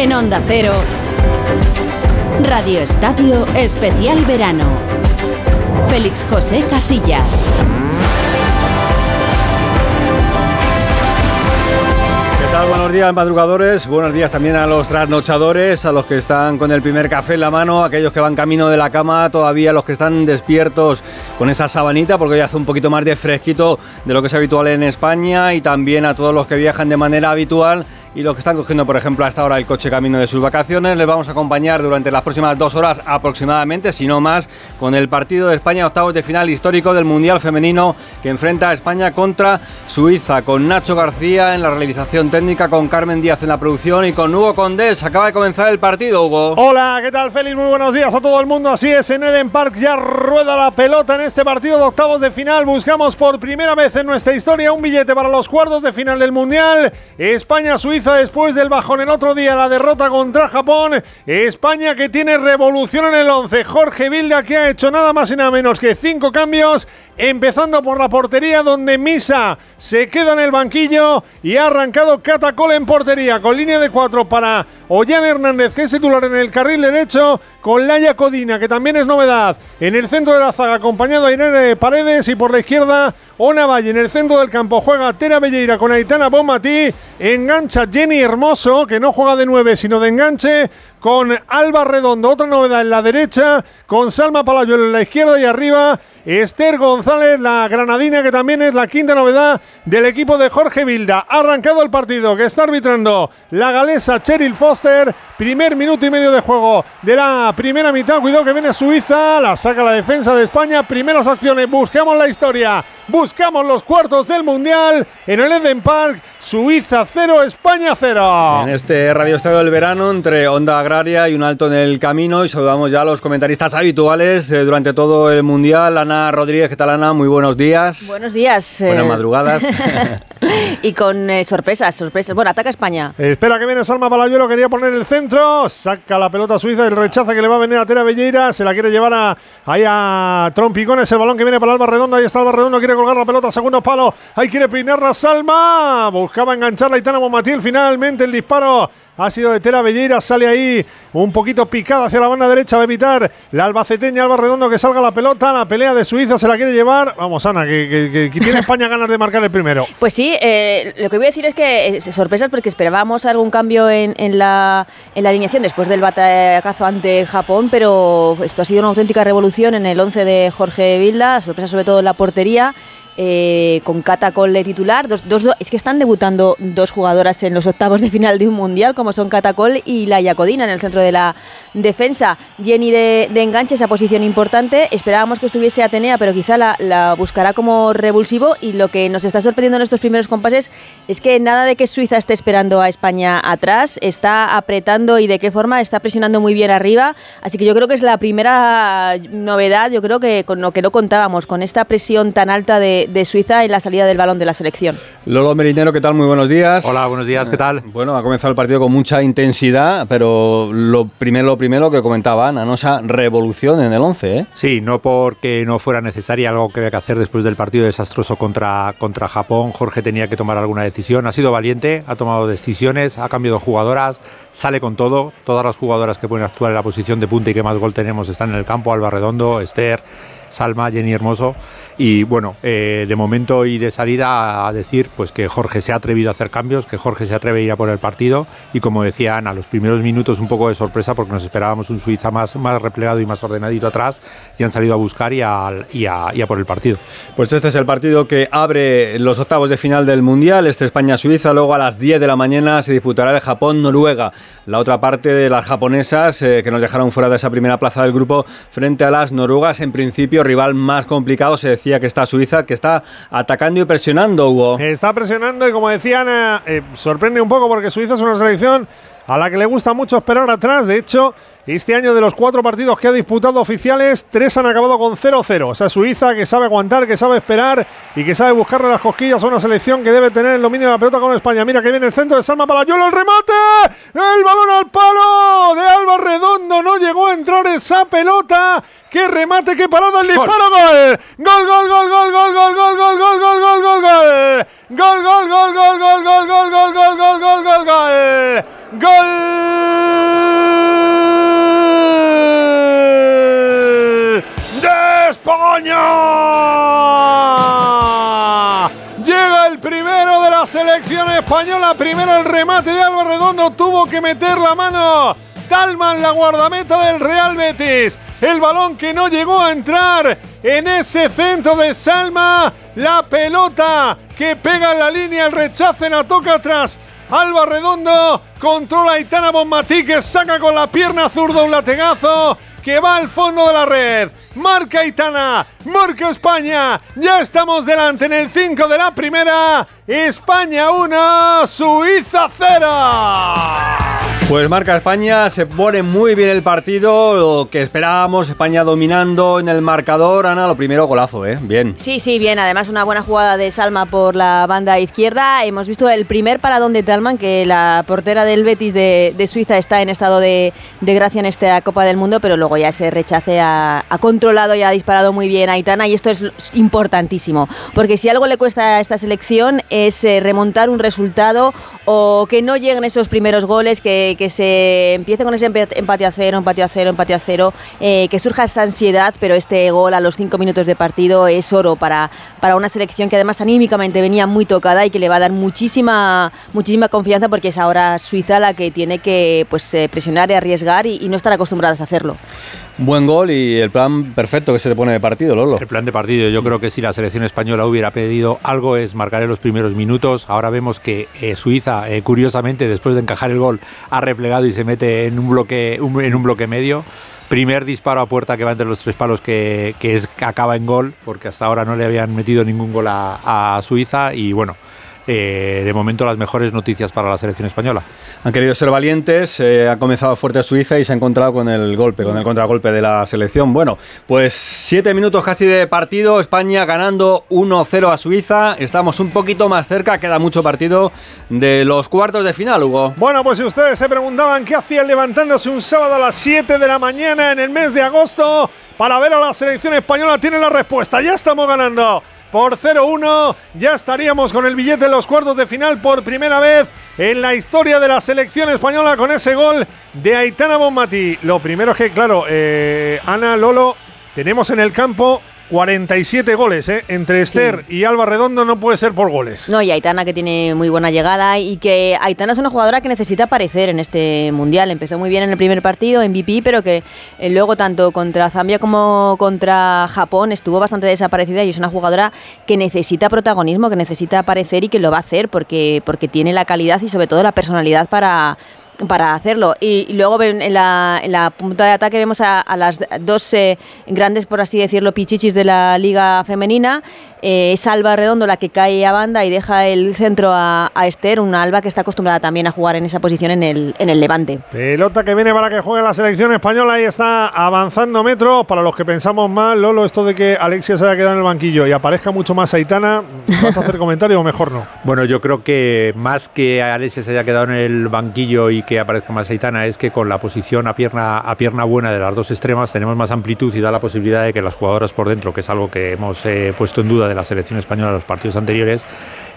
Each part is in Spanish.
En Onda Cero, Radio Estadio Especial Verano. Félix José Casillas. Buenos días, madrugadores. Buenos días también a los trasnochadores, a los que están con el primer café en la mano, aquellos que van camino de la cama, todavía los que están despiertos con esa sabanita, porque hoy hace un poquito más de fresquito de lo que es habitual en España, y también a todos los que viajan de manera habitual y los que están cogiendo, por ejemplo, hasta ahora el coche camino de sus vacaciones. Les vamos a acompañar durante las próximas dos horas aproximadamente, si no más, con el partido de España, octavos de final histórico del Mundial Femenino que enfrenta a España contra Suiza, con Nacho García en la realización técnica, con Carmen Díaz en la producción y con Hugo Condés. Acaba de comenzar el partido, Hugo. Hola, ¿qué tal, Félix? Muy buenos días a todo el mundo. Así es, en Eden Park ya rueda la pelota en este partido de octavos de final. Buscamos por primera vez en nuestra historia un billete para los cuartos de final del Mundial. España-Suiza después del bajón el otro día, la derrota contra Japón. España que tiene revolución en el 11. Jorge Vilda que ha hecho nada más y nada menos que cinco cambios, empezando por la portería donde Misa se queda en el banquillo y ha arrancado Catacol en portería con línea de cuatro para Ollán Hernández que es titular en el carril derecho con Laia Codina que también es novedad en el centro de la zaga acompañado a Irene Paredes y por la izquierda Ona Valle en el centro del campo juega Tera Belleira con Aitana Bonmatí engancha Jenny Hermoso, que no juega de nueve, sino de enganche, con Alba Redondo, otra novedad en la derecha, con Salma Palayuelo en la izquierda y arriba Esther González, la granadina, que también es la quinta novedad del equipo de Jorge Vilda. Arrancado el partido que está arbitrando la galesa Cheryl Foster. Primer minuto y medio de juego de la primera mitad. Cuidado que viene Suiza, la saca la defensa de España. Primeras acciones, buscamos la historia, buscamos los cuartos del Mundial en el Eden Park. Suiza 0, España 0. En este Radio Estadio del Verano, entre Onda Agraria y un alto en el camino, y saludamos ya a los comentaristas habituales eh, durante todo el Mundial. Ana Rodríguez, ¿qué tal Ana? Muy buenos días. Buenos días. Buenas eh. madrugadas. y con eh, sorpresas, sorpresas. Bueno, ataca España. espera que viene Salma Palayuelo, quería poner el centro, saca la pelota suiza, el rechaza que le va a venir a Tera Belleira, se la quiere llevar a, ahí a Trompicones, el balón que viene para Alba Redondo, ahí está Alba Redondo, quiere colgar la pelota, segundo palo, ahí quiere peinarla Salma, buscaba enganchar la Itana Momatil, finalmente el disparo ha sido de Tera Belleira, sale ahí un poquito picada hacia la banda derecha, va a evitar la albaceteña Alba Redondo que salga la pelota, la pelea de Suiza se la quiere llevar. Vamos, Ana, que, tiene España ganas de marcar el primero. Pues sí, eh, lo que voy a decir es que eh, sorpresas porque esperábamos algún cambio en, la, en la alineación después del batacazo ante Japón, pero esto ha sido una auténtica revolución en el 11 de Jorge Vilda, sorpresa sobre todo en la portería. Eh, con Catacol de titular. Es que están debutando dos jugadoras en los octavos de final de un mundial, como son Catacol y la Yacodina en el centro de la defensa. Jenny de, enganche, esa posición importante. Esperábamos que estuviese Atenea, pero quizá la, buscará como revulsivo. Y lo que nos está sorprendiendo en estos primeros compases es que nada de que Suiza esté esperando a España atrás, está apretando y de qué forma está presionando muy bien arriba. Así que yo creo que es la primera novedad, yo creo que con lo que no contábamos, con esta presión tan alta de, de Suiza en la salida del balón de la selección. Lolo Merinero, ¿qué tal? Muy buenos días. Hola, buenos días, ¿qué tal? Bueno, ha comenzado el partido con mucha intensidad, pero lo primero, lo primero que comentaba Ana, ¿no? esa revolución en el 11, ¿eh? Sí, no porque no fuera necesaria algo que había que hacer después del partido desastroso contra, contra Japón. Jorge tenía que tomar alguna decisión. Ha sido valiente, ha tomado decisiones, ha cambiado jugadoras, sale con todo. Todas las jugadoras que pueden actuar en la posición de punta y que más gol tenemos están en el campo. Alba Redondo, Esther, Salma, Jenny Hermoso. Y bueno, eh, de momento y de salida a decir pues que Jorge se ha atrevido a hacer cambios, que Jorge se atreve a ir a por el partido y como decía Ana, los primeros minutos un poco de sorpresa porque nos esperábamos un Suiza más, más replegado y más ordenadito atrás y han salido a buscar y a, por el partido. Pues este es el partido que abre los octavos de final del Mundial, este España-Suiza, luego a las 10 de la mañana se disputará el Japón-Noruega, la otra parte de las japonesas eh, que nos dejaron fuera de esa primera plaza del grupo frente a las noruegas, en principio rival más complicado, se decía que está Suiza, que está atacando y presionando, Hugo. Está presionando y como decían, eh, sorprende un poco porque Suiza es una selección a la que le gusta mucho esperar atrás. De hecho, Este año de los cuatro partidos que ha disputado oficiales, tres han acabado con 0-0. O sea, Suiza que sabe aguantar, que sabe esperar y que sabe buscarle las cosquillas a una selección que debe tener el dominio de la pelota con España. Mira que viene el centro de Salma para Yuelo, el remate, el balón al palo de Alba Redondo, no llegó a entrar esa pelota. ¡Qué remate, qué parada, el disparo, gol! ¡Gol, gol, gol, gol, gol, gol, gol, gol, gol, gol, gol, gol, gol! ¡Gol, gol, gol, gol, gol, gol, gol, gol, gol, gol, gol, gol, gol! ¡De España! Llega el primero de la selección española. Primero el remate de Alba Redondo. Tuvo que meter la mano. Talman, la guardameta del Real Betis. El balón que no llegó a entrar en ese centro de Salma. La pelota que pega en la línea, el rechace la toca atrás. Alba Redondo controla a Itana Bonmatí que saca con la pierna zurda un lategazo que va al fondo de la red. Marca Itana, marca España. Ya estamos delante en el 5 de la primera. España 1, Suiza 0. Pues marca España, se pone muy bien el partido, lo que esperábamos, España dominando en el marcador. Ana, lo primero, golazo, ¿eh? Bien. Sí, sí, bien. Además, una buena jugada de Salma por la banda izquierda. Hemos visto el primer paradón de Talman, que la portera del Betis de, Suiza está en estado de, gracia en esta Copa del Mundo, pero luego ya ese rechace ha, controlado y ha disparado muy bien Aitana, y esto es importantísimo, porque si algo le cuesta a esta selección es eh, remontar un resultado o que no lleguen esos primeros goles, que que se empiece con ese empate a cero, empate a cero, empate a cero, eh, que surja esa ansiedad, pero este gol a los cinco minutos de partido es oro para, para una selección que además anímicamente venía muy tocada y que le va a dar muchísima, muchísima confianza porque es ahora Suiza la que tiene que pues, eh, presionar y arriesgar y no estar acostumbradas a hacerlo. Buen gol y el plan perfecto que se le pone de partido, Lolo. El plan de partido, yo creo que si la selección española hubiera pedido algo es marcar en los primeros minutos. Ahora vemos que eh, Suiza, eh, curiosamente, después de encajar el gol, ha replegado y se mete en un bloque, en un bloque medio. Primer disparo a puerta que va entre los tres palos que, es, acaba en gol, porque hasta ahora no le habían metido ningún gol a Suiza y bueno eh, de momento las mejores noticias para la selección española. Han querido ser valientes, eh, ha comenzado fuerte Suiza y se ha encontrado con el golpe, con el contragolpe de la selección. Bueno, pues siete minutos casi de partido, España ganando 1-0 a Suiza, estamos un poquito más cerca, queda mucho partido de los cuartos de final, Hugo. Bueno, pues si ustedes se preguntaban qué hacían levantándose un sábado a las 7 de la mañana en el mes de agosto para ver a la selección española, tienen la respuesta, ya estamos ganando por 0-1. Ya estaríamos con el billete en los cuartos de final por primera vez en la historia de la selección española con ese gol de Aitana Bonmati. Lo primero es que, claro, eh, Ana Lolo, tenemos en el campo 47 goles, ¿eh? Entre Esther y Alba Redondo no puede ser por goles. No, y Aitana que tiene muy buena llegada y que Aitana es una jugadora que necesita aparecer en este mundial. Empezó muy bien en el primer partido, en MVP, pero que eh, luego tanto contra Zambia como contra Japón estuvo bastante desaparecida y es una jugadora que necesita protagonismo, que necesita aparecer y que lo va a hacer porque, porque tiene la calidad y sobre todo la personalidad para para hacerlo. Y, luego en la, en la, punta de ataque vemos a, las dos eh, grandes, por así decirlo, pichichis de la liga femenina eh, es Alba Redondo la que cae a banda y deja el centro a, Esther, una Alba que está acostumbrada también a jugar en esa posición en el, en el Levante. Pelota que viene para que juegue la selección española y está avanzando metros. Para los que pensamos mal, Lolo, esto de que Alexia se haya quedado en el banquillo y aparezca mucho más Aitana, ¿vas a hacer comentario o mejor no? Bueno, yo creo que más que Alexia se haya quedado en el banquillo y que aparezca más Aitana, es que con la posición a pierna, a pierna buena de las dos extremas tenemos más amplitud y da la posibilidad de que las jugadoras por dentro, que es algo que hemos eh, puesto en duda de la selección española en los partidos anteriores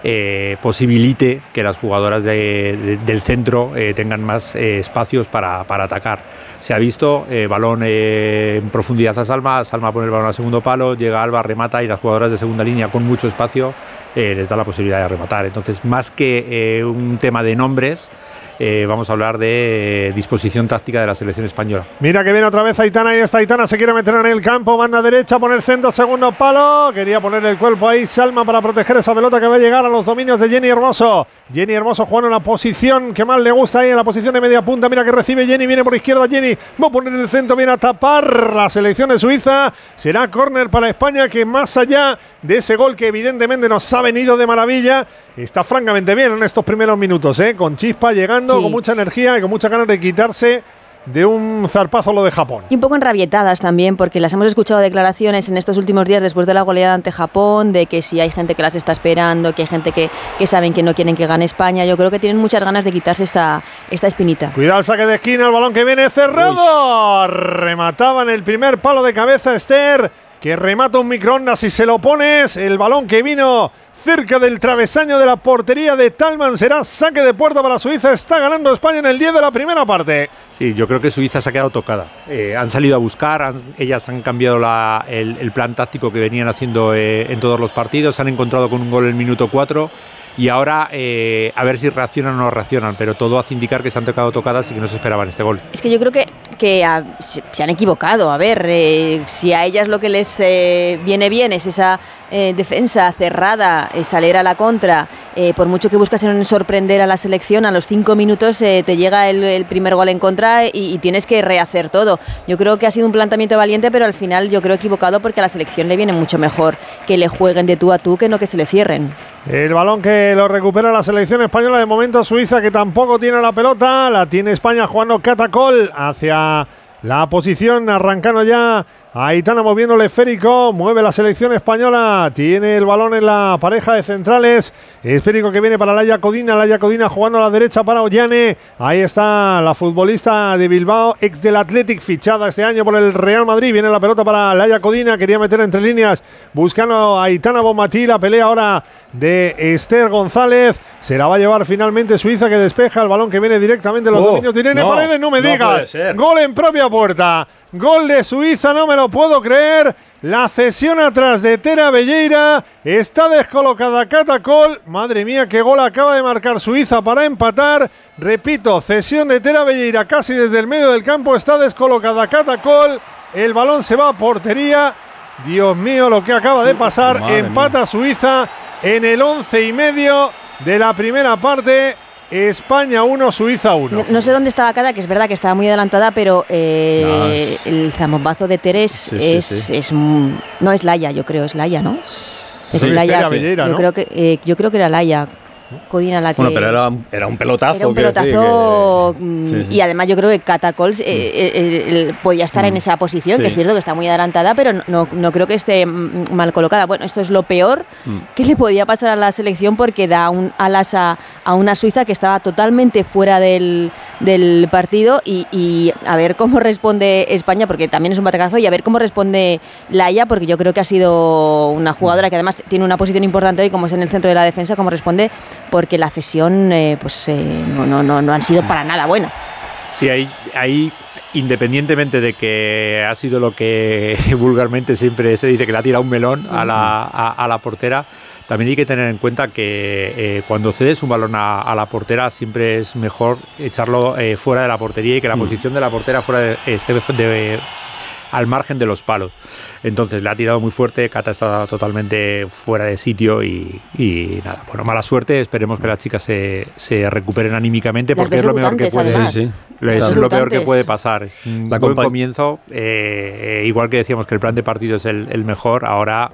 eh, posibilite que las jugadoras del centro eh, tengan más eh, espacios para, atacar. Se ha visto, balón en profundidad a Salma, Salma pone el balón al segundo palo, llega Alba, remata y las jugadoras de segunda línea con mucho espacio les da la posibilidad de rematar. Entonces, más que un tema de nombres, eh, vamos a hablar de disposición táctica de la selección española. Mira que viene otra vez Aitana y esta Aitana se quiere meter en el campo, banda derecha, poner centro, segundo palo, quería poner el cuerpo ahí Salma para proteger esa pelota que va a llegar a los dominios de Jenny Hermoso. Jenny Hermoso jugando en la posición que más le gusta ahí, en la posición de media punta, mira que recibe Jenny, viene por izquierda Jenny, va a poner el centro, viene a tapar la selección de Suiza, será córner para España que más allá de ese gol que evidentemente nos ha venido de maravilla, está francamente bien en estos primeros minutos, ¿eh? con chispa llegando con mucha energía y con muchas ganas de quitarse de un zarpazo lo de Japón. Y un poco enrabietadas también, porque las hemos escuchado declaraciones en estos últimos días después de la goleada ante Japón, de que si hay gente que las está esperando, que hay gente que, que saben que no quieren que gane España. Yo creo que tienen muchas ganas de quitarse esta, esta espinita. Cuidado el saque de esquina, el balón que viene cerrado. Remataba en el primer palo de cabeza Esther, que remata un microondas y se lo pones. El balón que vino cerca del travesaño de la portería de Talman. Será saque de puerta para Suiza. Está ganando España en el 10 de la primera parte. Sí, yo creo que Suiza se ha quedado tocada. Eh, han salido a buscar, ellas han cambiado el, plan táctico que venían haciendo eh, en todos los partidos. Se han encontrado con un gol en el minuto 4 y ahora eh, a ver si reaccionan o no reaccionan, pero todo hace indicar que se han tocado tocadas y que no se esperaban este gol. Es que yo creo que, que se han equivocado. A ver, eh, si a ellas lo que les eh, viene bien es esa defensa cerrada, salir a la contra, por mucho que buscasen sorprender a la selección, a los cinco minutos te llega el, primer gol en contra y, y, tienes que rehacer todo. Yo creo que ha sido un planteamiento valiente, pero al final yo creo equivocado porque a la selección le viene mucho mejor que le jueguen de tú a tú que no que se le cierren. El balón que lo recupera la selección española de momento Suiza que tampoco tiene la pelota, la tiene España jugando Catacol hacia la posición arrancando ya Aitana moviendo el esférico, mueve la selección española, tiene el balón en la pareja de centrales, esférico que viene para Laia Codina, Laia Codina jugando a la derecha para Ollane, ahí está la futbolista de Bilbao, ex del Athletic, fichada este año por el Real Madrid, viene la pelota para Laia Codina, quería meter entre líneas, buscando a Aitana Bomatí, la pelea ahora de Esther González, se la va a llevar finalmente Suiza que despeja el balón que viene directamente en los oh, dominios de Irene Paredes, no me digas, gol en propia puerta. Gol de Suiza, no me lo puedo creer. La cesión atrás de Tera Belleira. Está descolocada Catacol. Madre mía, qué gol acaba de marcar Suiza para empatar. Repito, cesión de Tera Belleira casi desde el medio del campo. Está descolocada Catacol. El balón se va a portería. Dios mío, lo que acaba de pasar. Empata Suiza en el once y medio de la primera parte. España 1, Suiza 1. No, sé dónde estaba cada, que es verdad que estaba muy adelantada, pero eh, el zamombazo de Teres es, es, no es Laia, yo creo, es Laia, ¿no? Es Laia. yo creo que eh, yo creo que era Laia. Codina la que. Bueno, pero era, era un pelotazo. Era un pelotazo. Mm, y además yo creo que Catacols eh, eh, podía estar en mm. esa posición, que es cierto que está muy adelantada, pero no, no creo que esté mm, mal colocada. Bueno, esto es lo peor que le podía pasar a la selección porque da un alas a, a una Suiza que estaba totalmente fuera del, del partido y, y, a ver cómo responde España, porque también es un batacazo, y a ver cómo responde Laia, porque yo creo que ha sido una jugadora que además tiene una posición importante hoy, como es en el centro de la defensa, cómo responde porque la cesión eh, pues eh, no, no, no, no, han sido para nada buena. Sí, ahí, ahí independientemente de que ha sido lo que vulgarmente siempre se dice que le ha tirado un melón a la, a, la portera, también hay que tener en cuenta que eh, cuando cedes un balón a, la portera siempre es mejor echarlo fuera de la portería y que la posición de la portera fuera de, esté de, al margen de los palos. Entonces le ha tirado muy fuerte, Cata está totalmente fuera de sitio y, nada, bueno, mala suerte, esperemos que las chicas se, se recuperen anímicamente porque es lo mejor que puede Es lo peor que puede pasar. Un buen comienzo, eh, igual que decíamos que el plan de partido es el, mejor, ahora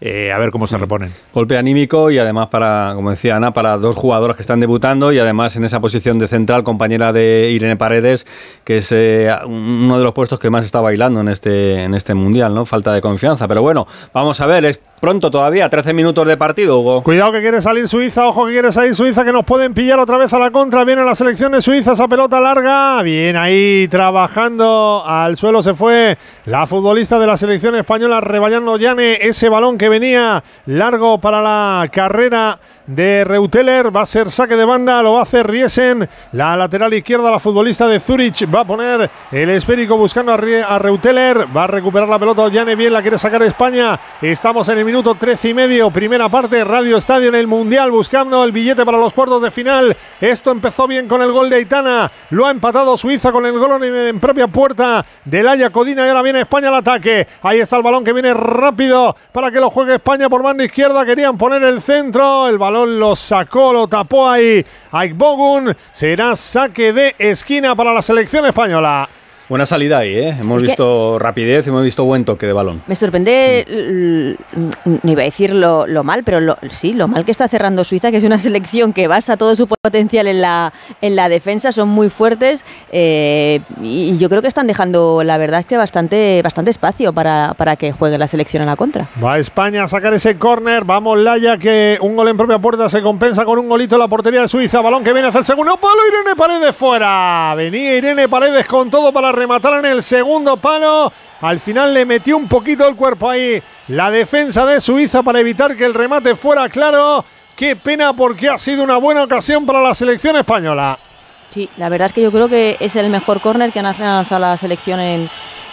eh, a ver cómo se reponen. Golpe anímico y además para, como decía Ana, para dos jugadoras que están debutando y además en esa posición de central, compañera de Irene Paredes, que es eh, uno de los puestos que más está bailando en este, en este mundial, ¿no? Falta de confianza. Pero bueno, vamos a ver, es pronto todavía, 13 minutos de partido, Hugo. Cuidado que quiere salir Suiza, ojo que quiere salir Suiza, que nos pueden pillar otra vez a la contra. Viene la selección de Suiza, esa pelota larga. Bien ahí trabajando. Al suelo se fue la futbolista de la selección española, rebañando Yane ese balón que venía largo para la carrera de Reuteler. Va a ser saque de banda, lo va a hacer Riesen. La lateral izquierda, la futbolista de Zurich, va a poner el esférico buscando a, Reuteler. Va a recuperar la pelota Yane bien, la quiere sacar España. Estamos en el minuto 13 y medio, primera parte, Radio Estadio en el Mundial, buscando el billete para los cuartos de final. Esto empezó bien con el gol de Aitana, lo ha empatado Suiza con el gol en, propia puerta de Laia Codina y ahora viene España al ataque. Ahí está el balón que viene rápido para que lo juegue España por banda izquierda. Querían poner el centro, el balón lo sacó, lo tapó ahí Bogun. Será saque de esquina para la selección española. Buena salida ahí, ¿eh? Hemos visto rapidez, hemos visto buen toque de balón. Me sorprende, no iba a decir lo, mal, pero sí, lo mal que está cerrando Suiza, que es una selección que basa todo su potencial en la, en la defensa, son muy fuertes eh, y yo creo que están dejando, la verdad, que bastante, bastante espacio para, para que juegue la selección a la contra. Va España a sacar ese córner, vamos Laya, que un gol en propia puerta se compensa con un golito en la portería de Suiza, balón que viene hacia el segundo palo, Irene Paredes fuera, venía Irene Paredes con todo para rematar en el segundo palo. Al final le metió un poquito el cuerpo ahí la defensa de Suiza para evitar que el remate fuera claro. Qué pena porque ha sido una buena ocasión para la selección española. Sí, la verdad es que yo creo que es el mejor córner que ha lanzado la selección en,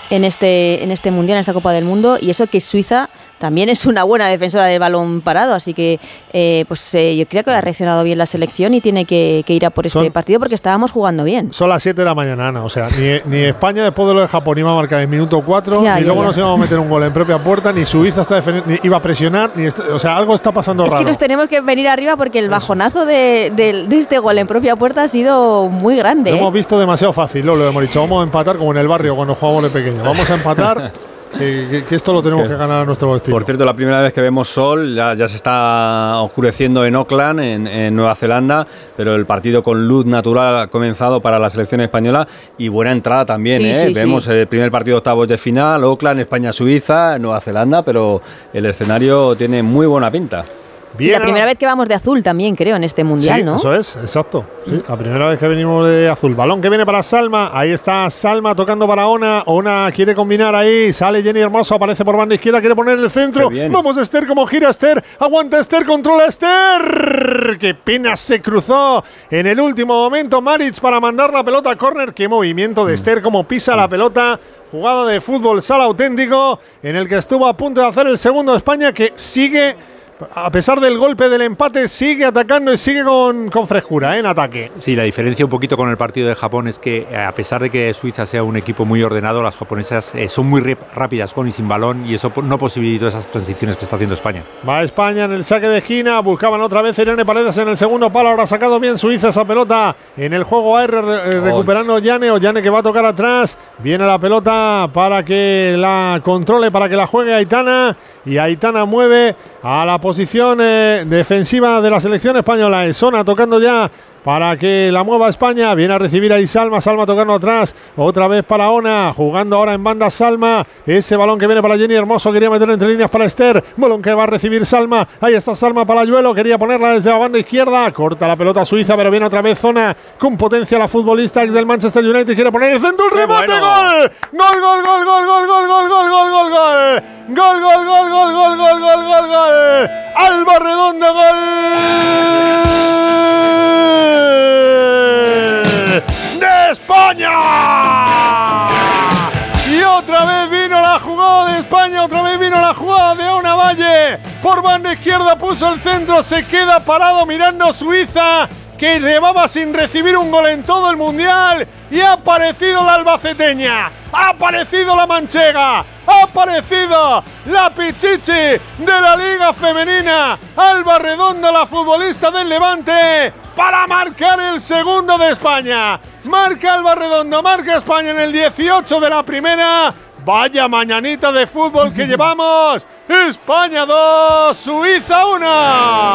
este, en este Mundial, en esta Copa del Mundo. Y eso que Suiza también es una buena defensora del balón parado, así que eh, pues eh, yo creo que ha reaccionado bien la selección y tiene que, ir a por este partido porque estábamos jugando bien. Son las 7 de la mañana, Ana, o sea, ni, España después de lo de Japón iba a marcar en minuto 4, ni luego nos íbamos a meter un gol en propia puerta, ni Suiza está ni iba a presionar, ni o sea, algo está pasando raro. Es que nos tenemos que venir arriba porque el bajonazo de, este gol en propia puerta ha sido muy grande. Lo ¿eh? hemos visto demasiado fácil, lo, lo hemos dicho, vamos a empatar como en el barrio cuando jugamos de pequeño, vamos a empatar. Que, esto lo tenemos que, ganar a nuestro estilo. Por cierto, la primera vez que vemos sol, ya, ya se está oscureciendo en Auckland, en, Nueva Zelanda, pero el partido con luz natural ha comenzado para la selección española y buena entrada también. ¿eh? vemos el primer partido de octavos de final, Auckland, España-Suiza, Nueva Zelanda, pero el escenario tiene muy buena pinta la primera vez que vamos de azul también, creo, en este mundial, ¿no? Eso es, exacto. la primera vez que venimos de azul. Balón que viene para Salma. Ahí está Salma tocando para Ona. Ona quiere combinar ahí. Sale Jenny Hermoso, aparece por banda izquierda, quiere poner el centro. Vamos, Esther, como gira Esther. Aguanta Esther, controla Esther. Qué pena se cruzó en el último momento Maritz para mandar la pelota a córner. Qué movimiento de mm. Esther, como pisa la pelota. Jugada de fútbol sala auténtico en el que estuvo a punto de hacer el segundo de España que sigue a pesar del golpe del empate, sigue atacando y sigue con, frescura ¿eh? en ataque. Sí, la diferencia un poquito con el partido de Japón es que eh, a pesar de que Suiza sea un equipo muy ordenado, las japonesas eh, son muy rápidas con y sin balón y eso no posibilitó esas transiciones que está haciendo España. Va España en el saque de esquina, buscaban otra vez Irene Paredes en el segundo palo, ahora ha sacado bien Suiza esa pelota en el juego AR recuperando Yane, o Yane que va a tocar atrás, viene la pelota para que la controle, para que la juegue Aitana y Aitana mueve a la posición eh, defensiva de la selección española. Esona tocando ya para que la mueva España. Viene a recibir ahí Salma, Salma tocando atrás. Otra vez para Ona, jugando ahora en banda Salma. Ese balón que viene para Jenny Hermoso, quería meter entre líneas para Esther. Balón que va a recibir Salma. Ahí está Salma para Yuelo, quería ponerla desde la banda izquierda. Corta la pelota suiza, pero viene otra vez Zona con potencia la futbolista del Manchester United. Quiere poner el centro, el remate, gol. Gol, gol, gol, gol, gol, gol, gol, gol, gol, gol, gol. Gol, gol, gol, gol, gol, gol, gol, gol, gol. Alba Redondo, gol de España. Y otra vez vino la jugada de España, otra vez vino la jugada de Ona Valle. Por banda izquierda puso el centro, se queda parado mirando Suiza, que llevaba sin recibir un gol en todo el mundial. Y ha aparecido la albaceteña, ha aparecido la manchega, ha aparecido la pichichi de la Liga Femenina, Alba Redonda, la futbolista del Levante, para marcar el segundo de España. Marca Alba Redondo, marca España en el 18 de la primera. Vaya mañanita de fútbol que llevamos. España 2, Suiza 1.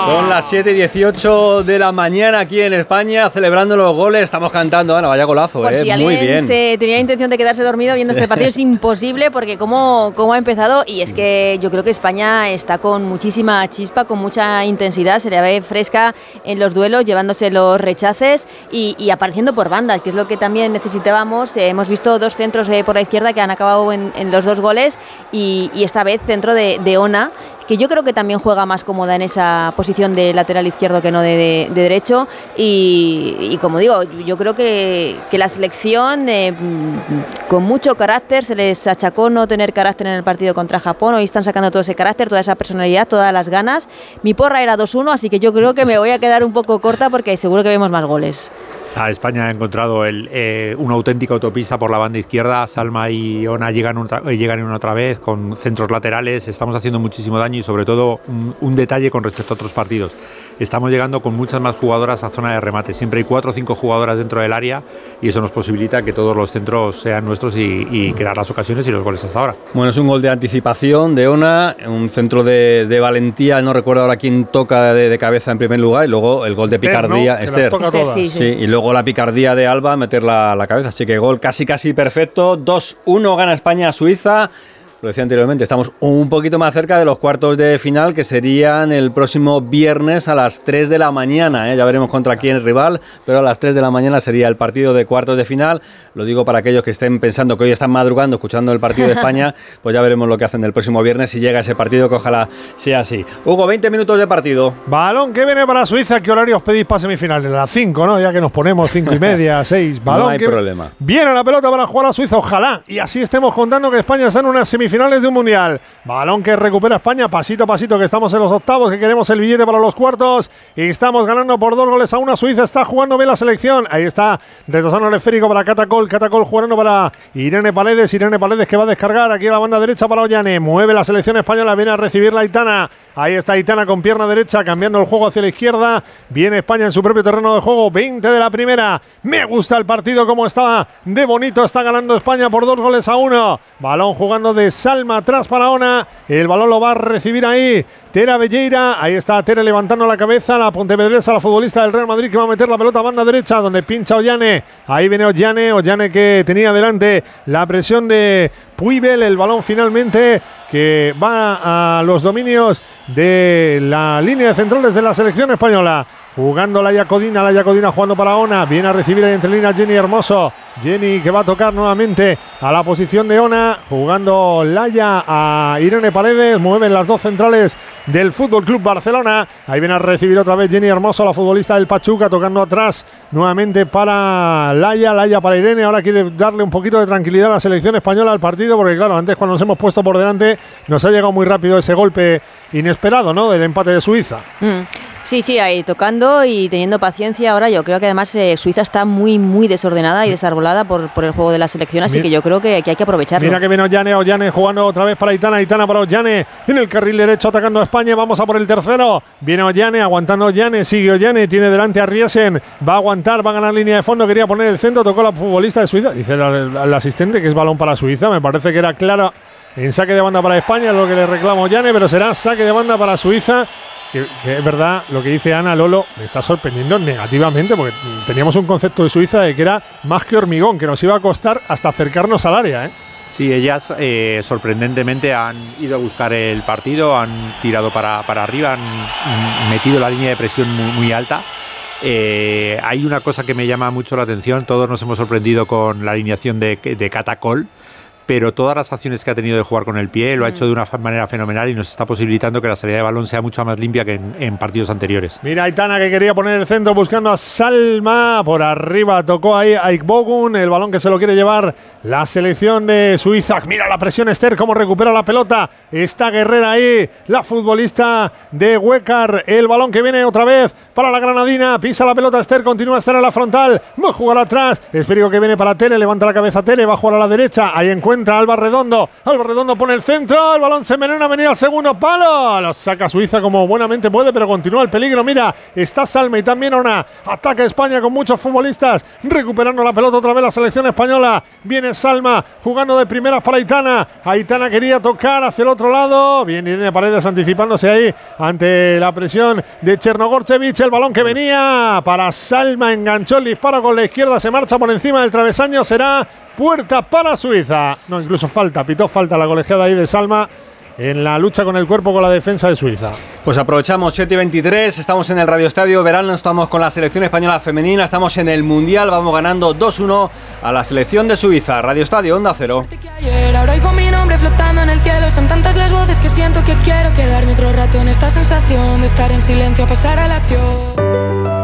Son las 7:18 de la mañana aquí en España, celebrando los goles. Estamos cantando, Ana, vaya golazo, eh. Si Muy bien. Se tenía intención de quedarse dormido viendo este partido, es imposible porque cómo, cómo ha empezado. Y es que yo creo que España está con muchísima chispa, con mucha intensidad. Se le ve fresca en los duelos, llevándose los rechaces y, apareciendo por bandas, que es lo que también necesitábamos. Eh, hemos visto dos centros eh, por la izquierda que han acabado en, los dos goles y, y esta vez centro de de Ona, que yo creo que también juega más cómoda en esa posición de lateral izquierdo que no de, derecho. Y, como digo, yo creo que, la selección eh, mm, con mucho carácter se les achacó no tener carácter en el partido contra Japón. Hoy están sacando todo ese carácter, toda esa personalidad, todas las ganas. Mi porra era 2-1, así que yo creo que me voy a quedar un poco corta porque seguro que vemos más goles. España ha encontrado eh, una auténtica autopista por la banda izquierda. Salma y Ona llegan, eh, otra vez con centros laterales. Estamos haciendo muchísimo daño y sobre todo un, detalle con respecto a otros partidos. Estamos llegando con muchas más jugadoras a zona de remate. Siempre hay cuatro o cinco jugadoras dentro del área y eso nos posibilita que todos los centros sean nuestros y, y crear las ocasiones y los goles hasta ahora. Bueno, es un gol de anticipación de Ona, un centro de, de valentía. No recuerdo ahora quién toca de, de, cabeza en primer lugar y luego el gol de Esther, picardía. ¿no? Que Esther. las toca todas. Sí, Sí, sí. y luego la picardía de Alba meter la, la cabeza. Así que gol casi casi perfecto. 2-1 gana España a Suiza. Lo decía anteriormente, estamos un poquito más cerca de los cuartos de final que serían el próximo viernes a las 3 de la mañana. ¿eh? Ya veremos contra quién es rival, pero a las 3 de la mañana sería el partido de cuartos de final. Lo digo para aquellos que estén pensando que hoy están madrugando escuchando el partido de España, pues ya veremos lo que hacen el próximo viernes si llega ese partido, que ojalá sea así. Hugo, 20 minutos de partido. Balón que viene para Suiza. ¿Qué horario os pedís para semifinales? Las 5, ¿no? Ya que nos ponemos 5 y media, 6. Balón hay que problema. Viene la pelota para jugar a Suiza. Ojalá. Y así estemos contando que España está en unas semifinales de un mundial. Balón que recupera España pasito a pasito, que estamos en los octavos, que queremos el billete para los cuartos. Y estamos ganando por dos goles a una. Suiza está jugando bien la selección. Ahí está retrasando el esférico para Catacol. Catacol jugando para Irene Paredes. Irene Paredes que va a descargar aquí a la banda derecha para Ollane. Mueve la selección española. Viene a recibir la Itana. Ahí está Itana con pierna derecha, cambiando el juego hacia la izquierda. Viene España en su propio terreno de juego. 20 de la primera. Me gusta el partido como está de bonito. Está ganando España por dos goles a uno. Balón jugando de Salma atrás para Ona. El balón lo va a recibir ahí. Tera Belleira. Ahí está Tere levantando la cabeza. La Pontevedresa, la futbolista del Real Madrid que va a meter la pelota a banda derecha donde pincha Ollane. Ahí viene Ollane. Ollane que tenía delante la presión de Puibel. El balón finalmente que va a los dominios de la línea de centrales de la selección española. Jugando la Yacodina, la Yacodina jugando para Ona. Viene a recibir ahí entre líneas Jenny Hermoso. Jenny que va a tocar nuevamente a la posición de Ona. Jugando Laya a Irene Paredes. Mueven las dos centrales del Fútbol Club Barcelona. Ahí viene a recibir otra vez Jenny Hermoso, la futbolista del Pachuca, tocando atrás nuevamente para Laya. Laya para Irene. Ahora quiere darle un poquito de tranquilidad a la selección española al partido. Porque, claro, antes cuando nos hemos puesto por delante, nos ha llegado muy rápido ese golpe inesperado, ¿no? Del empate de Suiza. Mm. Sí, sí, ahí tocando y teniendo paciencia. Ahora yo creo que además eh, Suiza está muy, muy desordenada y desarbolada por, por el juego de la selección, así Mira- que yo creo que, que hay que aprovecharlo. Mira que viene Ollane, Ollane jugando otra vez para Itana, Itana para Ollane en el carril derecho atacando a España, vamos a por el tercero, viene Ollane, aguantando Ollane, sigue Ollane, tiene delante a Riesen, va a aguantar, va a ganar línea de fondo, quería poner el centro, tocó la futbolista de Suiza, dice el, asistente que es balón para Suiza, me parece que era claro en saque de banda para España, es lo que le reclama Ollane, pero será saque de banda para Suiza. Que, es verdad, lo que dice Ana Lolo me está sorprendiendo negativamente, porque teníamos un concepto de Suiza de que era más que hormigón, que nos iba a costar hasta acercarnos al área. ¿eh? Sí, ellas eh, sorprendentemente han ido a buscar el partido, han tirado para, para arriba, han metido la línea de presión muy, alta. Eh, hay una cosa que me llama mucho la atención, todos nos hemos sorprendido con la alineación de Catacol, pero todas las acciones que ha tenido de jugar con el pie lo ha hecho de una manera fenomenal y nos está posibilitando que la salida de balón sea mucho más limpia que en, en partidos anteriores. Mira Aitana que quería poner el centro buscando a Salma. Por arriba tocó ahí a Ikbogun. El balón que se lo quiere llevar la selección de Suiza. Mira la presión Esther, cómo recupera la pelota. Está Guerrera ahí, la futbolista de Huecar. El balón que viene otra vez para la granadina. Pisa la pelota Esther, continúa Esther a la frontal. Va a jugar atrás. Espérico que viene para Tere, levanta la cabeza Tere, va a jugar a la derecha. Ahí encuentra a Alba Redondo. Alba Redondo pone el centro. El balón se envenena, venía al segundo palo. Lo saca Suiza como buenamente puede, pero continúa el peligro. Mira, está Salma y también Ona. Ataca España con muchos futbolistas. Recuperando la pelota otra vez la selección española. Viene Salma jugando de primeras para Aitana. Aitana quería tocar hacia el otro lado. Viene Irene Paredes anticipándose ahí ante la presión de Chernogorchevich. El balón que venía para Salma. Enganchó el disparo con la izquierda. Se marcha por encima del travesaño. Será puerta para Suiza. No, incluso falta. Pitó falta la colegiada ahí de Salma en la lucha con el cuerpo con la defensa de Suiza. Pues aprovechamos 7 y 23, estamos en el Radio Estadio Verano, estamos con la selección española femenina, estamos en el Mundial, vamos ganando 2-1 a la selección de Suiza. Radio Estadio, Onda Cero. que ayer. Ahora oigo mi nombre flotando en el cielo. Son tantas las voces que siento que quiero quedarme otro rato en esta sensación de estar en silencio, pasar a la acción.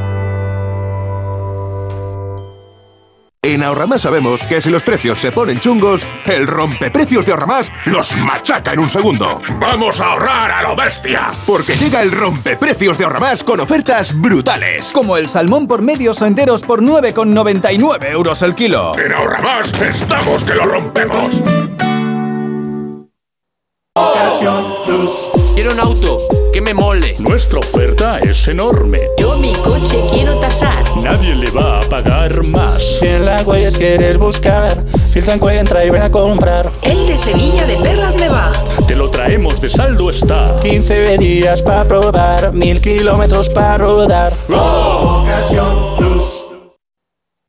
En Ahorramás sabemos que si los precios se ponen chungos, el rompeprecios de Ahorramás los machaca en un segundo. ¡Vamos a ahorrar a lo bestia! Porque llega el rompeprecios de Ahorramás con ofertas brutales. Como el salmón por medios o enteros por 9,99 euros el kilo. En Ahorramás estamos que lo rompemos. Quiero un auto que me mole. Nuestra oferta es enorme. Yo mi coche quiero tasar. Nadie le va a pagar más. Si en la huellas quieres buscar, filtra, encuentra y ven a comprar. El de Sevilla de Perlas me va. Te lo traemos de saldo está. 15 días para probar, mil kilómetros para rodar.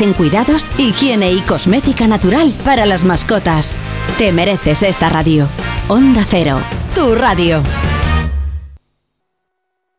en cuidados, higiene y cosmética natural para las mascotas. Te mereces esta radio. Onda Cero, tu radio.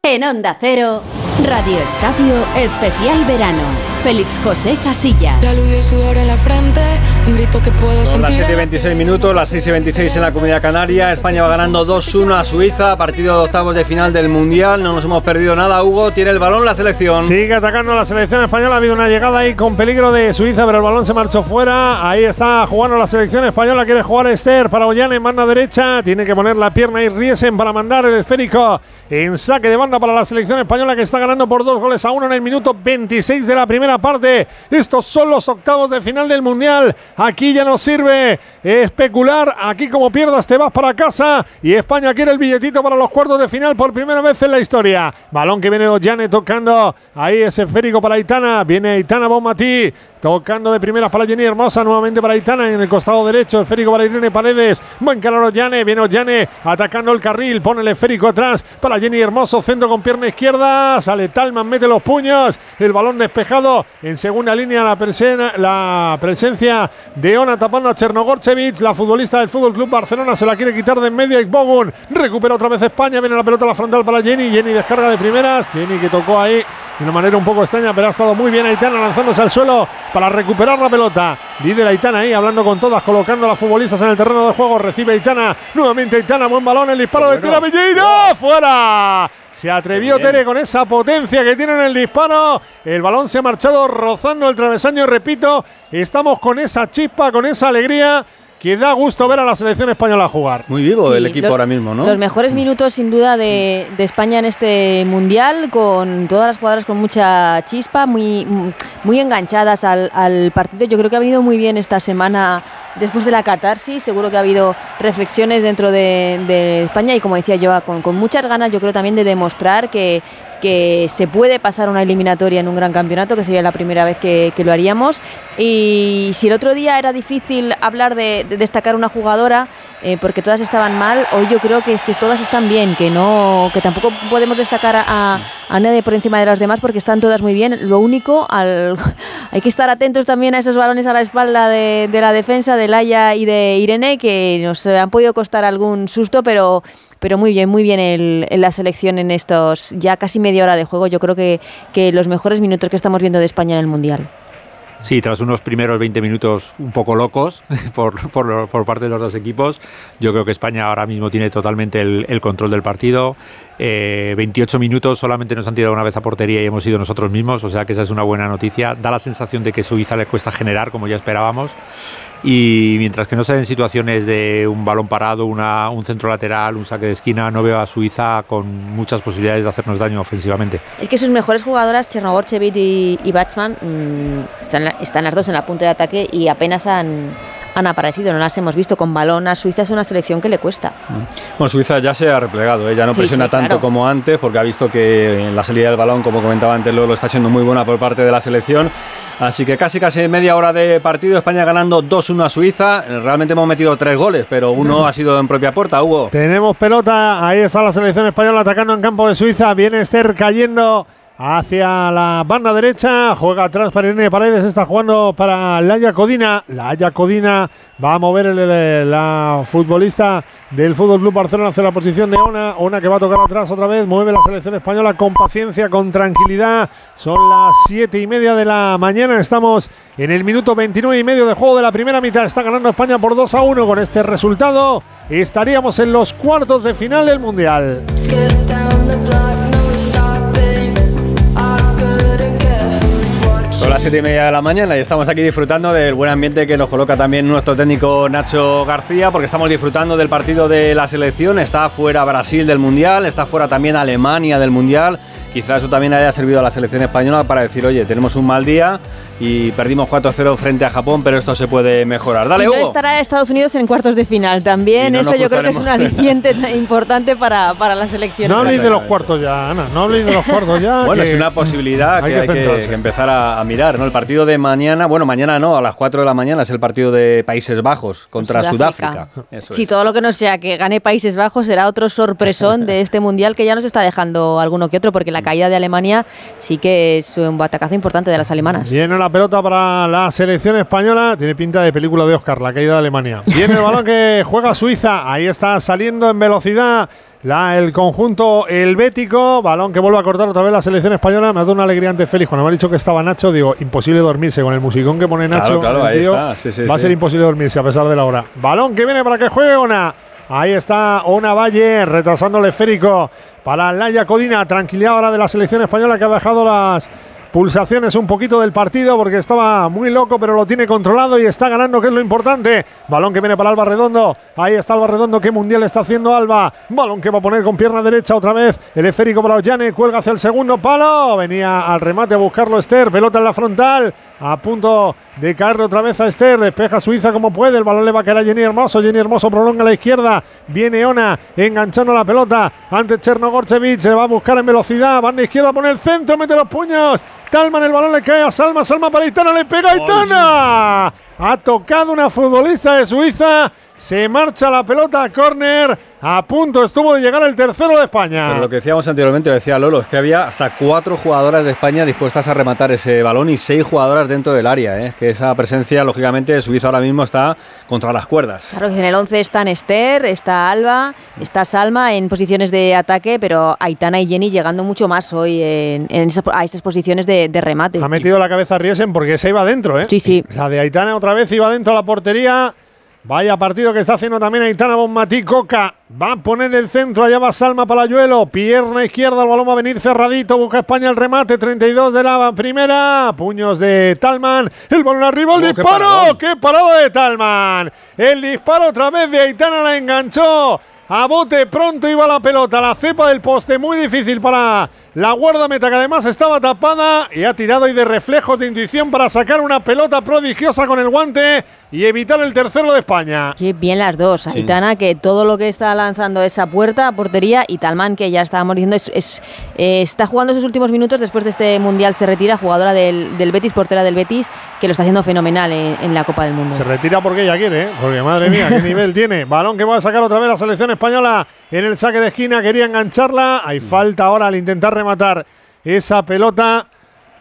En Onda Cero, Radio Estadio Especial Verano. Félix José Casillas. La luz y el sudor en la frente, un grito que puedo Son las sentir. 7 y 26 minutos, las 6 y 26 en la Comunidad Canaria. España va ganando 2-1 a Suiza, partido de octavos de final del Mundial. No nos hemos perdido nada. Hugo tiene el balón la selección. Sigue atacando la selección española. Ha habido una llegada ahí con peligro de Suiza, pero el balón se marchó fuera. Ahí está jugando la selección española. Quiere jugar Esther para Ollane en banda derecha. Tiene que poner la pierna y Riesen para mandar el esférico en saque de banda para la selección española que está ganando por dos goles a uno en el minuto 26 de la primera parte. Estos son los octavos de final del Mundial. Aquí ya no sirve especular. Aquí como pierdas te vas para casa. Y España quiere el billetito para los cuartos de final por primera vez en la historia. Balón que viene Ollane tocando. Ahí ese esférico para Aitana. Viene Aitana Bonmatí. Tocando de primeras para Jenny Hermosa, nuevamente para Aitana en el costado derecho, esférico para Irene Paredes, buen calor Ollane, viene Ollane atacando el carril, pone el esférico atrás para Jenny Hermoso, centro con pierna izquierda, sale Talman, mete los puños, el balón despejado, en segunda línea la presencia de Ona tapando a Chernogorchevich, la futbolista del Fútbol Club Barcelona se la quiere quitar de en medio y Bogun, recupera otra vez España, viene la pelota a la frontal para Jenny, Jenny descarga de primeras, Jenny que tocó ahí de una manera un poco extraña, pero ha estado muy bien Aitana lanzándose al suelo para recuperar la pelota. Líder Aitana ahí hablando con todas, colocando a las futbolistas en el terreno de juego. Recibe Aitana, nuevamente Aitana, buen balón, el disparo de Tere Belleiro, fuera. Se atrevió Tere con esa potencia que tiene en el disparo. El balón se ha marchado rozando el travesaño. Repito, estamos con esa chispa, con esa alegría que da gusto ver a la selección española jugar. Muy vivo Sí, el equipo los- ahora mismo, ¿no? Los mejores minutos, sin duda, de, de España en este mundial, con todas las jugadoras con mucha chispa, muy, muy enganchadas al, al partido. Yo creo que ha venido muy bien esta semana después de la catarsis. Seguro que ha habido reflexiones dentro de, España y, como decía yo, con, muchas ganas, yo creo también de demostrar que, se puede pasar una eliminatoria en un gran campeonato, que sería la primera vez que, lo haríamos. Y si el otro día era difícil hablar de destacar una jugadora, eh, porque todas estaban mal, hoy yo creo que es que todas están bien, que no, que tampoco podemos destacar a, nadie por encima de las demás porque están todas muy bien. Lo único, al, hay que estar atentos también a esos balones a la espalda de, la defensa de Laia y de Irene, que nos han podido costar algún susto, pero pero muy bien, muy bien el, en la selección en estos ya casi media hora de juego. Yo creo que, que los mejores minutos que estamos viendo de España en el Mundial. Sí, tras unos primeros 20 minutos un poco locos por, por, parte de los dos equipos, yo creo que España ahora mismo tiene totalmente el control del partido. Eh, 28 minutos solamente nos han tirado una vez a portería y hemos sido nosotros mismos, o sea que esa es una buena noticia. Da la sensación de que Suiza le cuesta generar, como ya esperábamos. Y mientras que no se den situaciones de un balón parado, un centro lateral, un saque de esquina, no veo a Suiza con muchas posibilidades de hacernos daño ofensivamente. Es que sus mejores jugadoras, Chernogorchevit y, y mmm, están, están las dos en la punta de ataque y apenas han, han aparecido, no las hemos visto con balón. A Suiza es una selección que le cuesta. Bueno, Suiza ya se ha replegado, ¿eh? ya no Sí, presiona sí, tanto claro. como antes, porque ha visto que en la salida del balón, como comentaba antes, Lolo está siendo muy buena por parte de la selección. Así que casi casi media hora de partido, España ganando 2-1 a Suiza. Realmente hemos metido tres goles, pero uno ha sido en propia puerta, Hugo. Tenemos pelota, ahí está la selección española atacando en campo de Suiza. Viene Esther cayendo hacia la banda derecha. Juega atrás para Irene Paredes, está jugando para Laia Codina. Laia Codina va a mover la futbolista del Fútbol Club Barcelona hacia la posición de Ona. Ona que va a tocar atrás otra vez. Mueve la selección española con paciencia, con tranquilidad. Son las siete y media de la mañana. Estamos en el minuto 29 y medio de juego de la primera mitad. Está ganando España por 2 a 1 con este resultado. Estaríamos en los cuartos de final del Mundial. Son las siete y media de la mañana y estamos aquí disfrutando del buen ambiente que nos coloca también nuestro técnico Nacho García, porque estamos disfrutando del partido de la selección. Está fuera Brasil del Mundial, está fuera también Alemania del Mundial. Quizás eso también haya servido a la selección española para decir, oye, tenemos un mal día y perdimos 4-0 frente a Japón, pero esto se puede mejorar. Dale, y no Hugo. estará Estados Unidos en cuartos de final también. No Eso yo creo que es un aliciente tan importante para, para la selección. No habléis de los cuartos ya, Ana. No habléis de los cuartos ya. Bueno, es una posibilidad hay que que hay que, empezar a, a mirar, ¿no? El partido de mañana, bueno, mañana no, a las 4 de la mañana es el partido de Países Bajos contra Sudáfrica. Eso Si es. todo lo que no sea que gane Países Bajos será otro sorpresón de este mundial que ya nos está dejando alguno que otro, porque la caída de Alemania sí que es un batacazo importante de las alemanas. La pelota para la selección española. Tiene pinta de película de Oscar, la caída de Alemania. Viene el balón que juega Suiza. Ahí está saliendo en velocidad la, el conjunto helvético. Balón que vuelve a cortar otra vez la selección española. Me ha dado una alegría ante Félix. Cuando me ha dicho que estaba Nacho, digo, imposible dormirse con el musicón que pone Claro, Nacho. claro, el ahí tío. está, sí, sí, Va a sí. ser imposible dormirse a pesar de la hora. Balón que viene para que juegue Ona. Ahí está Ona Valle retrasando el esférico para Laia Codina. Tranquilidad ahora de la selección española que ha bajado las pulsaciones un poquito del partido porque estaba muy loco, pero lo tiene controlado y está ganando, que es lo importante. Balón que viene para Alba Redondo. Ahí está Alba Redondo. ¿Qué mundial está haciendo Alba? Balón que va a poner con pierna derecha otra vez. El esférico para Ollane. Cuelga hacia el segundo palo. Venía al remate a buscarlo Esther. Pelota en la frontal. A punto de caerle otra vez a Esther. Despeja Suiza como puede. El balón le va a caer a Jenny Hermoso. Jenny Hermoso prolonga a la izquierda. Viene Ona enganchando la pelota. Ante Chernogorchevich. Se va a buscar en velocidad. Banda izquierda pone el centro. Mete los puños. Talman el balón le cae a Salma. Salma para Itana. Le pega a Itana. Ha tocado una futbolista de Suiza. Se marcha la pelota a córner. A punto estuvo de llegar el tercero de España. Pero lo que decíamos anteriormente, lo decía Lolo, es que había hasta cuatro jugadoras de España dispuestas a rematar ese balón y seis jugadoras dentro del área. ¿eh? Es que esa presencia, lógicamente, de Suiza ahora mismo está contra las cuerdas. Claro que en el 11 están Esther, está Alba, está Salma en posiciones de ataque, pero Aitana y Jenny llegando mucho más hoy en, en esas- a estas posiciones de, de remate. Ha metido la cabeza a Riesen porque esa iba dentro, ¿eh? Sí, sí. La de Aitana otra vez iba dentro a la portería. Vaya partido que está haciendo también Aitana Bonmatí Coca. Va a poner el centro, allá va Salma Palayuelo. Pierna izquierda, el balón va a venir cerradito. Busca España el remate. 32 de la primera. Puños de Talman. El balón arriba, el Oh, qué disparo. ¡Qué parada de Talman! El disparo otra vez de Aitana la enganchó. A bote pronto iba la pelota, la cepa del poste, muy difícil para la guardameta que además estaba tapada y ha tirado y de reflejos de intuición para sacar una pelota prodigiosa con el guante y evitar el tercero de España. Qué bien las dos. Sí. Aitana, que todo lo que está lanzando esa puerta, portería, y Talman, que ya estábamos diciendo, es, es- eh, está jugando sus últimos minutos después de este Mundial. Se retira, jugadora del, del Betis, portera del Betis, que lo está haciendo fenomenal en, en la Copa del Mundo. Se retira porque ella quiere, ¿eh? porque madre mía, qué nivel tiene. Balón que va a sacar otra vez la selección española en el saque de esquina, quería engancharla. Hay falta ahora al intentar rematar esa pelota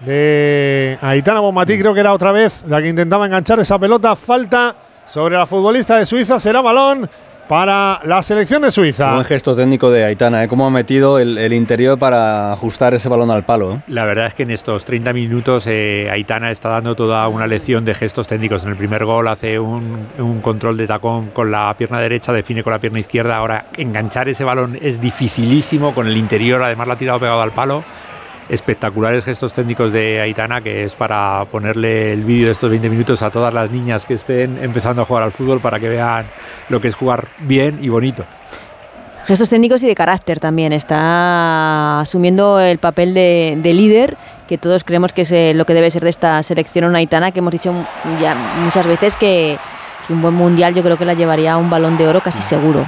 de Aitana Bonmatí, creo que era otra vez la que intentaba enganchar esa pelota. Falta sobre la futbolista de Suiza, será balón para la selección de Suiza. Buen gesto técnico de Aitana, ¿eh? cómo ha metido el, el interior para ajustar ese balón al palo. ¿eh? La verdad es que en estos 30 minutos eh, Aitana está dando toda una lección de gestos técnicos. En el primer gol hace un, un control de tacón con la pierna derecha, define con la pierna izquierda. Ahora enganchar ese balón es dificilísimo con el interior, además la ha tirado pegado al palo espectaculares gestos técnicos de Aitana, que es para ponerle el vídeo de estos 20 minutos a todas las niñas que estén empezando a jugar al fútbol para que vean lo que es jugar bien y bonito. Gestos técnicos y de carácter también. Está asumiendo el papel de, de líder, que todos creemos que es eh, lo que debe ser de esta selección Aitana, que hemos dicho ya muchas veces que, que un buen mundial yo creo que la llevaría a un balón de oro casi seguro.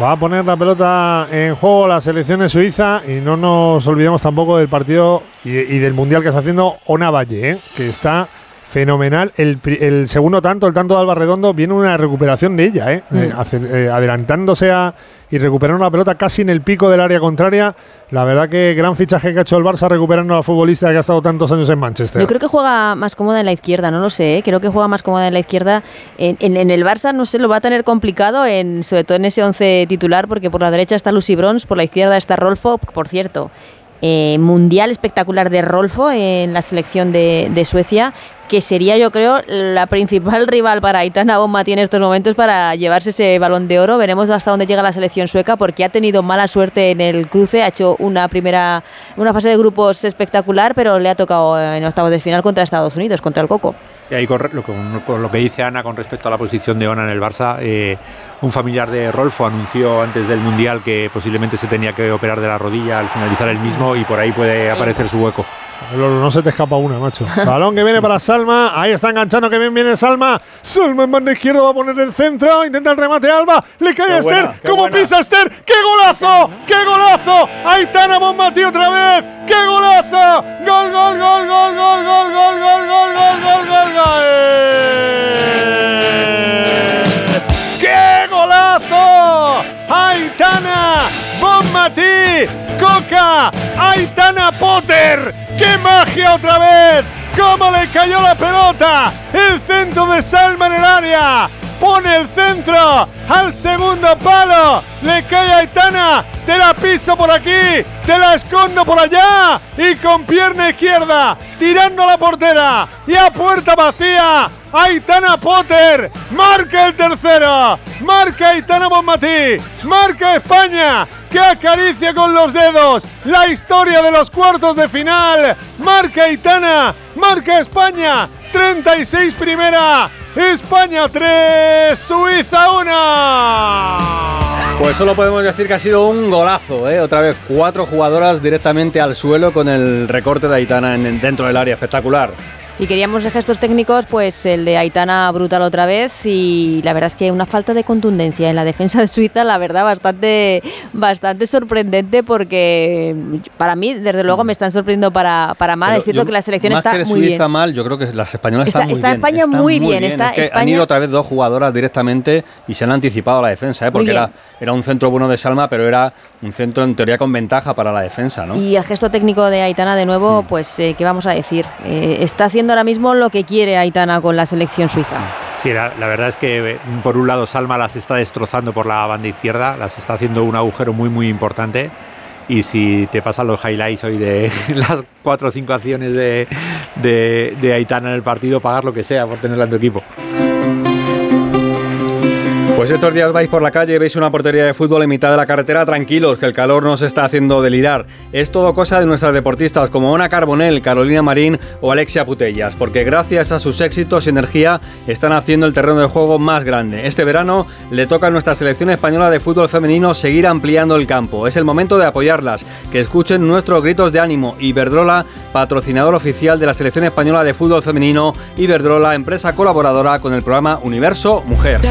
Va a poner la pelota en juego la selección de Suiza y no nos olvidemos tampoco del partido y, del mundial que está haciendo Ona Valle, ¿eh? que está fenomenal. El, el, segundo tanto, el tanto de Alba Redondo, viene una recuperación de ella, ¿eh? Mm. Eh, hacer, eh, adelantándose a, y recuperando la pelota casi en el pico del área contraria. La verdad que gran fichaje que ha hecho el Barça recuperando a la futbolista que ha estado tantos años en Manchester. Yo creo que juega más cómoda en la izquierda, no lo sé, ¿eh? creo que juega más cómoda en la izquierda. En, en, en, el Barça, no sé, lo va a tener complicado, en, sobre todo en ese 11 titular, porque por la derecha está Lucy Bronze, por la izquierda está Rolfo, por cierto. Eh, mundial espectacular de Rolfo en la selección de, de, Suecia, que sería yo creo la principal rival para Aitana Bonmatí en estos momentos para llevarse ese balón de oro. Veremos hasta dónde llega la selección sueca porque ha tenido mala suerte en el cruce, ha hecho una primera una fase de grupos espectacular, pero le ha tocado en octavos de final contra Estados Unidos, contra el Coco. Sí, ahí con, lo, con, con, lo que dice Ana con respecto a la posición de Ona en el Barça, eh, un familiar de Rolfo anunció antes del Mundial que posiblemente se tenía que operar de la rodilla al finalizar el mismo y por ahí puede aparecer su hueco. No se te escapa una, macho. Balón que viene para Salma. Ahí está enganchando que bien viene Salma. Salma en banda izquierda va a poner el centro. Intenta el remate Alba. Le cae a Esther. Buena, ¿Cómo buena. pisa Esther? ¡Qué golazo! ¡Qué golazo! Aitana Bonmatí otra vez. ¡Qué golazo! Gol, gol, gol, gol, gol, gol, gol, gol, gol, gol, gol, gol, gol. ¡Qué Bonmatí. Coca. Aitana Potter. ¡Qué magia otra vez! ¡Cómo le cayó la pelota! El centro de Salma en el área. Pone el centro al segundo palo. Le cae a Aitana. Te la piso por aquí. Te la escondo por allá. Y con pierna izquierda. Tirando a la portera. Y a puerta vacía. Aitana Potter. Marca el tercero. Marca Aitana Bonmatí. Marca España que acaricia con los dedos la historia de los cuartos de final. Marca Itana, marca España, 36 primera, España 3, Suiza 1. Pues solo podemos decir que ha sido un golazo, ¿eh? otra vez cuatro jugadoras directamente al suelo con el recorte de Aitana en, dentro del área, espectacular. Si queríamos de gestos técnicos, pues el de Aitana brutal otra vez y la verdad es que una falta de contundencia en la defensa de Suiza, la verdad bastante bastante sorprendente porque para mí desde luego me están sorprendiendo para, para mal, es cierto yo, que la selección está que muy Suiza bien. mal, yo creo que las españolas está, están muy está bien. España está muy bien, bien. Está es que España... han ido otra vez dos jugadoras directamente y se han anticipado a la defensa, ¿eh? porque era, era un centro bueno de Salma, pero era un centro en teoría con ventaja para la defensa, ¿no? Y el gesto técnico de Aitana de nuevo, mm. pues eh, qué vamos a decir, eh, está haciendo ahora mismo lo que quiere Aitana con la selección suiza. Sí, la, verdad es que por un lado Salma las está destrozando por la banda izquierda, las está haciendo un agujero muy muy importante y si te pasan los highlights hoy de las cuatro o cinco acciones de, de, de Aitana en el partido, pagar lo que sea por tenerla en tu equipo. Pues estos días vais por la calle y veis una portería de fútbol en mitad de la carretera, tranquilos, que el calor nos está haciendo delirar. Es todo cosa de nuestras deportistas como Ona Carbonell, Carolina Marín o Alexia Putellas, porque gracias a sus éxitos y energía están haciendo el terreno de juego más grande. Este verano le toca a nuestra selección española de fútbol femenino seguir ampliando el campo. Es el momento de apoyarlas, que escuchen nuestros gritos de ánimo. Iberdrola, patrocinador oficial de la selección española de fútbol femenino, Iberdrola, empresa colaboradora con el programa Universo Mujer.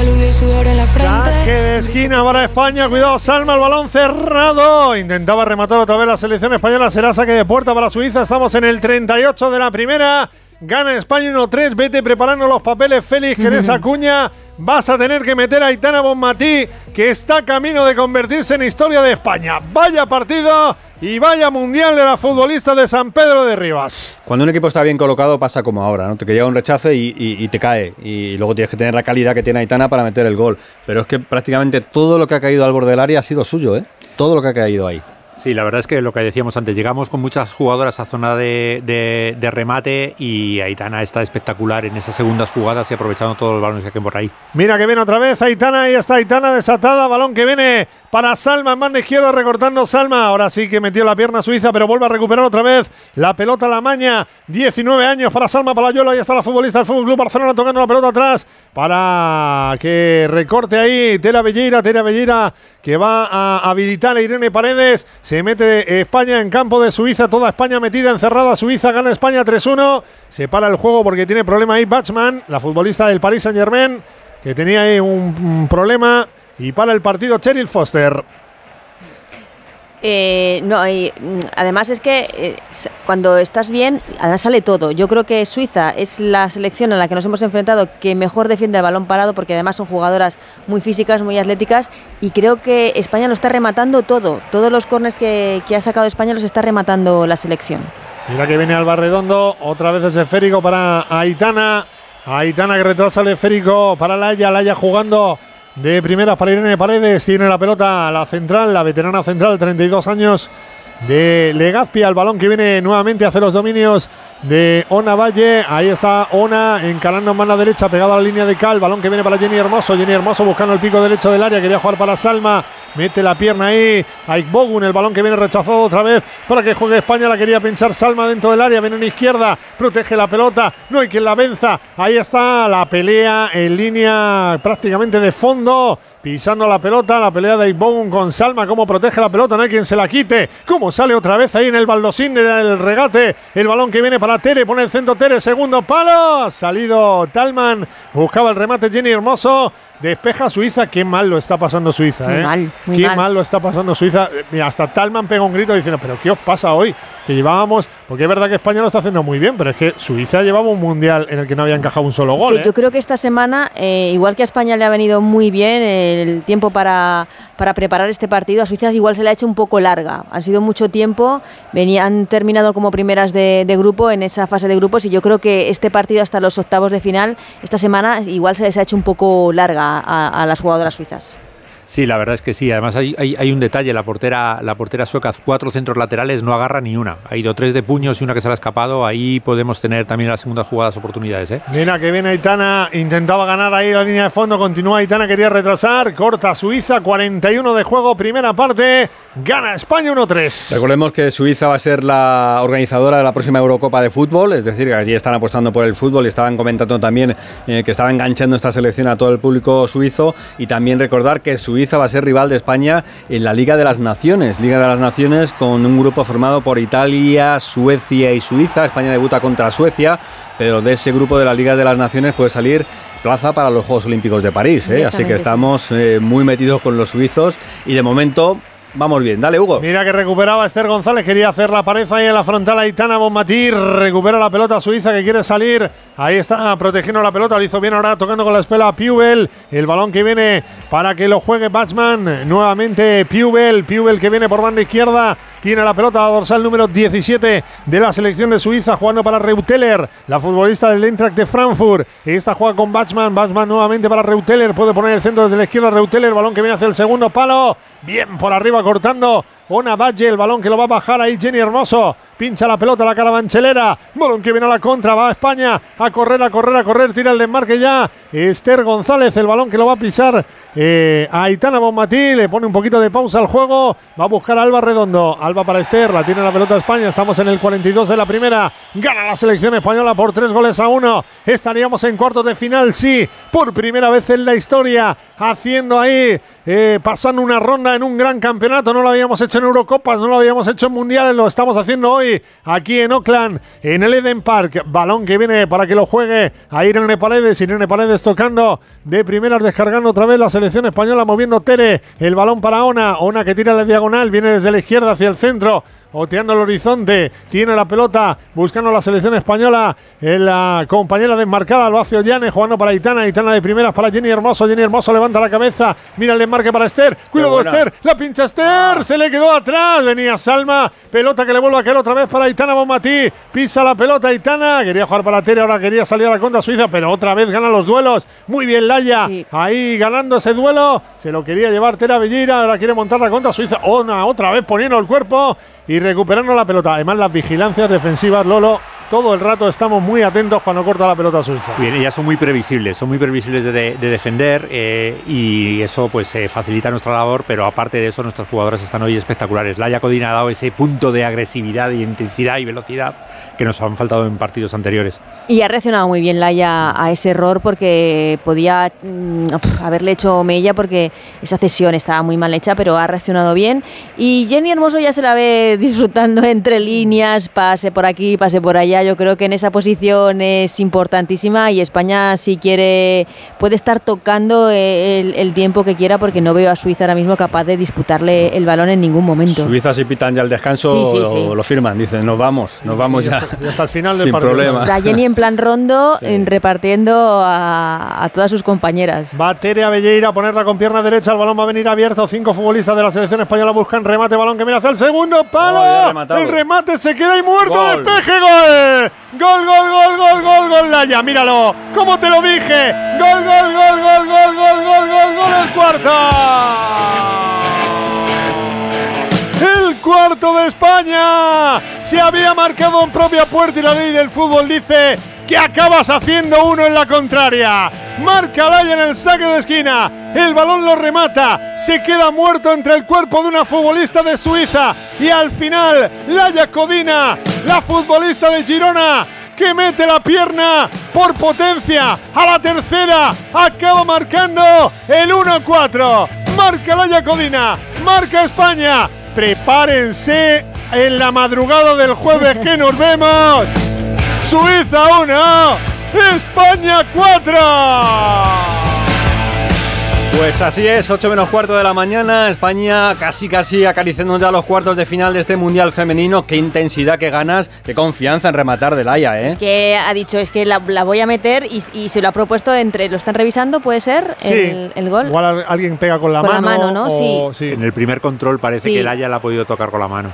Saque de esquina para España. Cuidado, Salma, el balón cerrado. Intentaba rematar otra vez la selección española. Será saque de puerta para Suiza. Estamos en el 38 de la primera. Gana España 1-3. Vete preparando los papeles, Félix, que en esa cuña vas a tener que meter a Aitana Bonmatí, que está camino de convertirse en historia de España. Vaya partido y vaya mundial de la futbolista de San Pedro de Rivas. Cuando un equipo está bien colocado pasa como ahora, ¿no? Te que llega un rechace y, y- y te cae. Y luego tienes que tener la calidad que tiene Aitana para meter el gol. Pero es que prácticamente todo lo que ha caído al borde del área ha sido suyo, ¿eh? Todo lo que ha caído ahí. Sí, la verdad es que lo que decíamos antes, llegamos con muchas jugadoras a zona de, de- remate y Aitana está espectacular en esas segundas jugadas y aprovechando todos los balones que hay por ahí. Mira que viene otra vez Aitana, ahí está Aitana desatada, balón que viene para Salma, en mano izquierda recortando Salma, ahora sí que metió la pierna suiza, pero vuelve a recuperar otra vez la pelota la maña, 19 años para Salma Palayolo, ahí está la futbolista del Fútbol Club Barcelona tocando la pelota atrás para que recorte ahí Tera Belleira, Tera Belleira que va a habilitar a Irene Paredes, se mete España en campo de Suiza, toda España metida encerrada, Suiza gana España 3-1, se para el juego porque tiene problema ahí Batchman, la futbolista del Paris Saint Germain, que tenía ahí un, un problema y para el partido Cheryl Foster. Eh, no, y, mm, además es que eh, cuando estás bien, además sale todo. Yo creo que Suiza es la selección a la que nos hemos enfrentado que mejor defiende el balón parado, porque además son jugadoras muy físicas, muy atléticas, y creo que España lo está rematando todo. Todos los corners que, que ha sacado España los está rematando la selección. Mira que viene Alba Redondo, otra vez ese esférico para Aitana. Aitana que retrasa el esférico para Laya, Laya jugando de primeras para Irene Paredes. Tiene la pelota la central, la veterana central, 32 años de Legazpi. Al balón que viene nuevamente hacia los dominios de Ona Valle. Ahí está Ona encarando en mano derecha, pegado a la línea de Cal. Balón que viene para Jenny Hermoso. Jenny Hermoso buscando el pico derecho del área. Quería jugar para Salma. Mete la pierna ahí. Aik Bogun, el balón que viene rechazado otra vez para que juegue España. La quería pinchar Salma dentro del área. Viene en izquierda. Protege la pelota. No hay quien la venza. Ahí está la pelea en línea prácticamente de fondo. Pisando la pelota, la pelea de Bogun con Salma, cómo protege la pelota, no hay quien se la quite, cómo sale otra vez ahí en el baldosín del regate, el balón que viene para Tere, pone el centro Tere, segundo palo, salido Talman, buscaba el remate Jenny Hermoso, despeja Suiza, qué mal lo está pasando Suiza, Muy ¿eh? mal, muy qué mal. mal lo está pasando Suiza, mira, hasta Talman pega un grito diciendo, pero ¿qué os pasa hoy? Que llevábamos, porque es verdad que España lo está haciendo muy bien, pero es que Suiza llevaba un mundial en el que no había encajado un solo Es gol, que ¿eh? yo creo que esta semana, eh, igual que a España le ha venido muy bien el tiempo para, para preparar este partido, a Suiza igual se le ha hecho un poco larga. Ha sido mucho tiempo, venían terminado como primeras de, de grupo en esa fase de grupos y yo creo que este partido hasta los octavos de final, esta semana igual se les ha hecho un poco larga a, a las jugadoras suizas. Sí, la verdad es que sí. Además hay, hay, hay un detalle, la portera, la portera sueca, cuatro centros laterales, no agarra ni una. Ha ido tres de puños y una que se le ha escapado. Ahí podemos tener también en las segundas jugadas oportunidades. ¿eh? Mira que viene Aitana, intentaba ganar ahí la línea de fondo, continúa Aitana, quería retrasar, corta Suiza, 41 de juego, primera parte, gana España 1-3. Recordemos que Suiza va a ser la organizadora de la próxima Eurocopa de fútbol, es decir, que allí están apostando por el fútbol y estaban comentando también eh, que estaba enganchando esta selección a todo el público suizo y también recordar que Suiza va a ser rival de España en la Liga de las Naciones, Liga de las Naciones con un grupo formado por Italia, Suecia y Suiza. España debuta contra Suecia, pero de ese grupo de la Liga de las Naciones puede salir plaza para los Juegos Olímpicos de París, ¿eh? así que estamos eh, muy metidos con los suizos y de momento vamos bien. Dale, Hugo. Mira que recuperaba Esther González, quería hacer la pared ahí en la frontal Aitana Bonmatí, recupera la pelota Suiza que quiere salir, ahí está protegiendo la pelota, lo hizo bien ahora tocando con la espela Piubel, el balón que viene para que lo juegue Batchman, nuevamente Piubel, Piubel que viene por banda izquierda, tiene la pelota dorsal número 17 de la selección de Suiza jugando para Reuteler, la futbolista del Eintracht de Frankfurt, esta juega con Batchman, Batchman nuevamente para Reuteler, puede poner el centro desde la izquierda. Reuteler, balón que viene hacia el segundo palo, bien por arriba cortando Ona Valle, el balón que lo va a bajar ahí Jenny Hermoso. Pincha la pelota la carabanchelera. Balón que viene a la contra. Va a España a correr, a correr, a correr. Tira el desmarque ya. Esther González, el balón que lo va a pisar eh, a Aitana Bonmatí. Le pone un poquito de pausa al juego. Va a buscar a Alba Redondo. Alba para Esther. La tiene la pelota España. Estamos en el 42 de la primera. Gana la selección española por tres goles a uno. Estaríamos en cuartos de final, sí. Por primera vez en la historia. Haciendo ahí, eh, pasando una ronda en un gran campeonato. No lo habíamos hecho en Eurocopas, no lo habíamos hecho en Mundiales. Lo estamos haciendo hoy aquí en Oakland, en el Eden Park. Balón que viene para que lo juegue a Irene Paredes. Irene Paredes tocando de primeras, descargando otra vez la selección española, moviendo Tere. El balón para Ona. Ona que tira la diagonal, viene desde la izquierda hacia el centro. Oteando el horizonte. Tiene la pelota buscando la selección española. En la compañera desmarcada lo hace Ollane jugando para Itana. Itana de primeras para Jenny Hermoso. Jenny Hermoso levanta la cabeza. Mira el desmarque para Esther. Cuidado Esther. La pincha Esther. Se le quedó atrás. Venía Salma. Pelota que le vuelve a caer otra vez para Itana Bonmatí. Pisa la pelota Itana. Quería jugar para Tere. Ahora quería salir a la contra Suiza. Pero otra vez gana los duelos. Muy bien Laya. Ahí ganando ese duelo. Se lo quería llevar Tera Bellira. Ahora quiere montar la contra Suiza. Una, otra vez poniendo el cuerpo y recuperando la pelota. Además, las vigilancias defensivas, Lolo, todo el rato estamos muy atentos cuando corta la pelota suiza. Bien, ellas son muy previsibles, son muy previsibles de, de defender eh, y eso pues eh, facilita nuestra labor, pero aparte de eso nuestras jugadoras están hoy espectaculares. Laia Codina ha dado ese punto de agresividad, y intensidad y velocidad que nos han faltado en partidos anteriores. Y ha reaccionado muy bien Laia a ese error porque podía mm, haberle hecho mella porque esa cesión estaba muy mal hecha, pero ha reaccionado bien. Y Jenny Hermoso ya se la ve disfrutando entre líneas, pase por aquí, pase por allá. Yo creo que en esa posición es importantísima y España si quiere puede estar tocando el, el tiempo que quiera porque no veo a Suiza ahora mismo capaz de disputarle el balón en ningún momento. Suiza si pitan ya el descanso Sí, sí, lo, sí. lo firman, dicen nos vamos, nos vamos ya. Y hasta el final del Sin partido. problema. La Jenny en plan rondo en repartiendo a, a todas sus compañeras. Va Tere Abelleira a ponerla con pierna derecha. El balón va a venir abierto. Cinco futbolistas de la selección española buscan remate. Balón que mira hacia el segundo palo. Oh, el remate se queda ahí muerto. Gol. Despeje. Gol. Gol, gol, gol, gol, gol, gol. Laya, míralo. Como te lo dije. Gol, gol, gol, gol, gol, gol, gol, gol, gol. El cuarto. El cuarto de España. Se había marcado en propia puerta y la ley del fútbol dice que acabas haciendo uno en la contraria. Marca Laya en el saque de esquina. El balón lo remata. Se queda muerto entre el cuerpo de una futbolista de Suiza. Y al final, Laya Codina, la futbolista de Girona, que mete la pierna por potencia a la tercera. Acaba marcando el 1-4. Marca Laya Codina. Marca España. Prepárense en la madrugada del jueves que nos vemos. Suiza 1, España 4. Pues así es, 8 menos cuarto de la mañana, España casi casi acariciando ya los cuartos de final de este Mundial Femenino. Qué intensidad, qué ganas, qué confianza en rematar de Laia, ¿eh? Es que ha dicho, es que la, la voy a meter y, y se lo ha propuesto entre, lo están revisando, puede ser, el, el gol. Igual al- alguien pega con la Con la mano. mano, ¿no? o- En el primer control parece Sí. que Laia la ha podido tocar con la mano.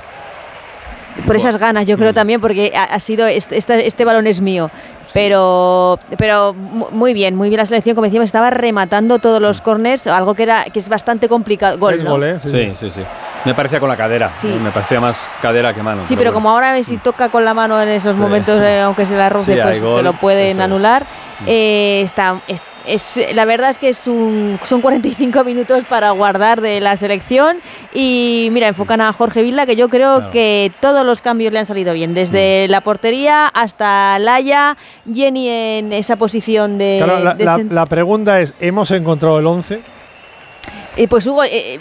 Por esas ganas, yo creo también, porque ha, sido, este, este, balón es mío. Pero, pero mu- muy bien, muy bien la selección, como decíamos, estaba rematando todos los corners, algo que era que es bastante complicado. Gol, ¿no? Sí, sí, sí. Me parecía con la cadera, Sí. ¿eh? me parecía más cadera que mano. Sí, pero como ahora si toca con la mano en esos momentos, eh, aunque se la roce, pues gol, te lo pueden es. anular. Eh, está, es, es- la verdad es que es un, son 45 minutos para guardar de la selección y mira, enfocan a Jorge Vilda, que yo creo Claro. que todos los cambios le han salido bien, desde la portería hasta Laya, Jenny en esa posición de... Claro, la, de la- cent- la pregunta es, ¿hemos encontrado el 11? Eh, pues Hugo, eh,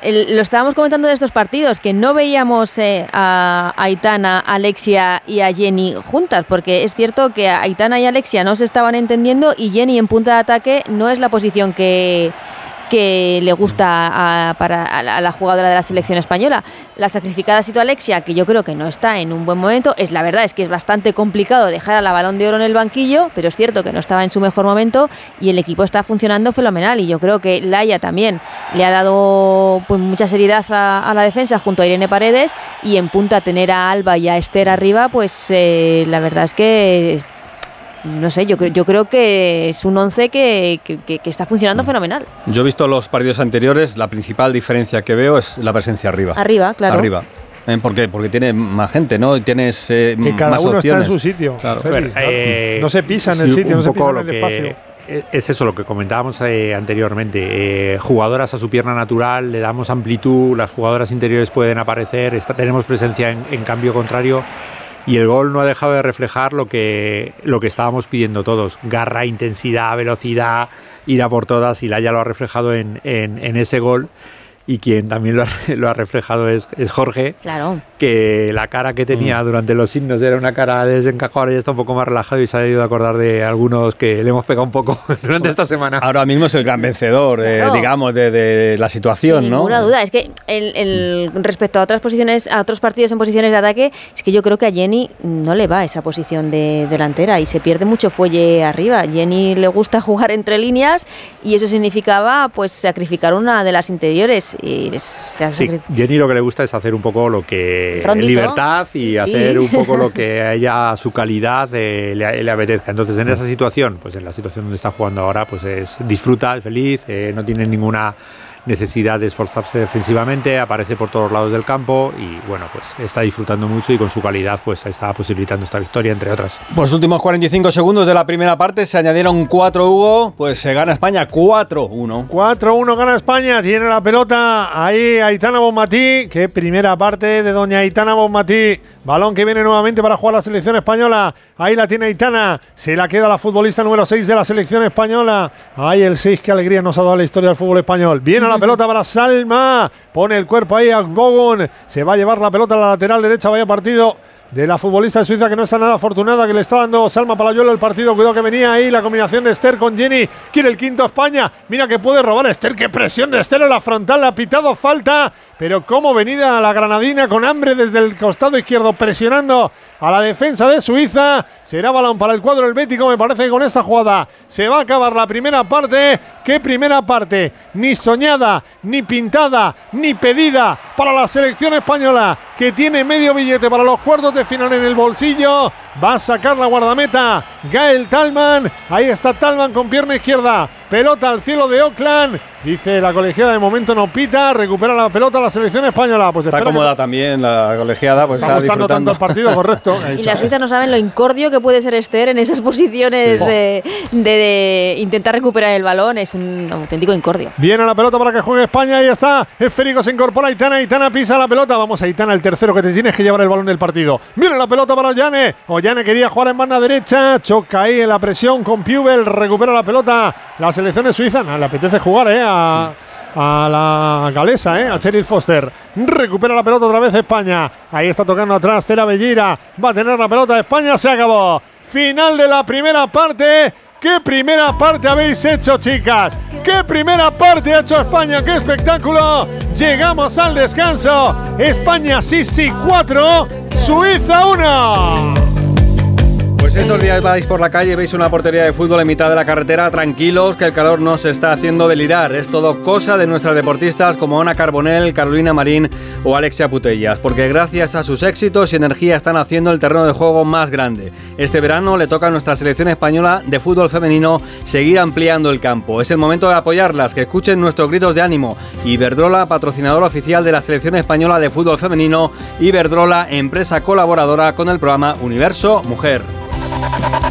el- lo estábamos comentando de estos partidos, que no veíamos eh, a Aitana, Alexia y a Jenny juntas, porque es cierto que Aitana y Alexia no se estaban entendiendo y Jenny en punta de ataque no es la posición que que le gusta a, para, a la, jugadora de la selección española. La sacrificada ha sido Alexia, que yo creo que no está en un buen momento. Es la verdad, es que es bastante complicado dejar a la balón de oro en el banquillo, pero es cierto que no estaba en su mejor momento y el equipo está funcionando fenomenal. Y yo creo que Laia también le ha dado pues, mucha seriedad a, a la defensa junto a Irene Paredes y en punta tener a Alba y a Esther arriba, pues eh, la verdad es que no sé, yo, creo- yo creo que es un 11 que, que- está funcionando fenomenal. Yo he visto los partidos anteriores, la principal diferencia que veo es la presencia arriba. Arriba, claro. Arriba. ¿Eh? ¿Por qué? Porque tiene más gente, ¿no? Tienes eh, Que cada más uno está en su sitio. Claro. Eh, no se pisa en el sí, sitio, no se pisa en el que- espacio. eh, Es eso lo que comentábamos eh, anteriormente. eh, jugadoras a su pierna natural, le damos amplitud, las jugadoras interiores pueden aparecer, está- tenemos presencia en, en cambio contrario. Y el gol no ha dejado de reflejar lo que, lo que estábamos pidiendo todos. Garra, intensidad, velocidad, ir a por todas. Y la ya lo ha reflejado en, en- en ese gol. Y quien también lo ha, lo ha reflejado es, es Jorge, Claro. que la cara que tenía durante los signos era una cara de desencajado, ahora ya está un poco más relajado y se ha ido a acordar de algunos que le hemos pegado un poco durante esta semana. Ahora mismo es el gran vencedor, eh, digamos, de, de la situación, Sin ¿no? ninguna duda. Es que el, el- respecto a otras posiciones, a otros partidos en posiciones de ataque, es que yo creo que a Jenny no le va esa posición de delantera y se pierde mucho fuelle arriba. Jenny le gusta jugar entre líneas y eso significaba pues sacrificar una de las interiores. Y se Sí, Jenny lo que le gusta es hacer un poco lo que Rondito. libertad y Sí, sí. hacer un poco lo que a ella a su calidad eh, le, le apetezca. Entonces en esa situación, pues en la situación donde está jugando ahora, pues es disfruta, es feliz, eh, no tiene ninguna necesidad de esforzarse defensivamente, aparece por todos lados del campo y bueno, pues está disfrutando mucho y con su calidad pues está posibilitando esta victoria entre otras. Pues los últimos 45 segundos de la primera parte se añadieron 4 Hugo, pues se gana España 4-1. 4-1 gana España, tiene la pelota ahí Aitana Bonmatí, que primera parte de doña Aitana Bonmatí, balón que viene nuevamente para jugar la selección española, ahí la tiene Aitana, se la queda la futbolista número 6 de la selección española, ahí el 6, qué alegría nos ha dado la historia del fútbol español, viene la pelota para Salma, pone el cuerpo ahí a Bogun, se va a llevar la pelota a la lateral derecha, vaya partido de la futbolista Suiza que no está nada afortunada, que le está dando Salma Palayuelo el partido. Cuidado que venía ahí la combinación de Esther con Jenny. Quiere el quinto España. Mira que puede robar Esther. Qué presión de Esther en la frontal. Le ha pitado falta. Pero cómo venida la granadina con hambre desde el costado izquierdo presionando a la defensa de Suiza. Será balón para el cuadro del Bético. Me parece que con esta jugada se va a acabar la primera parte. ¿Qué primera parte? Ni soñada, ni pintada, ni pedida para la selección española que tiene medio billete para los cuartos de final en el bolsillo. Va a sacar la guardameta Gael Talman. Ahí está Talman con pierna izquierda. Pelota al cielo de Oakland. Dice la colegiada de momento no pita. Recupera la pelota la selección española. Pues Está que- cómoda también la colegiada, pues Está está, gustando tanto el partido, correcto. Y las suizas no saben lo incordio que puede ser Esther en esas posiciones Sí. eh, de, de intentar recuperar el balón. Es un auténtico incordio. Viene la pelota para que juegue España. Ahí está. Esférico se incorpora Aitana. Aitana pisa la pelota. Vamos, Aitana, el tercero que te tienes que llevar el balón del partido. Viene la pelota para Ollane. Ollane quería jugar en banda derecha. Choca ahí en la presión con Piubel. Recupera la pelota. La selección de Suiza. No, le apetece jugar, ¿eh? A, la galesa, ¿eh? A Cheryl Foster. Recupera la pelota otra vez España. Ahí está tocando atrás Tera Bellira. Va a tener la pelota España. Se acabó. Final de la primera parte. ¿Qué primera parte habéis hecho, chicas? ¿Qué primera parte ha hecho España? ¡Qué espectáculo! Llegamos al descanso. España sí, sí, 4. Suiza 1. Pues estos días vais por la calle y veis una portería de fútbol en mitad de la carretera, tranquilos que el calor nos está haciendo delirar. Es todo cosa de nuestras deportistas como Ana Carbonell, Carolina Marín o Alexia Putellas, porque gracias a sus éxitos y energía están haciendo el terreno de juego más grande. Este verano le toca a nuestra selección española de fútbol femenino seguir ampliando el campo. Es el momento de apoyarlas, que escuchen nuestros gritos de ánimo. Iberdrola, patrocinador oficial de la selección española de fútbol femenino, Iberdrola, empresa colaboradora con el programa Universo Mujer. Thank you.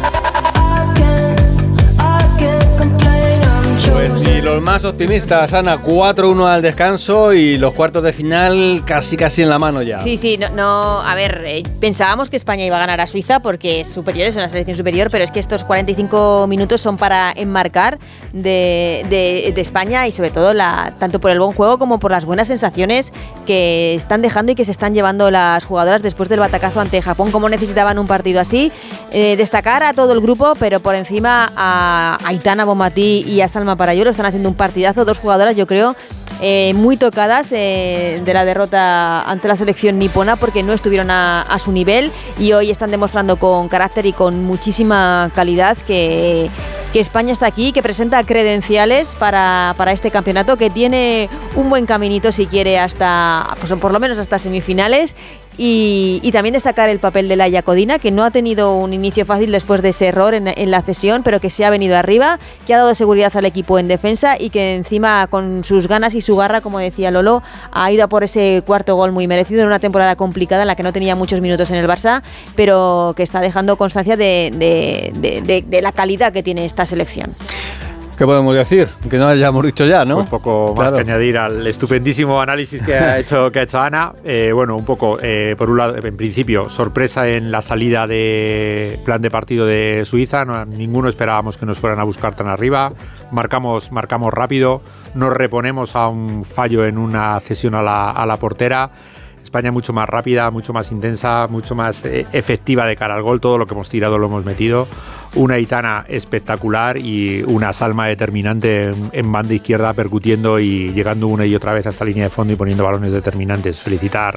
Pues ni los más optimistas, Ana, 4-1 al descanso y los cuartos de final casi casi en la mano ya. Sí, sí, no, no a ver, eh, pensábamos que España iba a ganar a Suiza porque es superior, es una selección superior, pero es que estos 45 minutos son para enmarcar de, de- de España y sobre todo la, tanto por el buen juego como por las buenas sensaciones que están dejando y que se están llevando las jugadoras después del batacazo ante Japón, como necesitaban un partido así. Eh, destacar a todo el grupo, pero por encima a Aitana Bomatí y a Salma Parayuelo están haciendo un partidazo, dos jugadoras yo creo eh, muy tocadas eh, de la derrota ante la selección nipona porque no estuvieron a, su nivel y hoy están demostrando con carácter y con muchísima calidad que, que España está aquí, que presenta credenciales para, para este campeonato, que tiene un buen caminito si quiere hasta, pues por lo menos hasta semifinales y, también destacar el papel de la Yacodina, que no ha tenido un inicio fácil después de ese error en, la cesión, pero que se ha venido arriba, que ha dado seguridad al equipo en defensa y que encima con sus ganas y su garra, como decía Lolo, ha ido a por ese cuarto gol muy merecido en una temporada complicada en la que no tenía muchos minutos en el Barça, pero que está dejando constancia de la calidad que tiene esta selección. ¿Qué podemos decir? Que no hayamos dicho ya, ¿no? Pues poco más Claro. que añadir al estupendísimo análisis que ha hecho, que ha hecho Ana. Eh, bueno, un poco, eh, por un lado, en principio, sorpresa en la salida de plan de partido de Suiza. No- ninguno esperábamos que nos fueran a buscar tan arriba. Marcamos, marcamos rápido, nos reponemos a un fallo en una cesión a la, a la portera. España mucho más rápida, mucho más intensa, mucho más eh, efectiva de cara al gol. Todo lo que hemos tirado lo hemos metido. Una Itana espectacular y una Salma determinante en, banda izquierda, percutiendo y llegando una y otra vez a esta línea de fondo y poniendo balones determinantes. Felicitar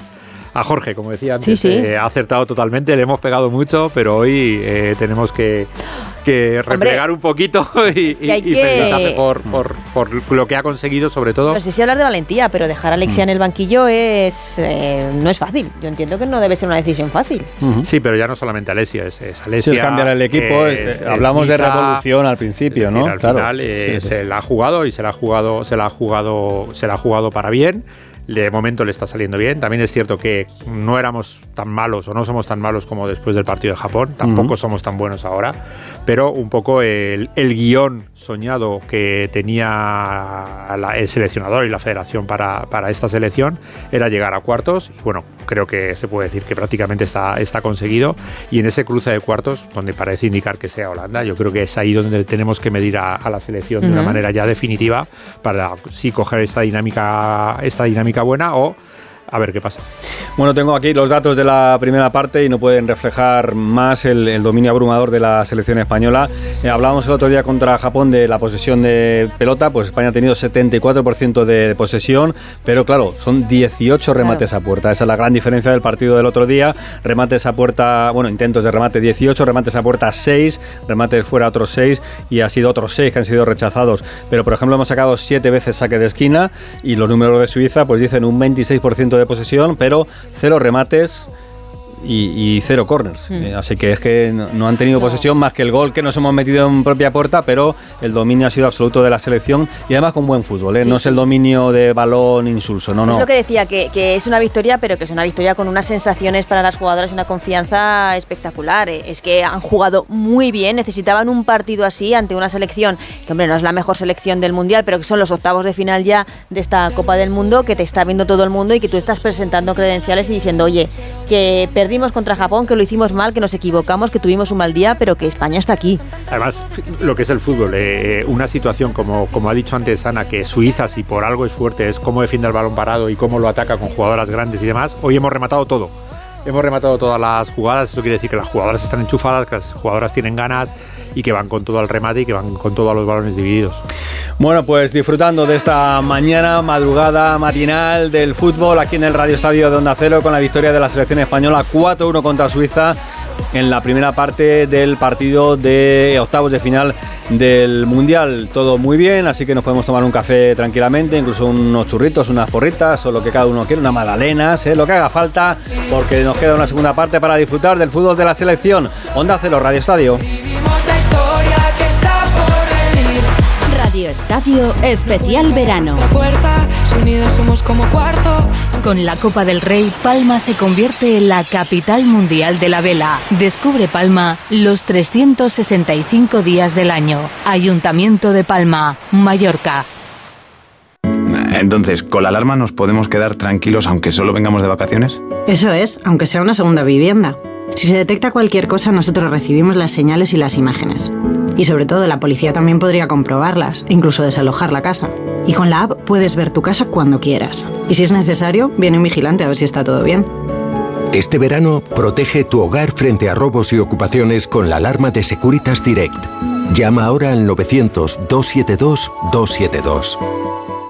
a Jorge, como decía antes, Sí, sí. eh, ha acertado totalmente, le hemos pegado mucho, pero hoy eh, tenemos que, que replegar un poquito y, que hay y- y que- felicitarle por, por- por lo que ha conseguido, sobre todo. No sé si hablar de valentía, pero dejar a Alexia en el banquillo es eh, no es fácil. Yo entiendo que no debe ser una decisión fácil. Sí, pero ya no solamente Alessia, es, es Alessia. Si es cambiar el equipo, es- eh, es hablamos de Misa, revolución al principio, es ¿no? decir, al Claro. final eh, Sí, sí. se la ha jugado y se la ha jugado, se la ha jugado, se la ha jugado para bien. De momento le está saliendo bien. También es cierto que no éramos tan malos o no somos tan malos como después del partido de Japón. Tampoco somos tan buenos ahora. Pero un poco el, el guion soñado que tenía la- el seleccionador y la federación para, para esta selección era llegar a cuartos. Y bueno, creo que se puede decir que prácticamente está, está conseguido. Y en ese cruce de cuartos, donde parece indicar que sea Holanda, yo creo que es ahí donde tenemos que medir a, a la selección de una manera ya definitiva para sí coger esta dinámica, esta dinámica buena o a ver qué pasa. Bueno, tengo aquí los datos de la primera parte y no pueden reflejar más el, el dominio abrumador de la selección española. Eh, hablábamos el otro día contra Japón de la posesión de pelota, pues España ha tenido 74% de posesión, pero claro, son 18 remates a puerta. Esa es la gran diferencia del partido del otro día. Remates a puerta, bueno, intentos de remate 18, remates a puerta 6, remates fuera otros 6 y ha sido otros 6 que han sido rechazados. Pero por ejemplo hemos sacado 7 veces saque de esquina y los números de Suiza pues dicen un 26% de posesión, pero cero remates y, y cero corners. Mm. Eh, así que es que no, no han tenido posesión más que el gol que nos hemos metido en propia puerta, pero el dominio ha sido absoluto de la selección y además con buen fútbol. ¿eh? Sí, no es el dominio de balón insulso, no, Es no. lo que decía, que, que es una victoria, pero que es una victoria con unas sensaciones para las jugadoras y una confianza espectacular. Eh, Es que han jugado muy bien, necesitaban un partido así ante una selección que, hombre, no es la mejor selección del Mundial, pero que son los octavos de final ya de esta Copa del Mundo, que te está viendo todo el mundo y que tú estás presentando credenciales y diciendo, oye, que contra Japón, que lo hicimos mal, que nos equivocamos, que tuvimos un mal día, pero que España está aquí. Además, lo que es el fútbol, eh, una situación como, como ha dicho antes Ana, que Suiza, si por algo es fuerte, es cómo defiende el balón parado y cómo lo ataca con jugadoras grandes y demás. Hoy hemos rematado todo. Hemos rematado todas las jugadas, eso quiere decir que las jugadoras están enchufadas, que las jugadoras tienen ganas y que van con todo al remate y que van con todo a los balones divididos. Bueno, pues disfrutando de esta mañana, madrugada, matinal del fútbol aquí en el Radio Estadio de Onda Cero con la victoria de la selección española 4-1 contra Suiza en la primera parte del partido de octavos de final del Mundial. Todo muy bien, así que nos podemos tomar un café tranquilamente, incluso unos churritos, unas porritas o lo que cada uno quiera, unas magdalenas, ¿eh? lo que haga falta, porque nos queda una segunda parte para disfrutar del fútbol de la selección. Onda Cero, Radio Estadio. Radio Estadio Especial Verano. Nuestra fuerza, si unidas somos como cuarzo. Con la Copa del Rey, Palma se convierte en la capital mundial de la vela. Descubre Palma los 365 días del año. Ayuntamiento de Palma, Mallorca. Entonces, ¿con la alarma nos podemos quedar tranquilos aunque solo vengamos de vacaciones? Eso es, aunque sea una segunda vivienda. Si se detecta cualquier cosa, nosotros recibimos las señales y las imágenes. Y sobre todo, la policía también podría comprobarlas, incluso desalojar la casa. Y con la app puedes ver tu casa cuando quieras. Y si es necesario, viene un vigilante a ver si está todo bien. Este verano, protege tu hogar frente a robos y ocupaciones con la alarma de Securitas Direct. Llama ahora al 900-272-272.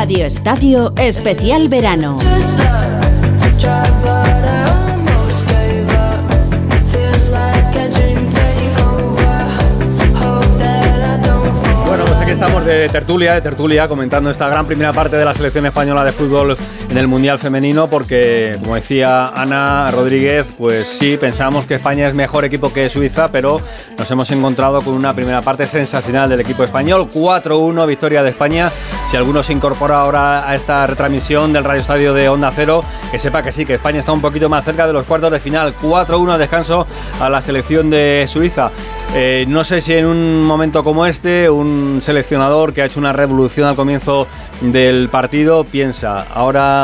Radio Estadio Especial Verano. Bueno, pues aquí estamos de tertulia, de tertulia, comentando esta gran primera parte de la selección española de fútbol en el Mundial Femenino, porque, como decía Ana Rodríguez, pues sí, pensamos que España es mejor equipo que Suiza, pero nos hemos encontrado con una primera parte sensacional del equipo español, 4-1, victoria de España. Si alguno se incorpora ahora a esta retransmisión del Radio Estadio de Onda Cero, que sepa que sí, que España está un poquito más cerca de los cuartos de final, 4-1 descanso a la selección de Suiza. Eh, no sé si en un momento como este, un seleccionador que ha hecho una revolución al comienzo del partido piensa, ahora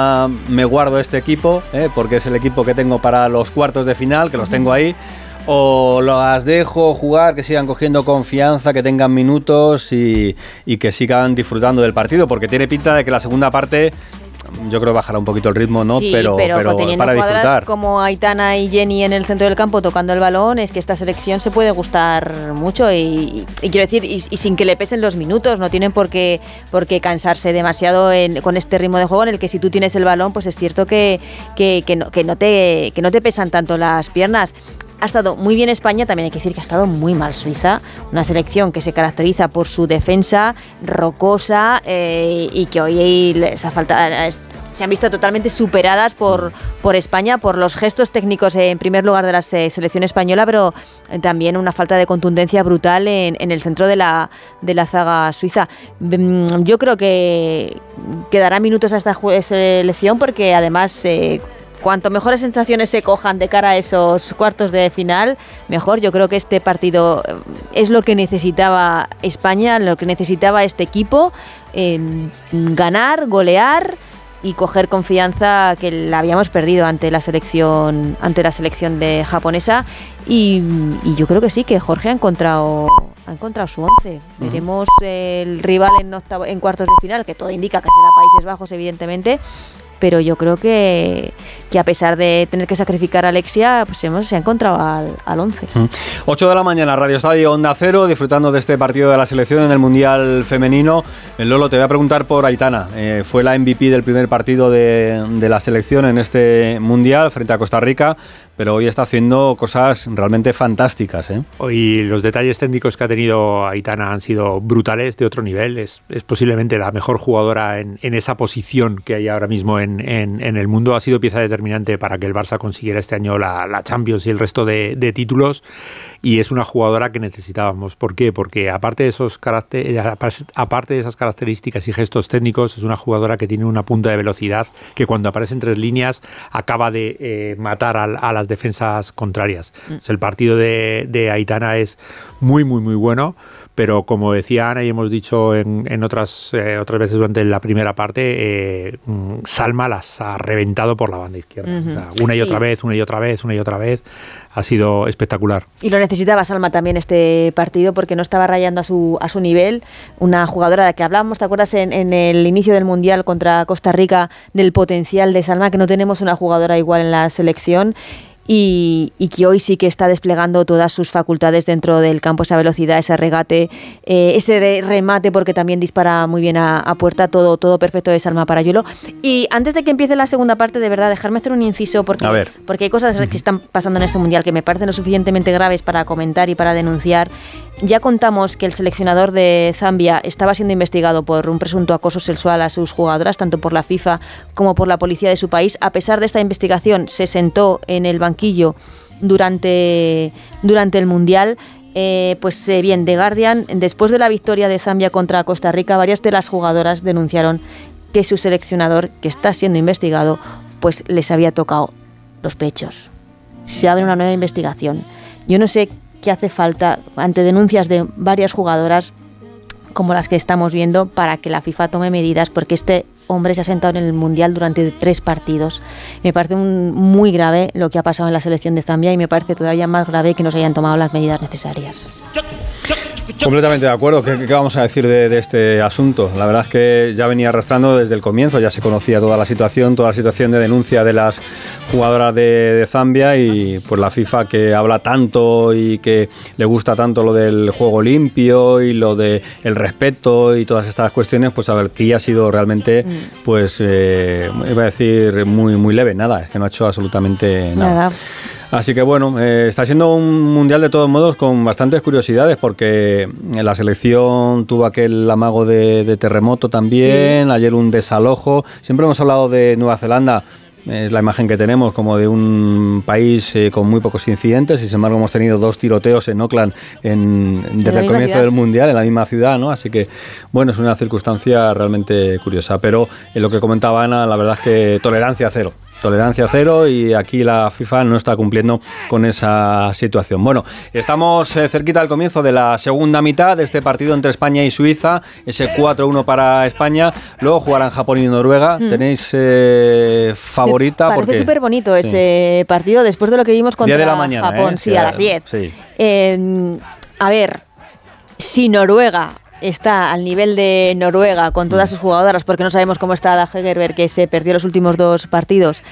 me guardo este equipo, eh, porque es el equipo que tengo para los cuartos de final, que los tengo ahí, o las dejo jugar, que sigan cogiendo confianza, que tengan minutos y, y que sigan disfrutando del partido, porque tiene pinta de que la segunda parte yo creo que bajará un poquito el ritmo, ¿no? Sí, pero, pero, pero teniendo para disfrutar. como Aitana y Jenny en el centro del campo tocando el balón, es que esta selección se puede gustar mucho y, y- y quiero decir, y, y sin que le pesen los minutos, no tienen por qué, por qué cansarse demasiado en- con este ritmo de juego en el que si tú tienes el balón, pues es cierto que, que, que no, que no te, que no te pesan tanto las piernas. Ha estado muy bien España, también hay que decir que ha estado muy mal Suiza, una selección que se caracteriza por su defensa rocosa eh, y que hoy les ha faltado, se han visto totalmente superadas por, por España, por los gestos técnicos en primer lugar de la se- selección española, pero también una falta de contundencia brutal en, en el centro de la, de la zaga suiza. Mm, Yo creo que quedará minutos a esta selección porque además... eh, Cuanto mejores sensaciones se cojan de cara a esos cuartos de final, mejor. Yo creo que este partido eh, es lo que necesitaba España, lo que necesitaba este equipo. eh, ganar, golear y coger confianza que la habíamos perdido ante la selección ante la selección de japonesa y, y yo creo que sí que Jorge ha encontrado ha encontrado su once veremos el rival en octavo- en cuartos de final que todo indica que será Países Bajos evidentemente pero yo creo que, que a pesar de tener que sacrificar a Alexia pues hemos, se ha encontrado al, al once 8 de la mañana, Radio Estadio Onda Cero, disfrutando de este partido de la selección en el Mundial Femenino. Eh, Lolo, te voy a preguntar por Aitana. Eh, fue la MVP del primer partido de la selección en este Mundial frente a Costa Rica, pero hoy está haciendo cosas realmente fantásticas. ¿eh? Hoy los detalles técnicos que ha tenido Aitana han sido brutales, de otro nivel. Es, es posiblemente la mejor jugadora en, en esa posición que hay ahora mismo en, en- en el mundo. Ha sido pieza determinante para que el Barça consiguiera este año la, la Champions y el resto de, de títulos. Y es una jugadora que necesitábamos. ¿Por qué? Porque aparte de, esos eh, aparte de esas características y gestos técnicos, es una jugadora que tiene una punta de velocidad que cuando aparece en tres líneas acaba de eh, matar al- a, las defensas contrarias. Mm. El partido de, de Aitana es muy, muy, muy bueno. Pero como decía Ana y hemos dicho en, en otras, eh, otras veces durante la primera parte, eh, mm, Salma las ha reventado por la banda izquierda. Ujú. O sea, una y Sí. otra vez, una y otra vez, una y otra vez. Ha sido espectacular. Y lo necesitaba Salma también este partido porque no estaba rayando a su, a su nivel. Una jugadora de la que hablamos, ¿te acuerdas en, en el inicio del Mundial contra Costa Rica del potencial de Salma? Que no tenemos una jugadora igual en la selección. Y, y que hoy sí que está desplegando todas sus facultades dentro del campo, esa velocidad, ese regate, eh, ese re- remate, porque también dispara muy bien a, a puerta, todo, todo perfecto de Salma Parayuelo. Y antes de que empiece la segunda parte, de verdad, dejarme hacer un inciso, porque A ver. porque hay cosas que están pasando en este mundial que me parecen lo suficientemente graves para comentar y para denunciar. Ya contamos que el seleccionador de Zambia estaba siendo investigado por un presunto acoso sexual a sus jugadoras, tanto por la FIFA como por la policía de su país. A pesar de esta investigación, se sentó en el banquillo durante, durante el mundial. Eh, pues eh, bien, The Guardian, después de la victoria de Zambia contra Costa Rica, varias de las jugadoras denunciaron que su seleccionador, que está siendo investigado, pues les había tocado los pechos. Se abre una nueva investigación. Yo no sé qué hace falta ante denuncias de varias jugadoras como las que estamos viendo para que la FIFA tome medidas porque este hombre se ha sentado en el Mundial durante tres partidos. Me parece un- muy grave lo que ha pasado en la selección de Zambia y me parece todavía más grave que no se hayan tomado las medidas necesarias. Completamente de acuerdo. ¿Qué, qué vamos a decir de, de este asunto? La verdad es que ya venía arrastrando desde el comienzo, ya se conocía toda la situación, toda la situación de denuncia de las jugadoras de, de Zambia y pues la FIFA que habla tanto y que le gusta tanto lo del juego limpio y lo de el respeto y todas estas cuestiones, pues a ver, aquí ha sido realmente, pues eh, iba a decir muy muy leve, nada, es que no ha hecho absolutamente nada. Nada. Así que bueno, eh, está siendo un mundial de todos modos con bastantes curiosidades porque la selección tuvo aquel amago de, de terremoto también, ayer un desalojo. Siempre hemos hablado de Nueva Zelanda. Es la imagen que tenemos como de un país eh, con muy pocos incidentes y sin embargo hemos tenido dos tiroteos en Auckland en, desde el comienzo ciudad. del mundial en la misma ciudad, ¿no? Así que bueno, es una circunstancia realmente curiosa. Pero en lo que comentaba Ana, la verdad es que tolerancia cero. Tolerancia cero y aquí la FIFA no está cumpliendo con esa situación. Bueno, estamos eh, cerquita al comienzo de la segunda mitad de este partido entre España y Suiza, ese 4-1 para España. Luego jugarán Japón y Noruega. Mm. ¿Tenéis eh, favorita? Parece Porque- súper bonito Sí. ese partido después de lo que vimos contra 10 de la mañana, Japón. ¿eh? Sí, a las 10. Sí. Eh, a ver, si Noruega está al nivel de Noruega con todas sus jugadoras, porque no sabemos cómo está Ada Hegerberg, que se perdió los últimos dos partidos,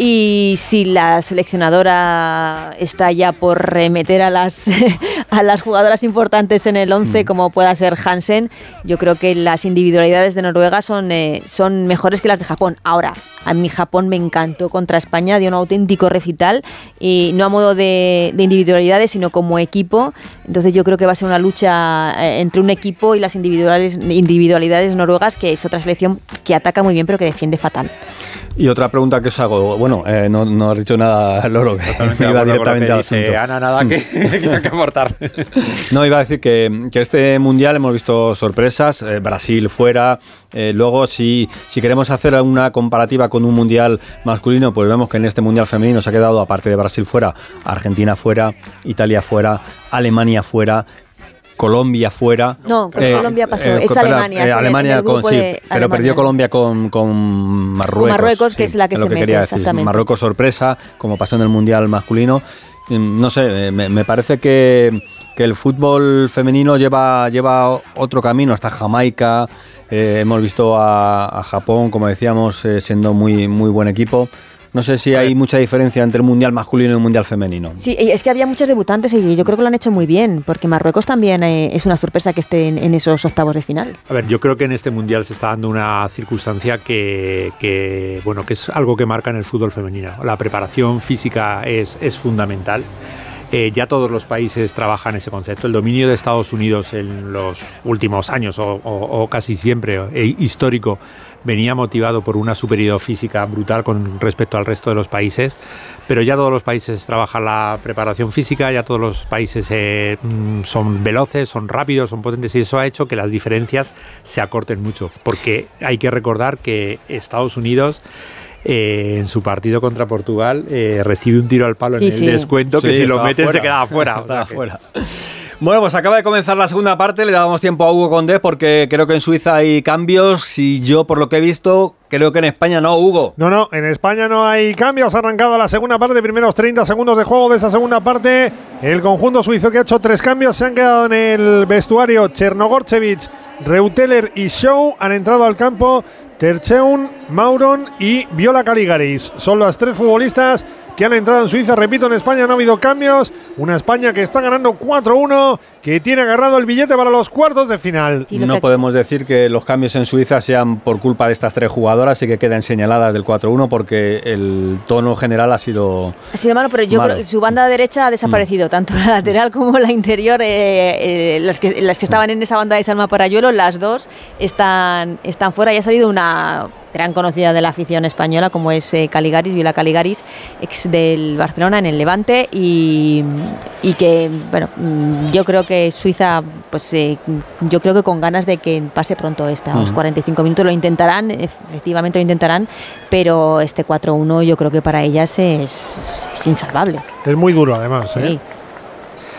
y si la seleccionadora está ya por remeter a las, a las jugadoras importantes en el Mm. 11, como pueda ser Hansen, yo creo que las individualidades de Noruega son, eh, son mejores que las de Japón. Ahora, a mí Japón me encantó contra España, dio un auténtico recital, y no a modo de, de individualidades, sino como equipo. Entonces yo creo que va a ser una lucha eh, entre un equipo y las individuales, individualidades noruegas, que es otra selección que ataca muy bien, pero que defiende fatal. Y otra pregunta que os hago, bueno, eh, no, no has dicho nada, Lolo, que iba directamente al asunto. Ana, nada que, que, que aportar. No, iba a decir que, que este mundial hemos visto sorpresas, eh, Brasil fuera, eh, luego si, si queremos hacer una comparativa con un mundial masculino, pues vemos que en este mundial femenino se ha quedado, aparte de Brasil fuera, Argentina fuera, Italia fuera, Alemania fuera. Colombia fuera. No, con Colombia pasó, es Alemania, eh, Alemania con, sí, pero perdió Colombia con, con Marruecos. Marruecos, que es la que se mete, decir. exactamente. Marruecos sorpresa, como pasó en el Mundial masculino. Mm, No sé, eh, me, me parece que, que el fútbol femenino lleva, lleva otro camino, hasta Jamaica. eh, hemos visto a, a Japón, como decíamos, eh, siendo muy, muy buen equipo. No sé si hay mucha diferencia entre el Mundial masculino y el Mundial femenino. Sí, es que había muchos debutantes y yo creo que lo han hecho muy bien, porque Marruecos también eh, es una sorpresa que esté en, en esos octavos de final. A ver, yo creo que en este mundial se está dando una circunstancia que, que, bueno, que es algo que marca en el fútbol femenino. La preparación física es, es fundamental. Eh, ya todos los países trabajan ese concepto. El dominio de Estados Unidos en los últimos años, o, o- o casi siempre eh, histórico, venía motivado por una superioridad física brutal con respecto al resto de los países, pero ya todos los países trabajan la preparación física, ya todos los países eh, mm, son veloces, son rápidos, son potentes y eso ha hecho que las diferencias se acorten mucho, porque hay que recordar que Estados Unidos eh, en su partido contra Portugal eh, recibe un tiro al palo Sí, en el sí. descuento que Sí, si lo meten se fuera. queda fuera. O Estaba sea que- fuera. Bueno, pues acaba de comenzar la segunda parte, le dábamos tiempo a Hugo Condés porque creo que en Suiza hay cambios y yo por lo que he visto creo que en España no, Hugo. No, no, en España no hay cambios. Ha arrancado la segunda parte, primeros 30 segundos de juego de esa segunda parte. El conjunto suizo que ha hecho tres cambios se han quedado en el vestuario. Chernogorchevich, Reuteler y Show han entrado al campo. Tercheun, Mauron y Viola Caligaris. Son las tres futbolistas que han entrado en Suiza. Repito, en España no ha habido cambios. Una España que está ganando 4-1, que tiene agarrado el billete para los cuartos de final. No podemos decir que los cambios en Suiza sean por culpa de estas tres jugadoras y que queden señaladas del 4-1 porque el tono general ha sido... Ha sido malo, pero yo Malo. creo que su banda derecha ha desaparecido, tanto la lateral como la interior. eh, eh, las, que, las que estaban en esa banda de Salma Parayuelo, las dos están, están fuera y ha salido una gran conocida de la afición española como es eh, Caligaris, Viola Caligaris, ex del Barcelona en el Levante y, y que, bueno, mm, yo creo que Suiza, pues eh, yo creo que con ganas de que pase pronto estos Ujú. 45 minutos lo intentarán, efectivamente lo intentarán, pero este 4-1 yo creo que para ellas es, es insalvable. Es muy duro, además. ¿eh? Sí.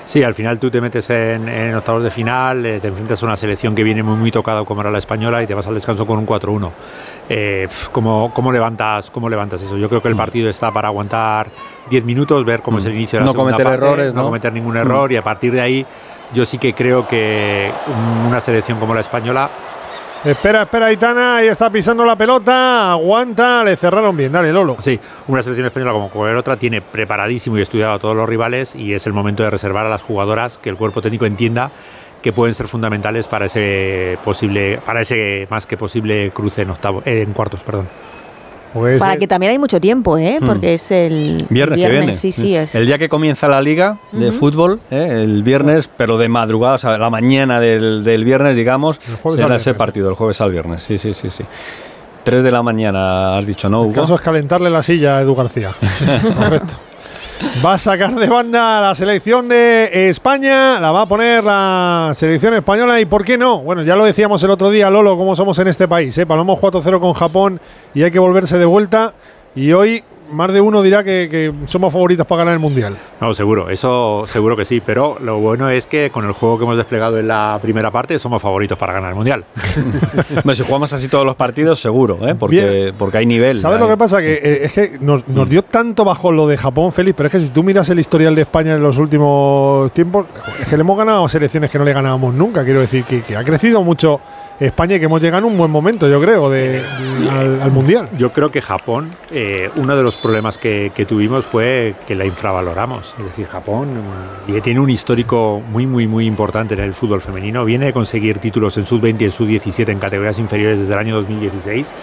Sí, al final tú te metes en, en octavos de final, eh, te enfrentas a una selección que viene muy, muy tocado como era la española y te vas al descanso con un 4-1. Eh, pf, ¿cómo, cómo levantas, ¿Cómo levantas eso? Yo creo que el partido está para aguantar 10 minutos, ver cómo es el inicio de la Mm. No segunda cometer parte, errores, no ¿no? cometer ningún Mm. error y a partir de ahí yo sí que creo que una selección como la española Espera, espera, Aitana, ahí está pisando la pelota, aguanta, le cerraron bien, dale, Lolo. Sí, una selección española como cualquier otra tiene preparadísimo y estudiado a todos los rivales y es el momento de reservar a las jugadoras que el cuerpo técnico entienda que pueden ser fundamentales para ese posible, para ese más que posible cruce en octavo, en cuartos, perdón. Pues, Para que también hay mucho tiempo, ¿eh? Hmm. Porque es el Viernes, que viene. Sí, sí, es. El día que comienza la liga de fútbol, ¿eh? el viernes, pero de madrugada, o sea, la mañana del, del viernes, digamos, jueves será al ese viernes. partido, el jueves al viernes. Sí, sí, sí, sí. 3 de la mañana, has dicho, ¿no, El Hugo? caso es calentarle la silla a Edu García. Correcto. Va a sacar de banda la selección de España, la va a poner la selección española y ¿por qué no? Bueno, ya lo decíamos el otro día, Lolo, cómo somos en este país. ¿eh? Palmamos 4-0 con Japón y hay que volverse de vuelta y hoy más de uno dirá que, que somos favoritas para ganar el Mundial. No, seguro, eso seguro que sí, pero lo bueno es que con el juego que hemos desplegado en la primera parte somos favoritos para ganar el Mundial. Si jugamos así todos los partidos, seguro, ¿eh? porque, porque hay nivel. ¿Sabes hay- lo que pasa? Que eh, es que nos, nos dio tanto bajo lo de Japón, Félix, pero es que si tú miras el historial de España en los últimos tiempos, es que le hemos ganado selecciones que no le ganábamos nunca. Quiero decir que, que ha crecido mucho España y que hemos llegado en un buen momento, yo creo, de, de- al, al Mundial. Yo creo que Japón, eh, uno de los problemas que, que tuvimos fue que la infravaloramos. Es decir, Japón eh, tiene un histórico muy, muy, muy importante en el fútbol femenino. Viene de conseguir títulos en sub-20 y en sub-17 en categorías inferiores desde el año 2016.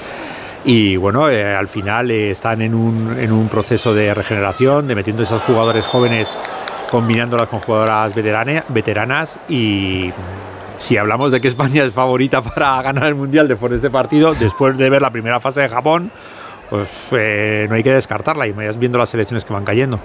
Y bueno, eh, al final eh, están en un, en un proceso de regeneración, de metiendo esos jugadores jóvenes, combinándolas con jugadoras veteranas y mm, si hablamos de que España es favorita para ganar el Mundial después de este partido, después de ver la primera fase de Japón, pues eh, no hay que descartarla y vayas viendo las selecciones que van cayendo.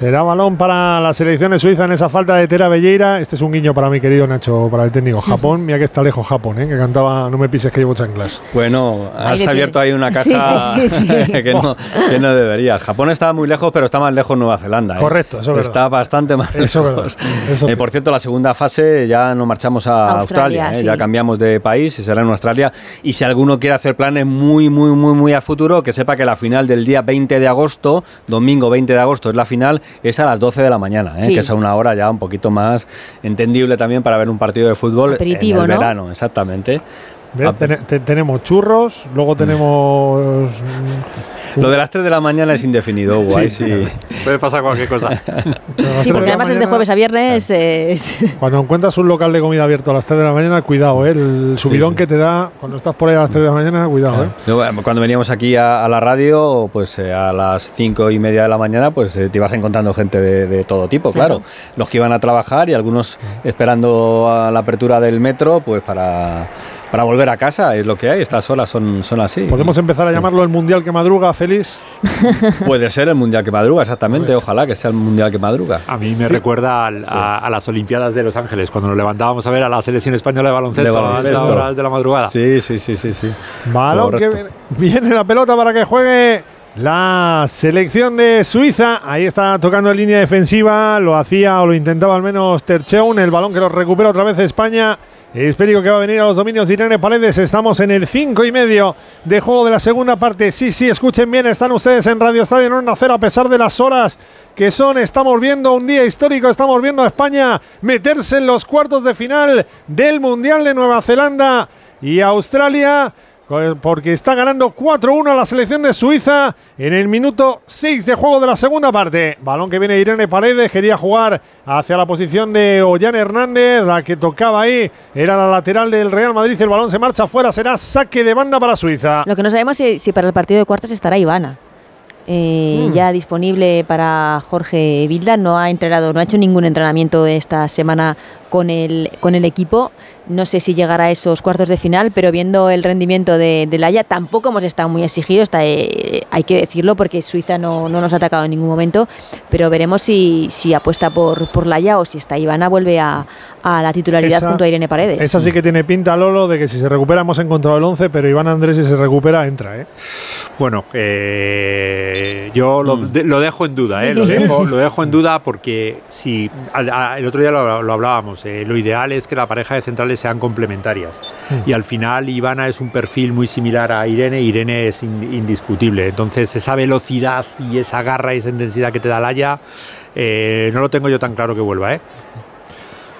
Será balón para la selección de Suiza en esa falta de Tera Belleira. Este es un guiño para mi querido Nacho, para el técnico. Japón, mira que está lejos Japón, ¿eh? que cantaba No me pises que llevo chanclas. Bueno, has abierto ahí una caja sí, sí, sí. que, no, que no debería. Japón está muy lejos, pero está más lejos Nueva Zelanda. ¿eh? Correcto, eso es Está bastante más Eso lejos. verdad, eso Eh, por cierto, la segunda fase ya no marchamos a Australia, Australia, ¿eh? sí. ya cambiamos de país y será en Australia. Y si alguno quiere hacer planes muy, muy, muy, muy a futuro, que sepa que la final del día 20 de agosto, domingo 20 de agosto es la final, es a las 12 de la mañana, ¿eh? Sí. que es a una hora ya un poquito más entendible también para ver un partido de fútbol Aperitivo, en el ¿no? verano, exactamente. Ah, te- tenemos churros, luego tenemos. mm, Lo de las 3 de la mañana es indefinido, Hugo, ahí sí. Puede pasar cualquier cosa. Sí, porque además es de jueves a viernes. es- Cuando encuentras un local de comida abierto a las 3 de la mañana, cuidado, ¿eh? el subidón sí. que te da cuando estás por ahí a las 3 de la mañana, cuidado. ¿eh? Eh, Cuando veníamos aquí a, a la radio, pues eh, a las cinco y media de la mañana, pues eh, te ibas encontrando gente de, de todo tipo, claro. Claro. Los que iban a trabajar y algunos esperando a la apertura del metro, pues para, para volver a casa, es lo que hay. Estas horas son, son así. ¿Podemos empezar a llamarlo el mundial que madruga, Félix? Puede ser el mundial que madruga, exactamente. Ojalá que sea el mundial que madruga. A mí me recuerda al- a, a las Olimpiadas de Los Ángeles, cuando nos levantábamos a ver a la selección española de baloncesto, De a baloncesto. las horas de la madrugada. Sí, sí, sí, sí, sí. Balón que viene la pelota para que juegue la selección de Suiza. Ahí está tocando en línea defensiva. Lo hacía o lo intentaba al menos Tercheun. El balón que lo recupera otra vez España. Espérico que va a venir a los dominios de Irene Paredes. Estamos en el 5 y medio de juego de la segunda parte. Sí, sí, escuchen bien. Están ustedes en Radio Estadio en Onda Cero a pesar de las horas que son. Estamos viendo un día histórico. Estamos viendo a España meterse en los cuartos de final del Mundial de Nueva Zelanda y Australia. Porque está ganando 4-1 a la selección de Suiza en el minuto 6 de juego de la segunda parte. Balón que viene Irene Paredes, quería jugar hacia la posición de Ollán Hernández, la que tocaba ahí era la lateral del Real Madrid. El balón se marcha afuera, será saque de banda para Suiza. Lo que no sabemos es si para el partido de cuartos estará Ivana. eh, Mm. ya disponible para Jorge Vilda. No ha entrenado, no ha hecho ningún entrenamiento esta semana con el, con el equipo. No sé si llegará a esos cuartos de final, pero viendo el rendimiento de, de Laia, tampoco hemos estado muy exigidos, está, eh, hay que decirlo, porque Suiza no, no nos ha atacado en ningún momento. Pero veremos si, si apuesta por, por Laia o si está Ivana, vuelve a, a la titularidad Esa- junto a Irene Paredes. Esa sí que tiene pinta, Lolo, de que si se recupera hemos encontrado el 11, pero Iván Andrés si se recupera entra. ¿eh? Bueno, eh, yo lo, de- lo dejo en duda, ¿eh? lo, dejo, lo dejo en duda porque si al- a- el otro día lo, lo hablábamos, eh, lo ideal es que la pareja de centrales sean complementarias. Y al final Ivana es un perfil muy similar a Irene, Irene es in- indiscutible, entonces esa velocidad y esa garra y esa intensidad que te da Laia, eh, no lo tengo yo tan claro que vuelva, ¿eh?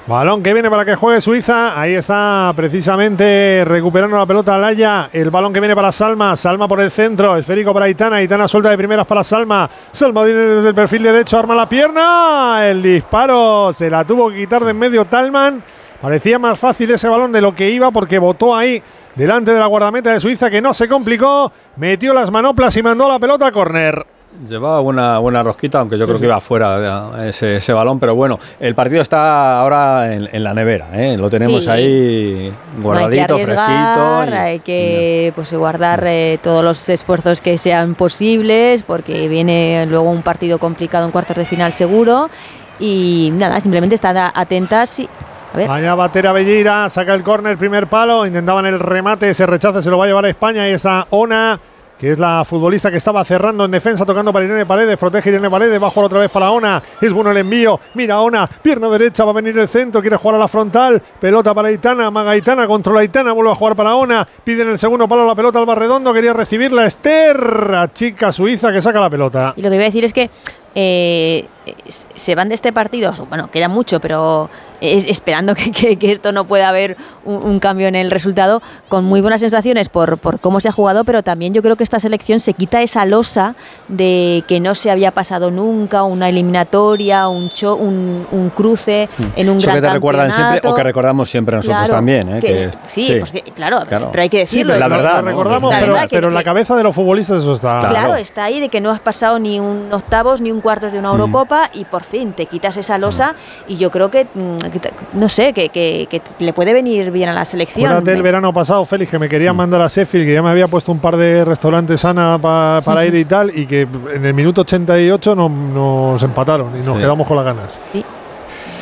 Balón que viene para que juegue Suiza. Ahí está precisamente recuperando la pelota Laya. El balón que viene para Salma. Salma por el centro. Esférico para Aitana. Aitana suelta de primeras para Salma. Salma viene desde el perfil derecho. Arma la pierna. El disparo se la tuvo que quitar de en medio Talman. Parecía más fácil ese balón de lo que iba porque botó ahí delante de la guardameta de Suiza que no se complicó. Metió las manoplas y mandó la pelota a córner. Llevaba una buena rosquita, aunque yo creo que iba fuera ese, ese, balón, pero bueno, el partido está ahora en, la nevera, ¿eh? lo tenemos Sí. ahí guardadito, hay que fresquito. y- hay que pues, guardar eh, todos los esfuerzos que sean posibles, porque viene luego un partido complicado en cuartos de final seguro. Y nada, simplemente estar a- atentas. Y, a ver, Vaya batera Belleira, saca el córner, primer palo, intentaban el remate, ese rechace se lo va a llevar a España. Ahí está Ona, que es la futbolista que estaba cerrando en defensa, tocando para Irene Paredes, protege Irene Paredes, va a jugar otra vez para Ona, es bueno el envío, mira Ona, pierna derecha, va a venir el centro, quiere jugar a la frontal, pelota para Aitana, Maga Aitana, controla Aitana, vuelve a jugar para Ona, pide en el segundo palo la pelota al Barredondo, quería recibirla. Esther, chica suiza que saca la pelota. y lo que voy a decir es que eh, se van de este partido, bueno, queda mucho, pero es- esperando que, que- que esto no pueda haber un, un cambio en el resultado, con muy buenas sensaciones por, por cómo se ha jugado, pero también yo creo que esta selección se quita esa losa de que no se había pasado nunca, una eliminatoria, un, cho- un, un cruce en un Eso gran que te recuerdan siempre o que recordamos siempre nosotros Claro, también. ¿eh? que- Que- sí, pues sí, claro, Claro. pero hay que decirlo. Sí, la verdad, recordamos, La pero, verdad que- pero en la cabeza de los futbolistas eso está. Claro, está ahí de que no has pasado ni un octavos ni un cuartos de una Eurocopa y por fin te quitas esa losa y yo creo que, mm, no sé, que, que- que le puede venir bien a la selección. Acuérdate el verano pasado, Félix, que me querían mandar a Sheffield, que ya me había pusto un par de restaurantes sana pa- para ir y tal, y que en el minuto 88 nos, nos empataron y nos Sí. quedamos con las ganas. Sí.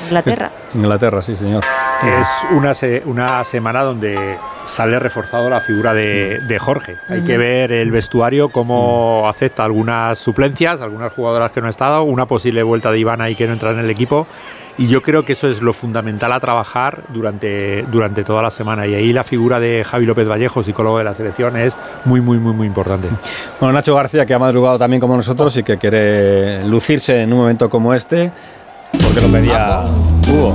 Inglaterra. Inglaterra, sí, señor. Es una, se- una semana donde sale reforzado la figura de, de Jorge. Hay que ver el vestuario, cómo acepta algunas suplencias, algunas jugadoras que no ha estado, una posible vuelta de Ivana y que no entra en el equipo. Y yo creo que eso es lo fundamental a trabajar durante, durante toda la semana. Y ahí la figura de Javi López Vallejo, psicólogo de la selección, es muy, muy, muy, muy importante. Bueno, Nacho García, que ha madrugado también como nosotros y que quiere lucirse en un momento como este, porque lo pedía Hugo.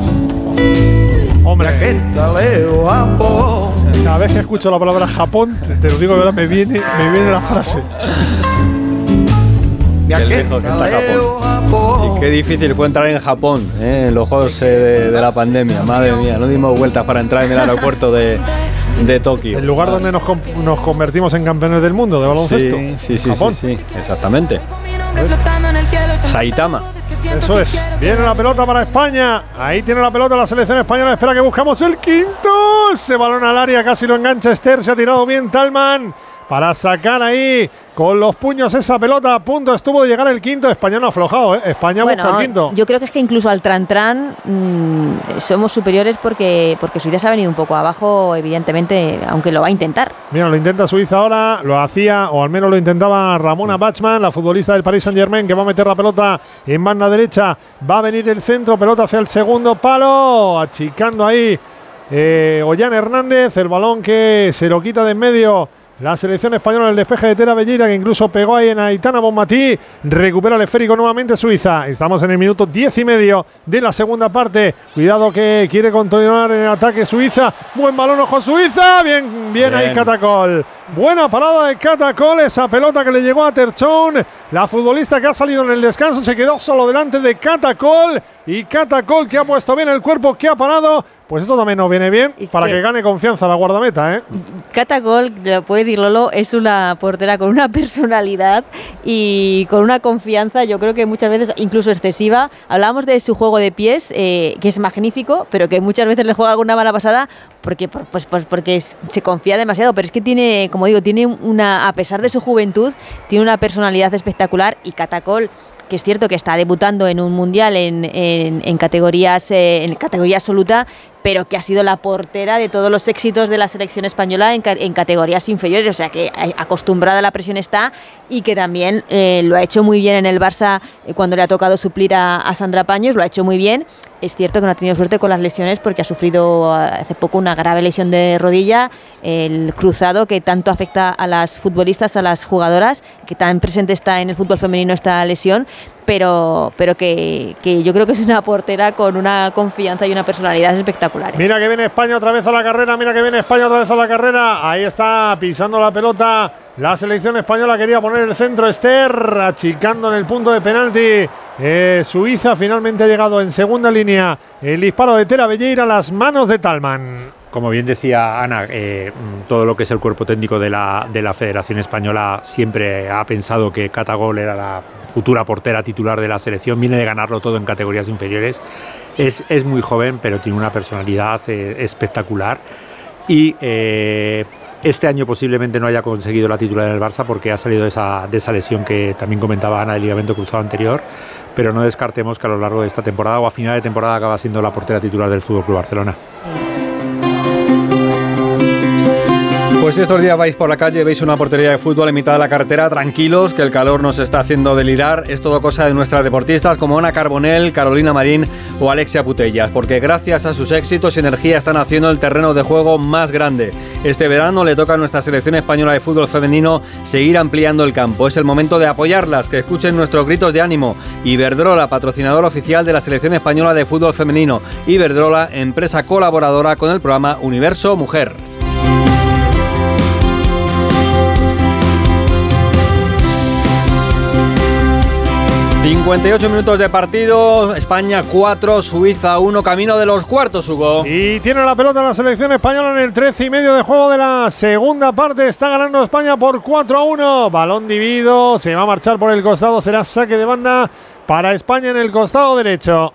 Hombre, cada vez que escucho la palabra Japón, te lo digo de verdad, me viene, me viene la frase. Qué lejos que está Japón. Y qué difícil fue entrar en Japón, ¿eh? en los juegos eh, de, de la pandemia. Madre mía, no dimos vueltas para entrar en el aeropuerto de, de Tokio. El lugar donde nos, nos convertimos en campeones del mundo de baloncesto. Sí, sí, sí, Japón. sí, sí, exactamente. Saitama. Eso es. Viene la pelota para España. Ahí tiene la pelota la selección española. Espera que buscamos el quinto. Ese balón al área casi lo engancha Esther. Se ha tirado bien Talman para sacar ahí con los puños esa pelota. A punto estuvo de llegar el quinto. España no ha aflojado. ¿eh? España busca el quinto. yo creo que es que incluso al Tran Tran mm, somos superiores porque, porque Suiza se ha venido un poco abajo, evidentemente, aunque lo va a intentar. Mira, lo intenta Suiza ahora, lo hacía, o al menos lo intentaba Ramona Bachmann, la futbolista del Paris Saint Germain, que va a meter la pelota en banda derecha. Va a venir el centro, pelota hacia el segundo palo, achicando ahí eh, Ollán Hernández, el balón que se lo quita de en medio. La selección española, el despeje de Tera Belleira, que incluso pegó ahí en Aitana Bonmatí. Recupera el esférico nuevamente Suiza. Estamos en el minuto 10 y medio de la segunda parte. Cuidado que quiere continuar en ataque Suiza. Buen balón, ojo Suiza. Bien, bien, ahí Bien. Catacol. Buena parada de Catacol. Esa pelota que le llegó a Terchón. La futbolista que ha salido en el descanso se quedó solo delante de Catacol. Y Catacol que ha puesto bien el cuerpo, que ha parado. Pues esto también nos viene bien para que, que- gane confianza la guardameta, ¿eh? Catacol, lo puede decir Lolo, es una portera con una personalidad y con una confianza, yo creo que muchas veces incluso excesiva. Hablábamos de su juego de pies, eh, que es magnífico, pero que muchas veces le juega alguna mala pasada porque, por- pues, pues porque se confía demasiado. Pero es que tiene, como digo, tiene una, a pesar de su juventud, tiene una personalidad espectacular y Catacol que es cierto que está debutando en un mundial en, en- en categorías eh, en categoría absoluta, pero que ha sido la portera de todos los éxitos de la selección española en, en categorías inferiores, o sea que eh, acostumbrada a la presión está y que también eh, lo ha hecho muy bien en el Barça eh, cuando le ha tocado suplir a, a Sandra Paños, lo ha hecho muy bien. Es cierto que no ha tenido suerte con las lesiones porque ha sufrido hace poco una grave lesión de rodilla, el cruzado que tanto afecta a las futbolistas, a las jugadoras, que tan presente está en el fútbol femenino esta lesión, pero, pero que, que, yo creo que es una portera con una confianza y una personalidad espectaculares. Mira que viene España otra vez a la carrera, mira que viene España otra vez a la carrera. Ahí está pisando la pelota. La selección española quería poner el centro Esther, achicando en el punto de penalti. Eh, Suiza finalmente ha llegado en segunda línea. El disparo de Tera Belleira a las manos de Talman. Como bien decía Ana, eh, todo lo que es el cuerpo técnico de la, de la Federación Española siempre ha pensado que Catagol era la futura portera titular de la selección, viene de ganarlo todo en categorías inferiores. Es, es muy joven, pero tiene una personalidad eh, espectacular. Y eh, este año posiblemente no haya conseguido la titular del Barça porque ha salido de esa, de esa lesión que también comentaba Ana del ligamento cruzado anterior. Pero no descartemos que a lo largo de esta temporada o a final de temporada acaba siendo la portera titular del Fútbol Club Barcelona. Pues si estos días vais por la calle, veis una portería de fútbol en mitad de la carretera, tranquilos, que el calor nos está haciendo delirar. Es todo cosa de nuestras deportistas como Ana Carbonell, Carolina Marín o Alexia Putellas, porque gracias a sus éxitos y energía están haciendo el terreno de juego más grande. Este verano le toca a nuestra selección española de fútbol femenino seguir ampliando el campo. Es el momento de apoyarlas, que escuchen nuestros gritos de ánimo. Iberdrola, patrocinador oficial de la selección española de fútbol femenino. Iberdrola, empresa colaboradora con el programa Universo Mujer. 58 minutos de partido, España 4, Suiza 1, camino de los cuartos, Hugo. Y tiene la pelota la selección española en el 13 y medio de juego de la segunda parte. Está ganando España por 4 a 1. Balón dividido, se va a marchar por el costado, será saque de banda para España en el costado derecho.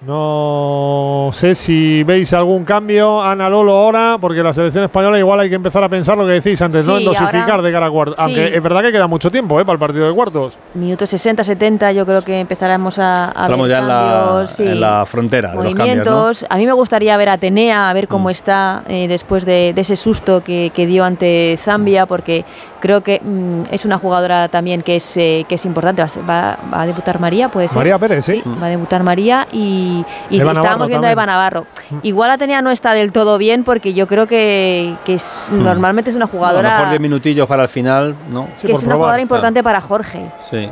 No sé si veis algún cambio, Ana Lolo, ahora, porque la selección española igual hay que empezar a pensar lo que decís antes, ¿no? En dosificar de cara a cuartos. Aunque es verdad que queda mucho tiempo ¿eh? para el partido de cuartos. Minutos 60, 70, yo creo que empezaremos a, a Estamos ya en la, en la, frontera Movimientos. de los cambios, A mí me gustaría ver a Atenea, a ver cómo mm. está eh, después de, de, ese susto que, que, dio ante Zambia, porque creo que mm, es una jugadora también que es, eh, que es importante. Va, va, a debutar María, puede ser. María Pérez, sí. sí va a debutar María y y, estábamos viendo a Eva Navarro. Mm. Igual Atenea no está del todo bien porque yo creo que, que es, mm. normalmente es una jugadora. a lo mejor de minutillos para el final, ¿no? que es una jugadora importante para Jorge. Sí.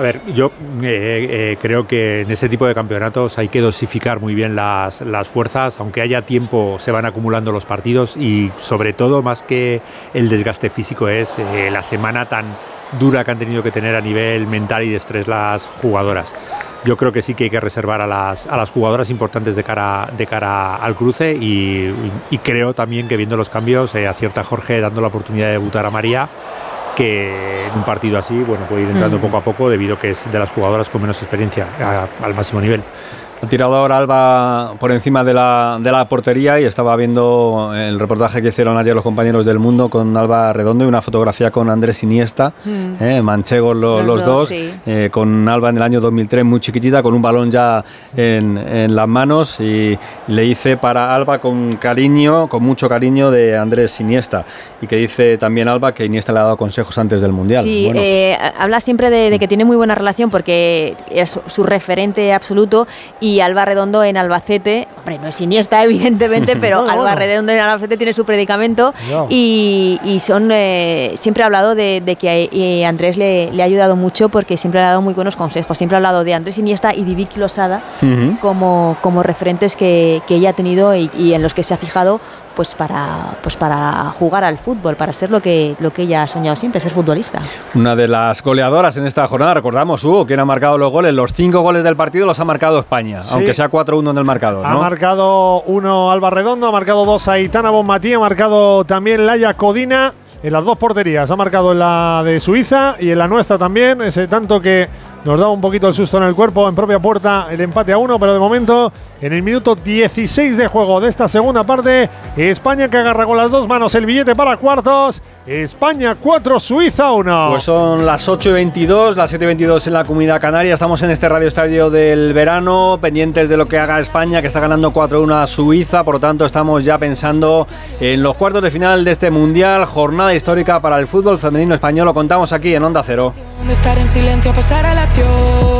A ver, yo eh, eh, creo que en este tipo de campeonatos hay que dosificar muy bien las, las, fuerzas, aunque haya tiempo se van acumulando los partidos y sobre todo más que el desgaste físico es eh, la semana tan dura que han tenido que tener a nivel mental y de estrés las jugadoras. Yo creo que sí que hay que reservar a las, a las jugadoras importantes de cara, de cara al cruce y, y creo también que viendo los cambios acierta Jorge dando la oportunidad de debutar a María que en un partido así bueno puede ir entrando mm. poco a poco debido a que es de las jugadoras con menos experiencia a, al máximo nivel. Ha tirado ahora Alba por encima de la, de la portería y estaba viendo el reportaje que hicieron ayer los compañeros del Mundo con Alba Redondo y una fotografía con Andrés Iniesta, mm. eh, manchegos los, los, dos, eh, con Alba en el año 2003 muy chiquitita, con un balón ya en, en, las manos y le hice para Alba con cariño, con mucho cariño de Andrés Iniesta y que dice también Alba que Iniesta le ha dado consejos antes del Mundial. Sí, bueno. eh, habla siempre de, de, que tiene muy buena relación porque es su referente absoluto y y Alba Redondo en Albacete, hombre, no es Iniesta evidentemente, pero no, Alba Redondo en Albacete tiene su predicamento no. y, y, son eh, siempre ha hablado de, de que eh, Andrés le, le, ha ayudado mucho porque siempre ha dado muy buenos consejos, siempre ha hablado de Andrés Iniesta y de Vicky Losada uh -huh. como, como referentes que, que ella ha tenido y, y en los que se ha fijado pues para, pues para jugar al fútbol, para ser lo que, lo que ella ha soñado siempre, ser futbolista. Una de las goleadoras en esta jornada, recordamos, Hugo, quien ha marcado los goles, los cinco goles del partido los ha marcado España, sí. aunque sea 4-1 en el marcador. Ha marcado uno Alba Redondo, ha marcado dos Aitana Bonmatí, ha marcado también Laia Codina en las dos porterías, ha marcado en la de Suiza y en la nuestra también, ese tanto que nos daba un poquito el susto en el cuerpo en propia puerta el empate a uno, pero de momento en el minuto 16 de juego de esta segunda parte, España que agarra con las dos manos el billete para cuartos. España 4, Suiza 1. Pues son las 8 y 22, las 7 y 22 en la comunidad canaria. Estamos en este radio estadio del verano, pendientes de lo que haga España, que está ganando 4-1 a Suiza. Por lo tanto, estamos ya pensando en los cuartos de final de este mundial. Jornada histórica para el fútbol femenino español. Lo contamos aquí en Onda Cero. Estar en silencio, pasar a la acción.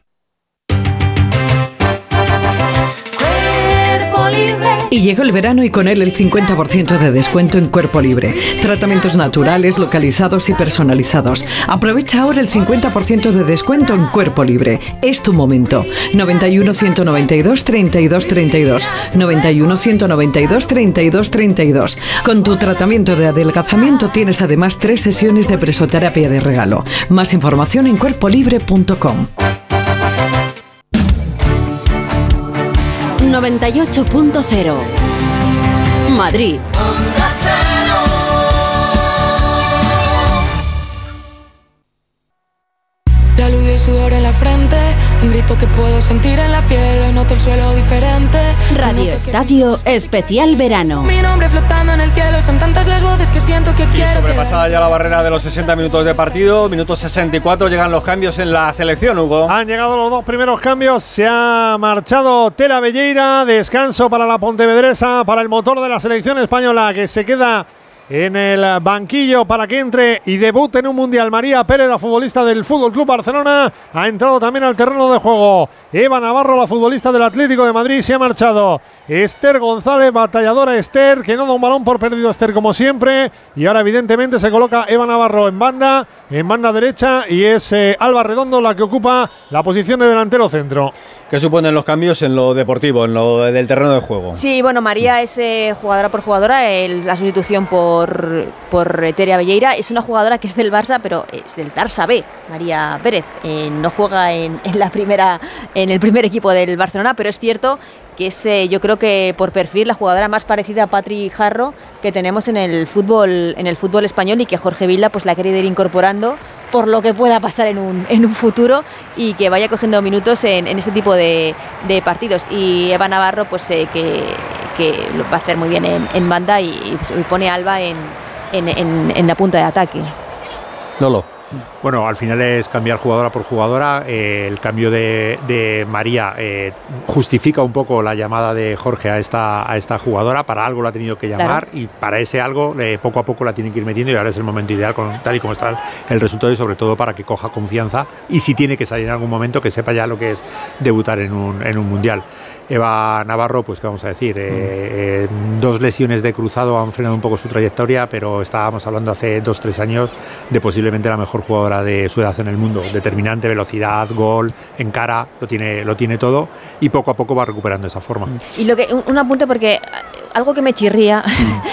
Y llegó el verano y con él el 50% de descuento en Cuerpo Libre. Tratamientos naturales, localizados y personalizados. Aprovecha ahora el 50% de descuento en Cuerpo Libre. Es tu momento. 91 192 32 32. 91 192 32 32. Con tu tratamiento de adelgazamiento tienes además tres sesiones de presoterapia de regalo. Más información en cuerpolibre.com. 98.0 Madrid. La luz y el sudor en la frente, un grito que puedo sentir en la piel, hoy noto el suelo diferente. Radio Estadio Especial Verano. Mi nombre flotando en el cielo, son tantas las voces que siento que quiero que Sobrepasada ya la barrera de los 60 minutos de partido, minuto 64 llegan los cambios en la selección, Hugo. Han llegado los dos primeros cambios. Se ha marchado Tera Belleira. Descanso para la Pontevedresa, para el motor de la selección española que se queda en el banquillo para que entre y debute en un mundial. María Pérez, la futbolista del Fútbol Club Barcelona, ha entrado también al terreno de juego. Eva Navarro, la futbolista del Atlético de Madrid, se ha marchado. Esther González, batalladora Esther, que no da un balón por perdido Esther como siempre. Y ahora, evidentemente, se coloca Eva Navarro en banda, en banda derecha, y es eh, Alba Redondo la que ocupa la posición de delantero centro. ¿Qué suponen los cambios en lo deportivo, en lo del terreno de juego? Sí, bueno, María es eh, jugadora por jugadora, la sustitución por, por eh, Teria Belleira. Es una jugadora que es del Barça, pero es del Barça B, María Pérez. Eh, no juega en, en la primera, en el primer equipo del Barcelona, pero es cierto que es, eh, yo creo que por perfil, la jugadora más parecida a Patri Jarro que tenemos en el fútbol, en el fútbol español y que Jorge Vila pues la ha querido ir incorporando por lo que pueda pasar en un, en un futuro y que vaya cogiendo minutos en, en este tipo de, partidos. Y Eva Navarro, pues eh, que, lo va a hacer muy bien en, en banda y, y pone Alba en- en la punta de ataque. Lolo. Bueno, al final es cambiar jugadora por jugadora. Eh, el cambio de, de María eh, justifica un poco la llamada de Jorge a esta, a esta jugadora. Para algo la ha tenido que llamar Claro. y para ese algo eh, poco a poco la tienen que ir metiendo y ahora es el momento ideal con, tal y como está el, el resultado y sobre todo para que coja confianza y si tiene que salir en algún momento que sepa ya lo que es debutar en un, en un mundial. Eva Navarro, pues qué vamos a decir, Eh, eh, dos lesiones de cruzado han frenado un poco su trayectoria, pero estábamos hablando hace dos, tres años de posiblemente la mejor jugadora de su edad en el mundo. Determinante, velocidad, gol, en cara, lo tiene, lo tiene todo y poco a poco va recuperando esa forma. Y lo que, un, un apunte porque algo que me chirría.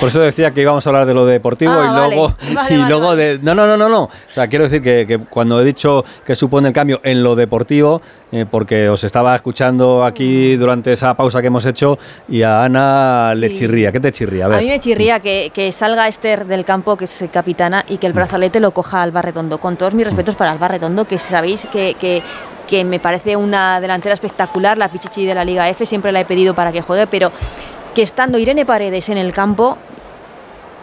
Por eso decía que íbamos a hablar de lo deportivo Ah, y vale. luego, Vale, y vale, luego de. No, no, no, no, no. O sea, quiero decir que, que cuando he dicho que supone el cambio en lo deportivo, eh, porque os estaba escuchando aquí durante esa pausa que hemos hecho y a Ana le Sí. chirría. ¿Qué te chirría? A mí me chirría que, que salga Esther del campo, que es capitana, y que el brazalete lo coja Alba Redondo. Con todos mis respetos para Alba Redondo, que sabéis que, que, que me parece una delantera espectacular, la Pichichi de la Liga F, siempre la he pedido para que juegue, pero que estando Irene Paredes en el campo,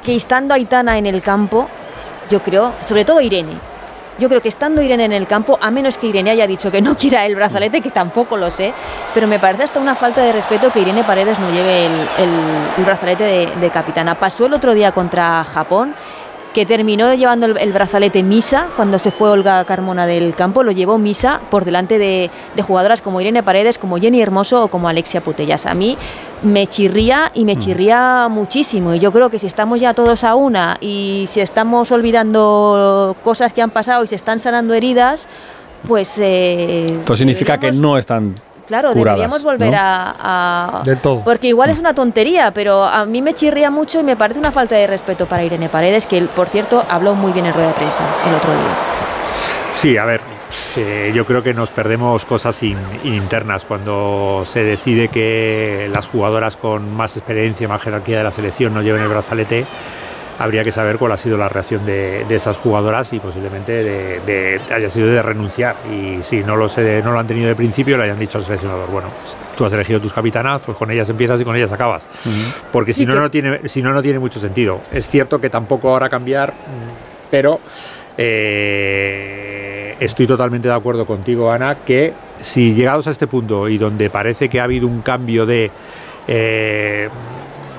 que estando Aitana en el campo, yo creo, sobre todo Irene, yo creo que estando Irene en el campo, a menos que Irene haya dicho que no quiera el brazalete, que tampoco lo sé, pero me parece hasta una falta de respeto que Irene Paredes no lleve el, el- brazalete de capitana. Pasó el otro día contra Japón que terminó llevando el, el brazalete Misa cuando se fue Olga Carmona del campo, lo llevó Misa por delante de, de jugadoras como Irene Paredes, como Jenny Hermoso o como Alexia Putellas. A mí me chirría y me chirría muchísimo. Y yo creo que si estamos ya todos a una y si estamos olvidando cosas que han pasado y se están sanando heridas, pues... eh, Esto significa que no están Claro, curadas, deberíamos volver ¿no? a, a- Del todo. Porque igual es una tontería, pero a mí me chirría mucho y me parece una falta de respeto para Irene Paredes, que por cierto habló muy bien en rueda de prensa el otro día. Sí, a ver, eh, yo creo que nos perdemos cosas in- internas cuando se decide que las jugadoras con más experiencia, más jerarquía de la selección no lleven el brazalete. Habría que saber cuál ha sido la reacción de, de esas jugadoras y posiblemente de, de- haya sido de renunciar. Y si no lo, sé, no lo han tenido de principio, le hayan dicho al seleccionador, bueno, pues, tú has elegido tus capitanas, pues con ellas empiezas y con ellas acabas. Porque si no, no tiene, si no, no tiene mucho sentido. Es cierto que tampoco ahora cambiar, pero eh, estoy totalmente de acuerdo contigo, Ana, que si llegados a este punto y donde parece que ha habido un cambio de, eh,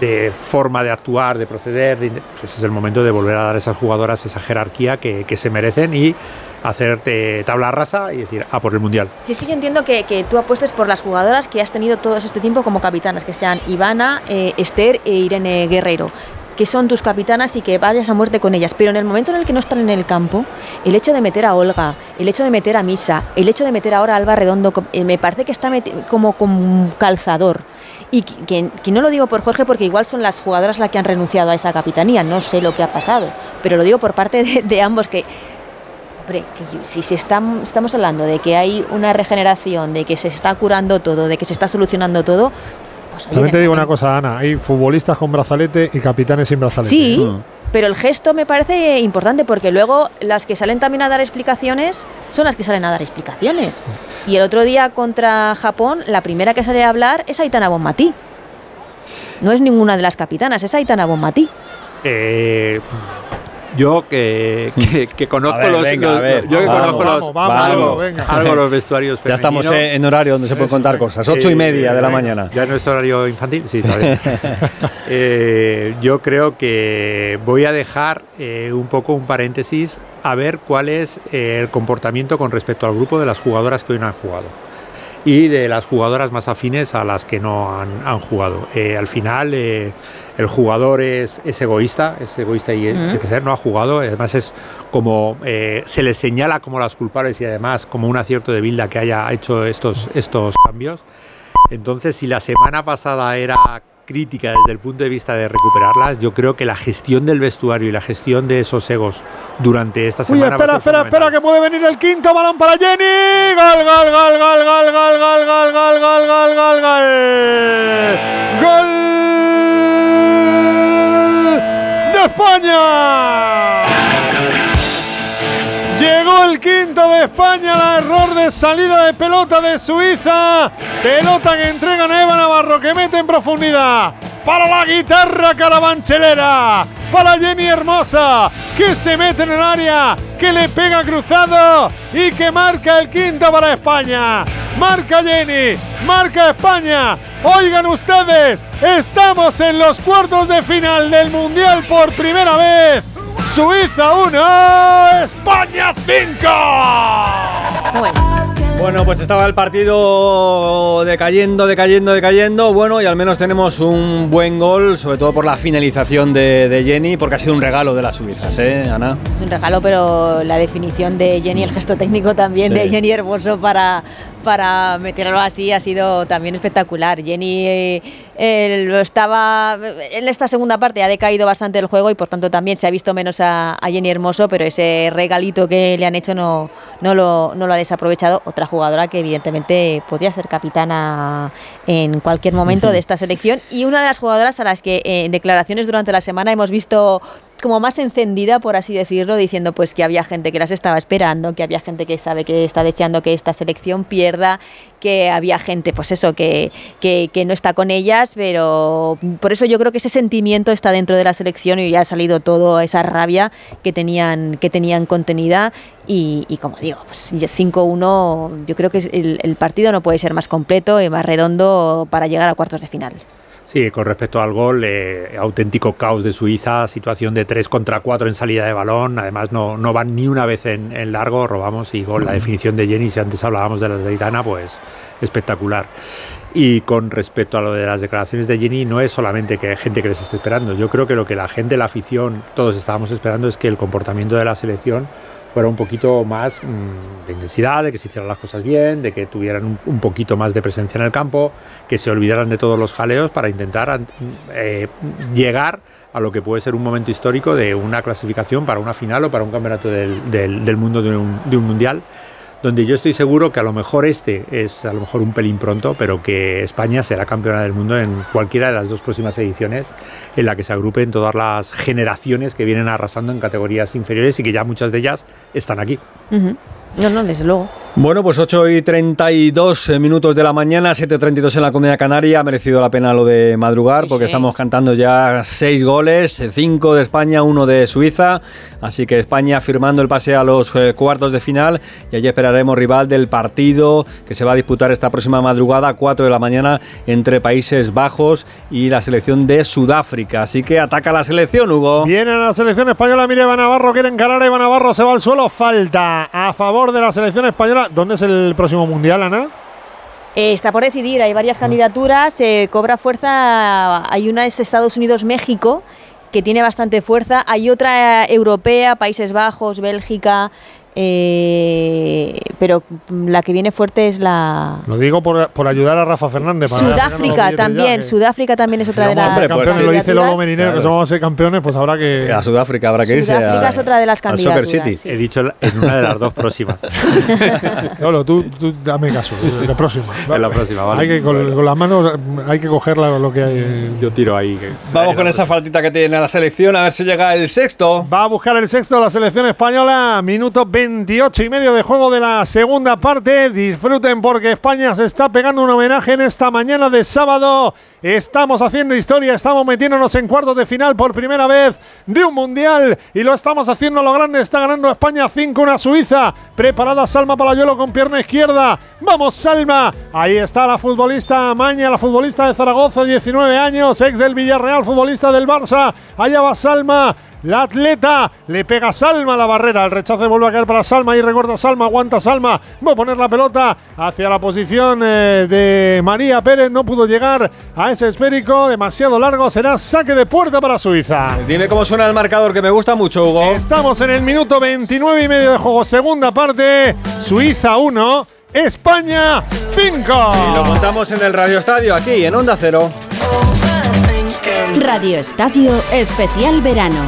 de forma de actuar, de proceder, de- pues es el momento de volver a dar a esas jugadoras esa jerarquía que, que se merecen y hacerte tabla rasa y decir, a por el Mundial. Si es que yo entiendo que, que tú apuestes por las jugadoras que has tenido todo este tiempo como capitanas, que sean Ivana, eh, Esther e Irene Guerrero que son tus capitanas y que vayas a muerte con ellas. Pero en el momento en el que no están en el campo, el hecho de meter a Olga, el hecho de meter a Misa, el hecho de meter ahora a Alba Redondo, eh, me parece que está meti- como con calzador. Y que, que- que no lo digo por Jorge porque igual son las jugadoras las que han renunciado a esa capitanía, no sé lo que ha pasado, pero lo digo por parte de, de ambos que Hombre, que si se están, estamos hablando de que hay una regeneración, de que se está curando todo, de que se está solucionando todo, pues oye, También te digo una cosa, Ana. Hay futbolistas con brazalete y capitanes sin brazalete. Sí, Mm. Pero el gesto me parece importante porque luego las que salen también a dar explicaciones son las que salen a dar explicaciones. Y el otro día contra Japón, la primera que sale a hablar es Aitana Bonmatí. No es ninguna de las capitanas, es Aitana Bonmatí. Eh, yo que, que, que conozco ver, los, venga, los- ver. yo que Vamos, conozco los, vamos, vamos, algo, venga. algo los vestuarios Ya estamos femeninos. eh, en horario donde se pueden contar cosas. Ocho y Eh, media de la mañana. ¿Ya no es horario infantil? Sí, está bien. Eh, yo creo que voy a dejar eh, un poco un paréntesis a ver cuál es eh, el comportamiento con respecto al grupo de las jugadoras que hoy no han jugado y de las jugadoras más afines a las que no han, han jugado. Eh, al final, eh, el jugador es, es egoísta, es egoísta y no ha jugado. Además, es como eh, se les señala como las culpables y además como un acierto de Bilda que haya hecho estos, estos cambios. Entonces, si la semana pasada era crítica desde el punto de vista de recuperarlas, yo creo que la gestión del vestuario y la gestión de esos egos durante esta Uy, semana. va a espera, ser espera, espera, que puede venir el quinto balón para Jenny. Gol, gol, gol, gol, gol, gol, gol, gol, gol, gol, gol, gol, gol. Gol España. Llegó el quinto de España, la error de salida de pelota de Suiza. Pelota que entregan a Eva Navarro, que mete en profundidad. Para la guitarra carabanchelera. Para Jenny Hermosa, que se mete en el área, que le pega cruzado y que marca el quinto para España. Marca Jenny, marca España. Oigan ustedes, estamos en los cuartos de final del Mundial por primera vez. Suiza 1, España 5. Bueno, pues estaba el partido decayendo, decayendo, decayendo. Bueno, y al menos tenemos un buen gol, sobre todo por la finalización de, de Jenny, porque ha sido un regalo de las suizas, ¿eh, Ana? Es un regalo, pero la definición de Jenny, el gesto técnico también Sí. de Jenny Hermoso para, para meterlo así ha sido también espectacular. Jenny eh, eh, estaba en esta segunda parte ha decaído bastante el juego y por tanto también se ha visto menos a, a Jenny Hermoso, pero ese regalito que le han hecho no, no, lo, no lo ha desaprovechado. Otra jugadora que evidentemente podría ser capitana en cualquier momento de esta selección y una de las jugadoras a las que en declaraciones durante la semana hemos visto como más encendida, por así decirlo, diciendo pues que había gente que las estaba esperando, que había gente que sabe que está deseando que esta selección pierda, que había gente, pues eso, que, que, no está con ellas, pero por eso yo creo que ese sentimiento está dentro de la selección y ya ha salido todo esa rabia que tenían, que tenían contenida y, como digo, pues ya 5-1, yo creo que el partido no puede ser más completo y más redondo para llegar a cuartos de final. Sí, con respecto al gol, eh, auténtico caos de Suiza, situación de 3 contra 4 en salida de balón, además no, no van ni una vez en, en largo, robamos y gol. La definición de Jenny, si antes hablábamos de la de Aitana, pues espectacular. Y con respecto a lo de las declaraciones de Jenny, no es solamente que hay gente que les esté esperando. Yo creo que lo que la gente, la afición, todos estábamos esperando es que el comportamiento de la selección fuera un poquito más mm, de intensidad, de que se hicieran las cosas bien, de que tuvieran un, poquito más de presencia en el campo, que se olvidaran de todos los jaleos para intentar eh, llegar a lo que puede ser un momento histórico de una clasificación para una final o para un campeonato del, del- mundo de un, de un mundial donde yo estoy seguro que a lo mejor este es a lo mejor un pelín pronto, pero que España será campeona del mundo en cualquiera de las dos próximas ediciones en la que se agrupen todas las generaciones que vienen arrasando en categorías inferiores y que ya muchas de ellas están aquí. No, no, desde luego. Bueno, pues 8 y 32 minutos de la mañana, 7.32 en la Comunidad Canaria. Ha merecido la pena lo de madrugar Sí, porque sí. estamos cantando ya 6 goles, 5 de España, 1 de Suiza. Así que España firmando el pase a los eh, cuartos de final. Y allí esperaremos rival del partido que se va a disputar esta próxima madrugada, 4 de la mañana, entre Países Bajos y la selección de Sudáfrica. Así que ataca la selección, Hugo. Viene a la selección española, mire Iván Navarro, quiere encarar a Iván Navarro, se va al suelo, falta a favor de la selección española. ¿Dónde es el próximo mundial, Ana? Eh, está por decidir, hay varias candidaturas, eh, cobra fuerza, hay una es Estados Unidos-México, que tiene bastante fuerza, hay otra eh, europea, Países Bajos, Bélgica, eh, pero la que viene fuerte es la... Lo digo por, por ayudar a Rafa Fernández. para Sudáfrica también, ya, que- Sudáfrica también es otra de las campeones, lo dice Lobo candidaturas. Merinero, que Claro, somos a ser campeones, pues habrá que... A Sudáfrica habrá que irse. Sudáfrica a- es otra de las al Soccer candidaturas, City. sí. He dicho en una de las dos próximas. Lolo, tú, tú dame caso, en la próxima. En la próxima, vale. Hay que, con, con las manos hay que coger la- lo que hay. Yo tiro ahí. que- Vamos con esa faltita que tiene la selección, a ver si llega el sexto. Va a buscar el sexto la selección española. Minuto 28 y medio de juego de la segunda parte. Disfruten porque España se está pegando un homenaje en esta mañana de sábado. Estamos haciendo historia, estamos metiéndonos en cuartos de final por primera vez de un mundial y lo estamos haciendo lo grande. Está ganando España 5 a Suiza. Preparada Salma Palayuelo con pierna izquierda. Vamos Salma. Ahí está la futbolista Maña, la futbolista de Zaragoza, 19 años, ex del Villarreal, futbolista del Barça. Allá va Salma. La atleta le pega Salma a la barrera. El rechace vuelve a caer para Salma y recorta Salma. Aguanta Salma. Va a poner la pelota hacia la posición eh, de María Pérez. No pudo llegar a ese esférico. Demasiado largo. Será saque de puerta para Suiza. Dime cómo suena el marcador, que me gusta mucho, Hugo. Estamos en el minuto 29 y medio de juego. Segunda parte. Suiza 1. España 5. Y lo montamos en el Radio Estadio, aquí, en Onda Cero. Radio Estadio Especial Verano.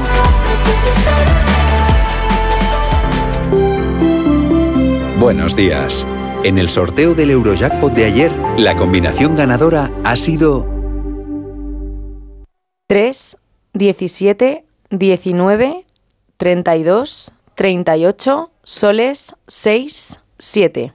Buenos días. En el sorteo del Eurojackpot de ayer, la combinación ganadora ha sido 3, 17, 19, 32, 38, soles, 6, 7.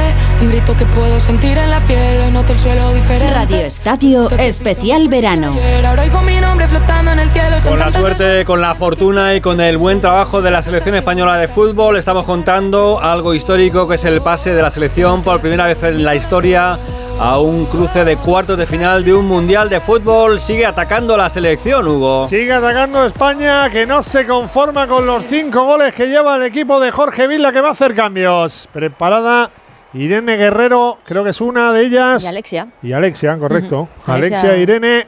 que puedo sentir en la piel, hoy noto el suelo diferente. Radio Estadio Especial Verano. Con la suerte, con la fortuna y con el buen trabajo de la selección española de fútbol, estamos contando algo histórico que es el pase de la selección por primera vez en la historia a un cruce de cuartos de final de un mundial de fútbol. Sigue atacando la selección, Hugo. Sigue atacando España, que no se conforma con los cinco goles que lleva el equipo de Jorge Villa, que va a hacer cambios. Preparada Irene Guerrero, creo que es una de ellas. Y Alexia. Y Alexia, correcto. Alexia Alexia. Irene,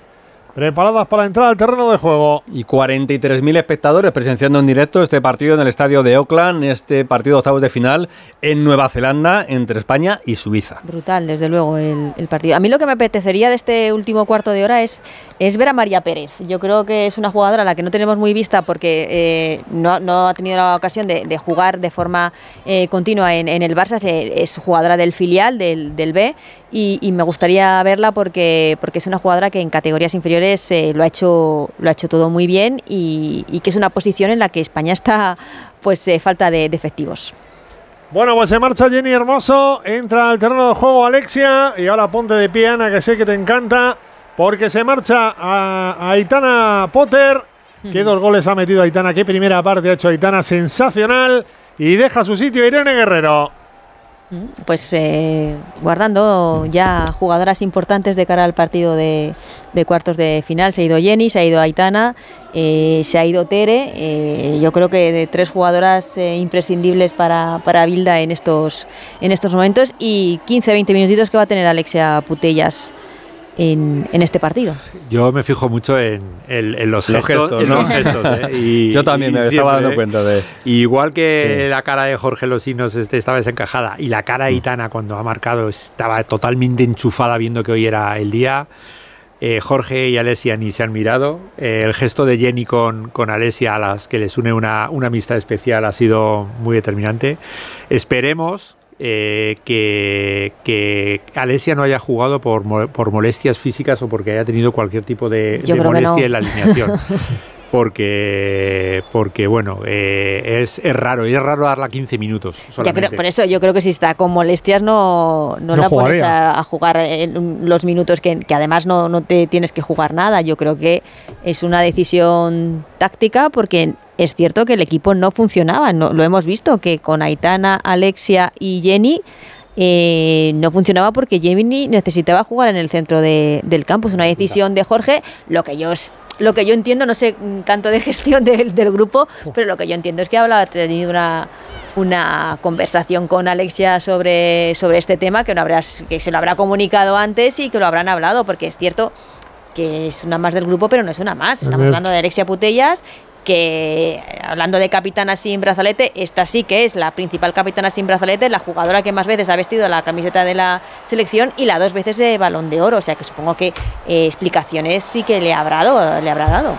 preparadas para entrar al terreno de juego. Y 43.000 espectadores presenciando en directo este partido en el estadio de Auckland, este partido de octavos de final en Nueva Zelanda entre España y Suiza. Brutal, desde luego, el, el partido. A mí lo que me apetecería de este último cuarto de hora es, es ver a María Pérez. Yo creo que es una jugadora a la que no tenemos muy vista porque eh, no, no ha tenido la ocasión de, de jugar de forma eh, continua en, en el Barça. Es, es jugadora del filial, del, del B, y, y me gustaría verla porque, porque es una jugadora que en categorías inferiores eh, lo, ha hecho, lo ha hecho todo muy bien y, y que es una posición en la que España está pues eh, falta de- de efectivos. Bueno, pues se marcha Jenny Hermoso, entra al terreno de juego Alexia y ahora ponte de pie, Ana, que sé que te encanta, porque se marcha a, Aitana Potter. Qué dos goles ha metido Aitana, qué primera parte ha hecho Aitana, sensacional. Y deja su sitio Irene Guerrero. Pues eh, guardando ya jugadoras importantes de cara al partido de, cuartos de final. Se ha ido Jenny, se ha ido Aitana, eh, se ha ido Tere. Eh, yo creo que de tres jugadoras imprescindibles para, para Bilda en estos, en estos momentos. Y 15-20 minutitos que va a tener Alexia Putellas en, este partido. Yo me fijo mucho en, los, gestos. ¿eh? Yo también me estaba dando ¿eh? cuenta de... Igual que la cara de Jorge Losinos este, estaba desencajada y la cara de mm. Itana cuando ha marcado estaba totalmente enchufada viendo que hoy era el día. Eh, Jorge y Alesia ni se han mirado. el gesto de Jenny con, con Alesia, a las que les une una, una amistad especial, ha sido muy determinante. Esperemos eh, que, que, Alesia no haya jugado por, por, molestias físicas o porque haya tenido cualquier tipo de, molestia en la alineación. porque, porque bueno, eh, es, es, raro, y es raro darla 15 minutos. por eso yo creo que si está con molestias no, no, la pones a, jugar en los minutos que, que además no, no, te tienes que jugar nada. Yo creo que es una decisión táctica porque es cierto que el equipo no funcionaba, no, lo hemos visto, que con Aitana, Alexia y Jenny eh, no funcionaba porque Jenny necesitaba jugar en el centro del campo. Es una decisión de Jorge, lo que yo lo que yo entiendo, no sé tanto de gestión del, grupo, pero lo que yo entiendo es que ha tenido una, una conversación con Alexia sobre, sobre este tema, que, no que se lo habrá comunicado antes y que lo habrán hablado, porque es cierto que es una más del grupo, pero no es una más. Estamos hablando de Alexia Putellas que hablando de capitana sin brazalete, esta sí que es la principal capitana sin brazalete, la jugadora que más veces ha vestido la camiseta de la selección y la dos veces de balón de oro, o sea que supongo que eh, explicaciones sí que le habrá dado, le habrá dado.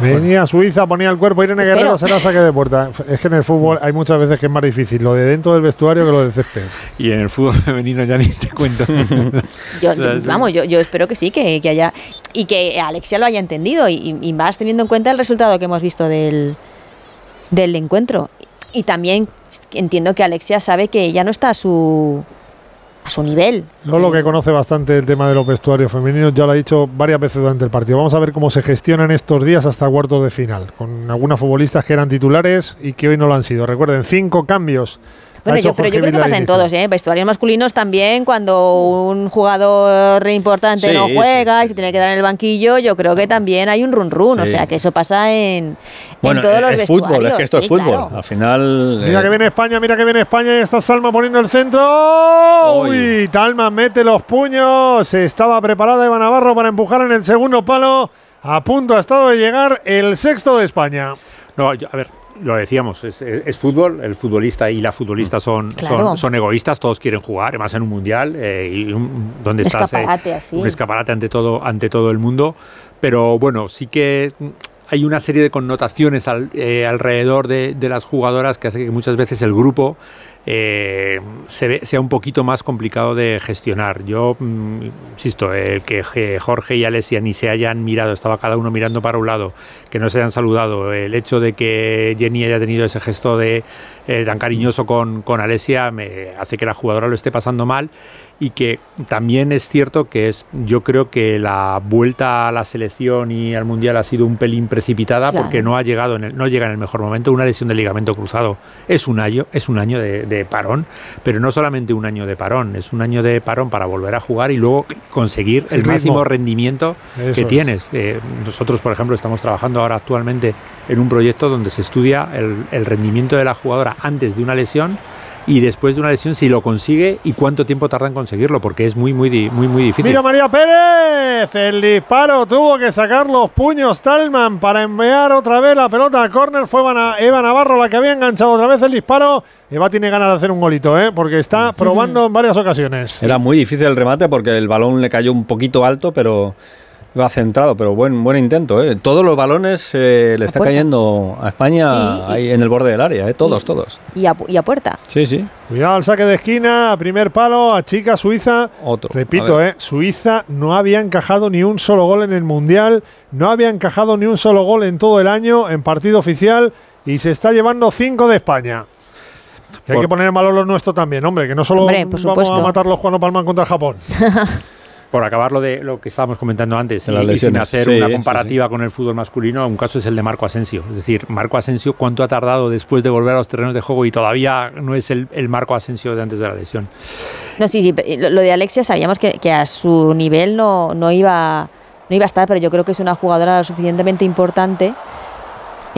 Venía a Suiza, ponía el cuerpo, Irene Guerrero será saque de puerta. Es que en el fútbol hay muchas veces que es más difícil lo de dentro del vestuario que lo del césped. Y en el fútbol femenino ya ni te cuento. yo, vamos, yo, yo, espero que sí, que, que, haya. Y que Alexia lo haya entendido y, y, más teniendo en cuenta el resultado que hemos visto del, del encuentro. Y también entiendo que Alexia sabe que ya no está a su a su nivel. lo que conoce bastante el tema de los vestuarios femeninos, ya lo ha dicho varias veces durante el partido. Vamos a ver cómo se gestionan estos días hasta cuartos de final, con algunas futbolistas que eran titulares y que hoy no lo han sido. Recuerden, cinco cambios bueno, yo, pero yo creo que pasa en todos, ¿eh? Vestuarios masculinos también, cuando un jugador importante no juega y se tiene que dar en el banquillo, yo creo que también hay un run run, o sea que eso pasa en, en todos los es fútbol, es que esto es fútbol. Al final. Mira eh, que viene España, mira que viene España y está Salma poniendo el centro. Uy, Talma mete los puños. Estaba preparada Eva Navarro para empujar en el segundo palo. A punto ha estado de llegar el sexto de España. No, a ver, lo decíamos, es, fútbol, el futbolista y la futbolista son, son, egoístas, todos quieren jugar, además en un mundial, eh, y donde estás eh, un escaparate ante todo, ante todo el mundo. Pero bueno, sí que hay una serie de connotaciones eh, alrededor de, de, las jugadoras que hace que muchas veces el grupo eh, sea un poquito más complicado de gestionar. Yo, mm, insisto, el que Jorge y Alesia ni se hayan mirado, estaba cada uno mirando para un lado, que no se hayan saludado, el hecho de que Jenny haya tenido ese gesto de eh, tan cariñoso con, con Alesia me hace que la jugadora lo esté pasando mal y que también es cierto que es yo creo que la vuelta a la selección y al mundial ha sido un pelín precipitada porque no ha llegado en el, no llega en el mejor momento. Una lesión de ligamento cruzado es un año es un año de, parón pero no solamente un año de parón es un año de parón para volver a jugar y luego conseguir el, máximo rendimiento que tienes. Eh, nosotros por ejemplo estamos trabajando ahora actualmente en un proyecto donde se estudia el rendimiento de la jugadora antes de una lesión y después de una lesión si lo consigue y cuánto tiempo tarda en conseguirlo, porque es muy, muy, muy, muy difícil. Mira María Pérez, el disparo tuvo que sacar los puños Talman para enviar otra vez la pelota a córner. Fue Eva Navarro la que había enganchado otra vez el disparo. Eva tiene ganas de hacer un golito, ¿eh? porque está probando en varias ocasiones. Era muy difícil el remate porque el balón le cayó un poquito alto, pero va centrado, pero buen buen intento. ¿eh? Todos los balones eh, le está cayendo a España ahí en el borde del área, ¿eh? todos, todos. Y a, y a, puerta. Sí, sí. Cuidado al saque de esquina, a primer palo, a chica Suiza. Otro. Repito, ¿eh? Suiza no había encajado ni un solo gol en el Mundial, no había encajado ni un solo gol en todo el año en partido oficial y se está llevando cinco de España. Que hay que poner en valor lo nuestro también, hombre, que no solo Hombre, vamos a supuesto. matar los Juan Palman contra Japón. Por acabar lo de lo que estábamos comentando antes y, y sin hacer Sí, una sí, comparativa con el fútbol masculino, un caso es el de Marco Asensio. Es decir, Marco Asensio, ¿cuánto ha tardado después de volver a los terrenos de juego y todavía no es el, el Marco Asensio de antes de la lesión? No, sí, sí. pero Lo, lo de Alexia sabíamos que, que a su nivel no, no, iba, no iba a estar, pero yo creo que es una jugadora lo suficientemente importante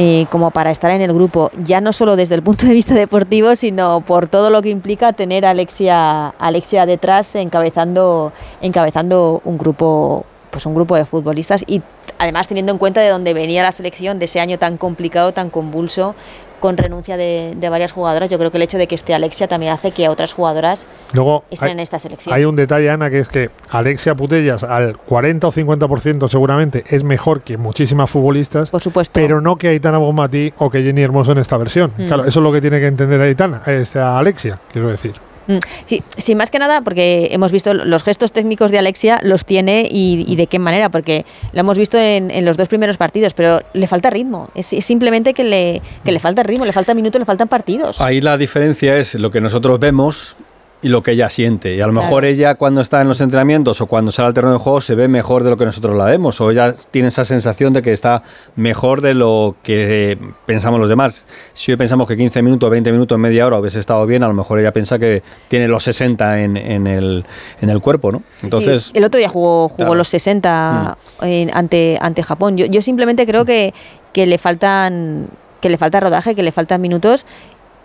eh, como para estar en el grupo, ya no solo desde el punto de vista deportivo, sino por todo lo que implica tener a Alexia, Alexia detrás encabezando, encabezando un grupo pues un grupo de futbolistas y además teniendo en cuenta de dónde venía la selección de ese año tan complicado, tan convulso, con renuncia de, de varias jugadoras, yo creo que el hecho de que esté Alexia también hace que otras jugadoras Luego, estén hay, en esta selección. hay un detalle, Ana, que es que Alexia Putellas al 40 o 50% seguramente es mejor que muchísimas futbolistas. Por supuesto. Pero no que Aitana Bonmatí o que Jenny Hermoso en esta versión. Mm. Claro, eso es lo que tiene que entender Aitana, esta Alexia, quiero decir. Mm, Sí, sí, más que nada porque hemos visto los gestos técnicos de Alexia, los tiene y, de qué manera, porque lo hemos visto en, en los dos primeros partidos, pero le falta ritmo. Es, es simplemente que le, que le falta ritmo, le falta minutos, le faltan partidos. Ahí la diferencia es lo que nosotros vemos y lo que ella siente. Y a lo Claro. mejor ella cuando está en los entrenamientos o cuando sale al terreno de juego se ve mejor de lo que nosotros la vemos. O ella tiene esa sensación de que está mejor de lo que pensamos los demás. Si hoy pensamos que 15 minutos, 20 minutos, media hora hubiese estado bien, a lo mejor ella piensa que tiene los 60 en, en el, en el cuerpo, ¿no? Entonces... Sí, el otro día jugó, jugó Claro. Mm. los 60 en- ante, ante Japón. Yo, yo simplemente creo que, que le faltan que le falta rodaje, que le faltan minutos,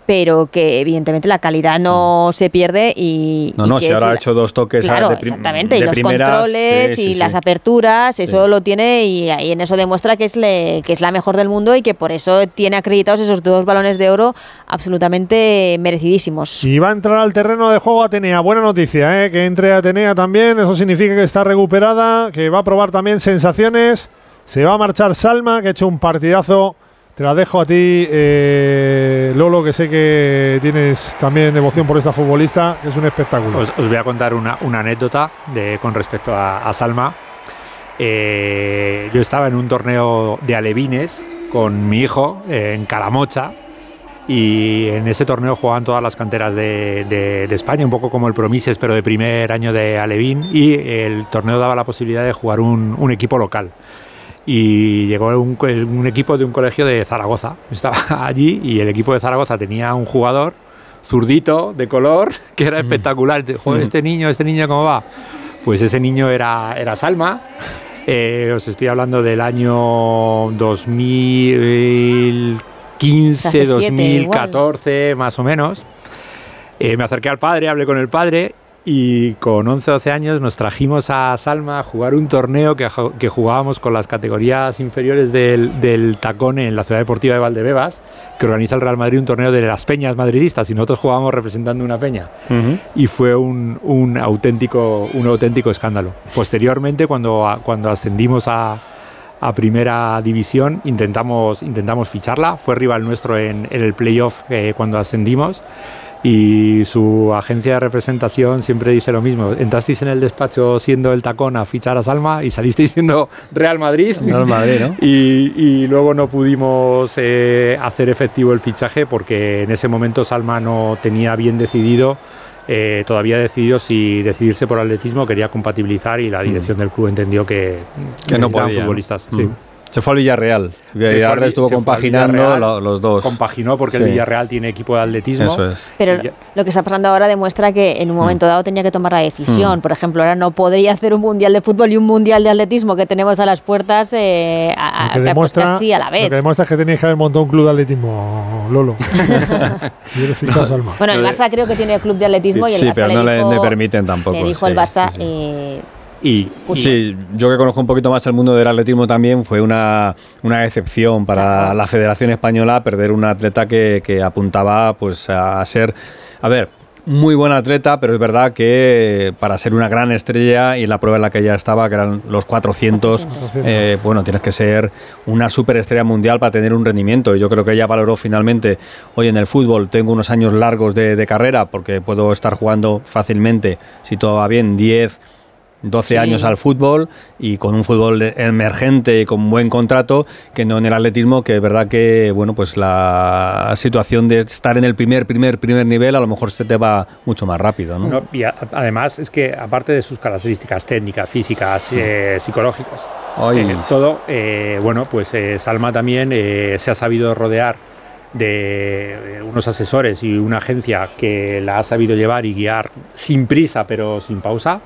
pero que evidentemente la calidad no se pierde y Mm. No, y no, que si ahora ha hecho dos toques Claro, de, exactamente, y los primeras, controles sí, y sí, las aperturas, eso lo tiene y ahí en eso demuestra que es, le- que es la mejor del mundo y que por eso tiene acreditados esos dos balones de oro absolutamente merecidísimos. Y va a entrar al terreno de juego Atenea. Buena noticia, ¿eh? que entre Atenea también. Eso significa que está recuperada, que va a probar también sensaciones. Se va a marchar Salma, que ha hecho un partidazo. Te la dejo a ti, eh, Lolo, que sé que tienes también devoción por esta futbolista, que es un espectáculo. Os, os voy a contar una, anécdota con respecto a, Salma. Eh, yo estaba en un torneo de alevines con mi hijo eh, en Calamocha y en ese torneo jugaban todas las canteras de, España, un poco como el Promises, pero de primer año de alevín y el torneo daba la posibilidad de jugar un equipo local. Y llegó un, equipo de un colegio de Zaragoza. Estaba allí y el equipo de Zaragoza tenía un jugador zurdito, de color, que era espectacular. Joder, este niño, este niño, ¿cómo va? Pues ese niño era, era Salma. Eh, os estoy hablando del año 2015, Hace siete, 2014, más o menos. Eh, me acerqué al padre, hablé con el padre y con 11 12 años nos trajimos a Salma a jugar un torneo que, que jugábamos con las categorías inferiores del, del tacón en la Ciudad Deportiva de Valdebebas, que organiza el Real Madrid un torneo de las peñas madridistas y nosotros jugábamos representando una peña. Y fue un, un auténtico, un auténtico escándalo. Posteriormente, cuando, cuando ascendimos a, a primera división, intentamos, intentamos ficharla. Fue rival nuestro en, en el playoff eh, cuando ascendimos. Y su agencia de representación siempre dice lo mismo. Entrasteis en el despacho siendo el tacón a fichar a Salma y salisteis siendo Real Madrid. Real Madrid, ¿no? Y, y luego no pudimos eh, hacer efectivo el fichaje porque en ese momento Salma no tenía bien decidido, eh, todavía decidido si decidirse por atletismo, quería compatibilizar y la dirección del club entendió que, Mm. Que no necesitaban podía. futbolistas. Mm. sí. Se fue al Villarreal. Fue Villarreal estuvo fue al compaginando Villarreal, lo- los dos. Compaginó porque el Sí. Villarreal tiene equipo de atletismo. Eso es. Pero lo que está pasando ahora demuestra que en un momento dado tenía que tomar la decisión. Mm. Por ejemplo, ahora no podría hacer un mundial de fútbol y un mundial de atletismo que tenemos a las puertas eh, a- Lo que a- demuestra, casi a la lo vez. que demuestra es que tenéis que haber montado un club de atletismo, Lolo. y eres fichado Salma. Bueno, el Barça creo que tiene club de atletismo y el Sí, Barça pero le no le, dijo, le permiten tampoco. le dijo sí, el Barça sí, sí. eh, Y, Sí, yo que conozco un poquito más el mundo del atletismo también, fue una, una excepción para la Federación Española perder un atleta que, que apuntaba pues a ser, a ver, muy buen atleta, pero es verdad que para ser una gran estrella y la prueba en la que ella estaba, que eran los 400, eh, bueno, tienes que ser una superestrella mundial para tener un rendimiento. Y yo creo que ella valoró finalmente, hoy en el fútbol tengo unos años largos de, de carrera porque puedo estar jugando fácilmente, si todo va bien, 10, 12 Sí. años al fútbol y con un fútbol emergente y con buen contrato que no en el atletismo, que es verdad que bueno pues la situación de estar en el primer, primer, primer nivel a lo mejor se te va mucho más rápido. ¿no? No, y a- además es que aparte de sus características técnicas, físicas, eh, psicológicas, eh, todo, eh, bueno, pues eh, Salma también se ha sabido rodear de unos asesores y una agencia que la ha sabido llevar y guiar sin prisa pero sin pausa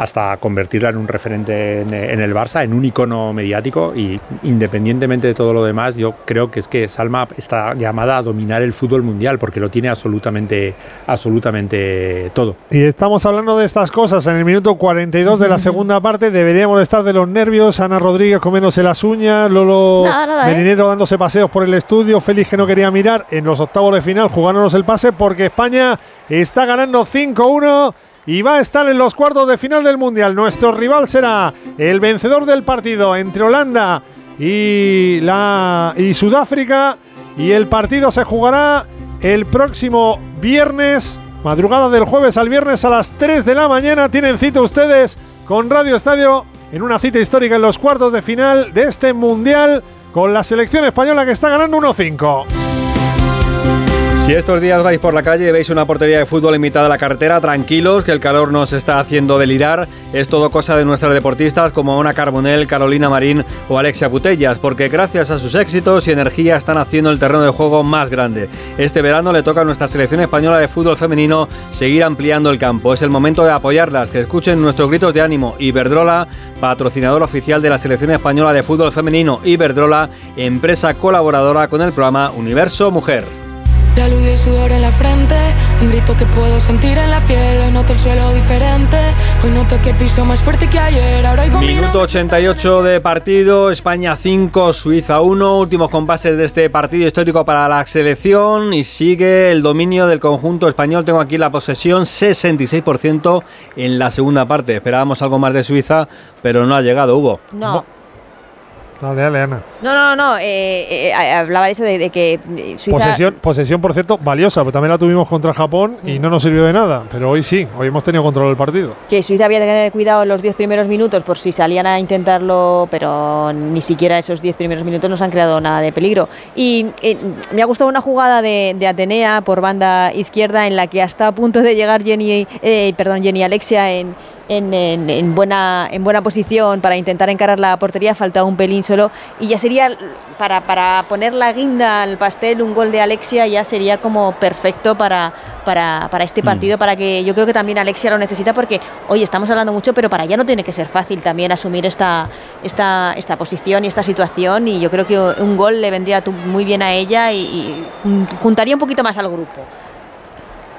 hasta convertirla en un referente en, en el Barça, en un icono mediático y independientemente de todo lo demás, yo creo que es que Salma está llamada a dominar el fútbol mundial porque lo tiene absolutamente, absolutamente todo. Y estamos hablando de estas cosas en el minuto 42 de la segunda parte. Deberíamos estar de los nervios. Ana Rodríguez comiéndose las uñas. Lolo Nada, nada, ¿eh? Merinero dándose paseos por el estudio. Félix que no quería mirar en los octavos de final jugándonos el pase porque España está ganando 5-1 y va a estar en los cuartos de final del Mundial. Nuestro rival será el vencedor del partido entre Holanda y, la, y Sudáfrica. Y el partido se jugará el próximo viernes, madrugada del jueves al viernes a las 3 de la mañana. Tienen cita ustedes con Radio Estadio en una cita histórica en los cuartos de final de este Mundial con la selección española que está ganando 1-5. Si estos días vais por la calle y veis una portería de fútbol en mitad de la carretera, tranquilos, que el calor nos está haciendo delirar. Es todo cosa de nuestras deportistas como Ana Carbonell, Carolina Marín o Alexia Putellas, porque gracias a sus éxitos y energía están haciendo el terreno de juego más grande. Este verano le toca a nuestra selección española de fútbol femenino seguir ampliando el campo. Es el momento de apoyarlas, que escuchen nuestros gritos de ánimo. Iberdrola, patrocinador oficial de la selección española de fútbol femenino. Iberdrola, empresa colaboradora con el programa Universo Mujer. La luz y el sudor en la frente, un grito que puedo sentir en la piel. Hoy noto el suelo diferente, hoy noto que piso más fuerte que ayer. Ahora oigo Minuto 88 de partido, España 5, Suiza 1, últimos compases de este partido histórico para la selección y sigue el dominio del conjunto español. Tengo aquí la posesión 66% en la segunda parte. Esperábamos algo más de Suiza, pero no ha llegado, Hugo. No. Dale, dale, Ana. No, no, no, eh, eh, hablaba de eso, de, de que eh, Suiza... Posesión, posesión, por cierto, valiosa, pero también la tuvimos contra Japón y no nos sirvió de nada. Pero hoy sí, hoy hemos tenido control del partido. que Suiza había que tener cuidado en los 10 primeros minutos por si salían a intentarlo, pero ni siquiera esos 10 primeros minutos nos han creado nada de peligro. Y eh, me ha gustado una jugada de, de Atenea por banda izquierda en la que hasta a punto de llegar Jenny, perdón, Jenny Alexia en, en, en- en buena, en buena posición para intentar encarar la portería, falta un pelín solo. Y ya sería para, para poner la guinda al pastel un gol de Alexia ya sería como perfecto para, para, para este partido, para que yo creo que también Alexia lo necesita porque hoy estamos hablando mucho, pero para ella no tiene que ser fácil también asumir esta, esta, esta posición y esta situación. Y yo creo que un gol le vendría muy bien a ella y, y, mm, juntaría un poquito más al grupo.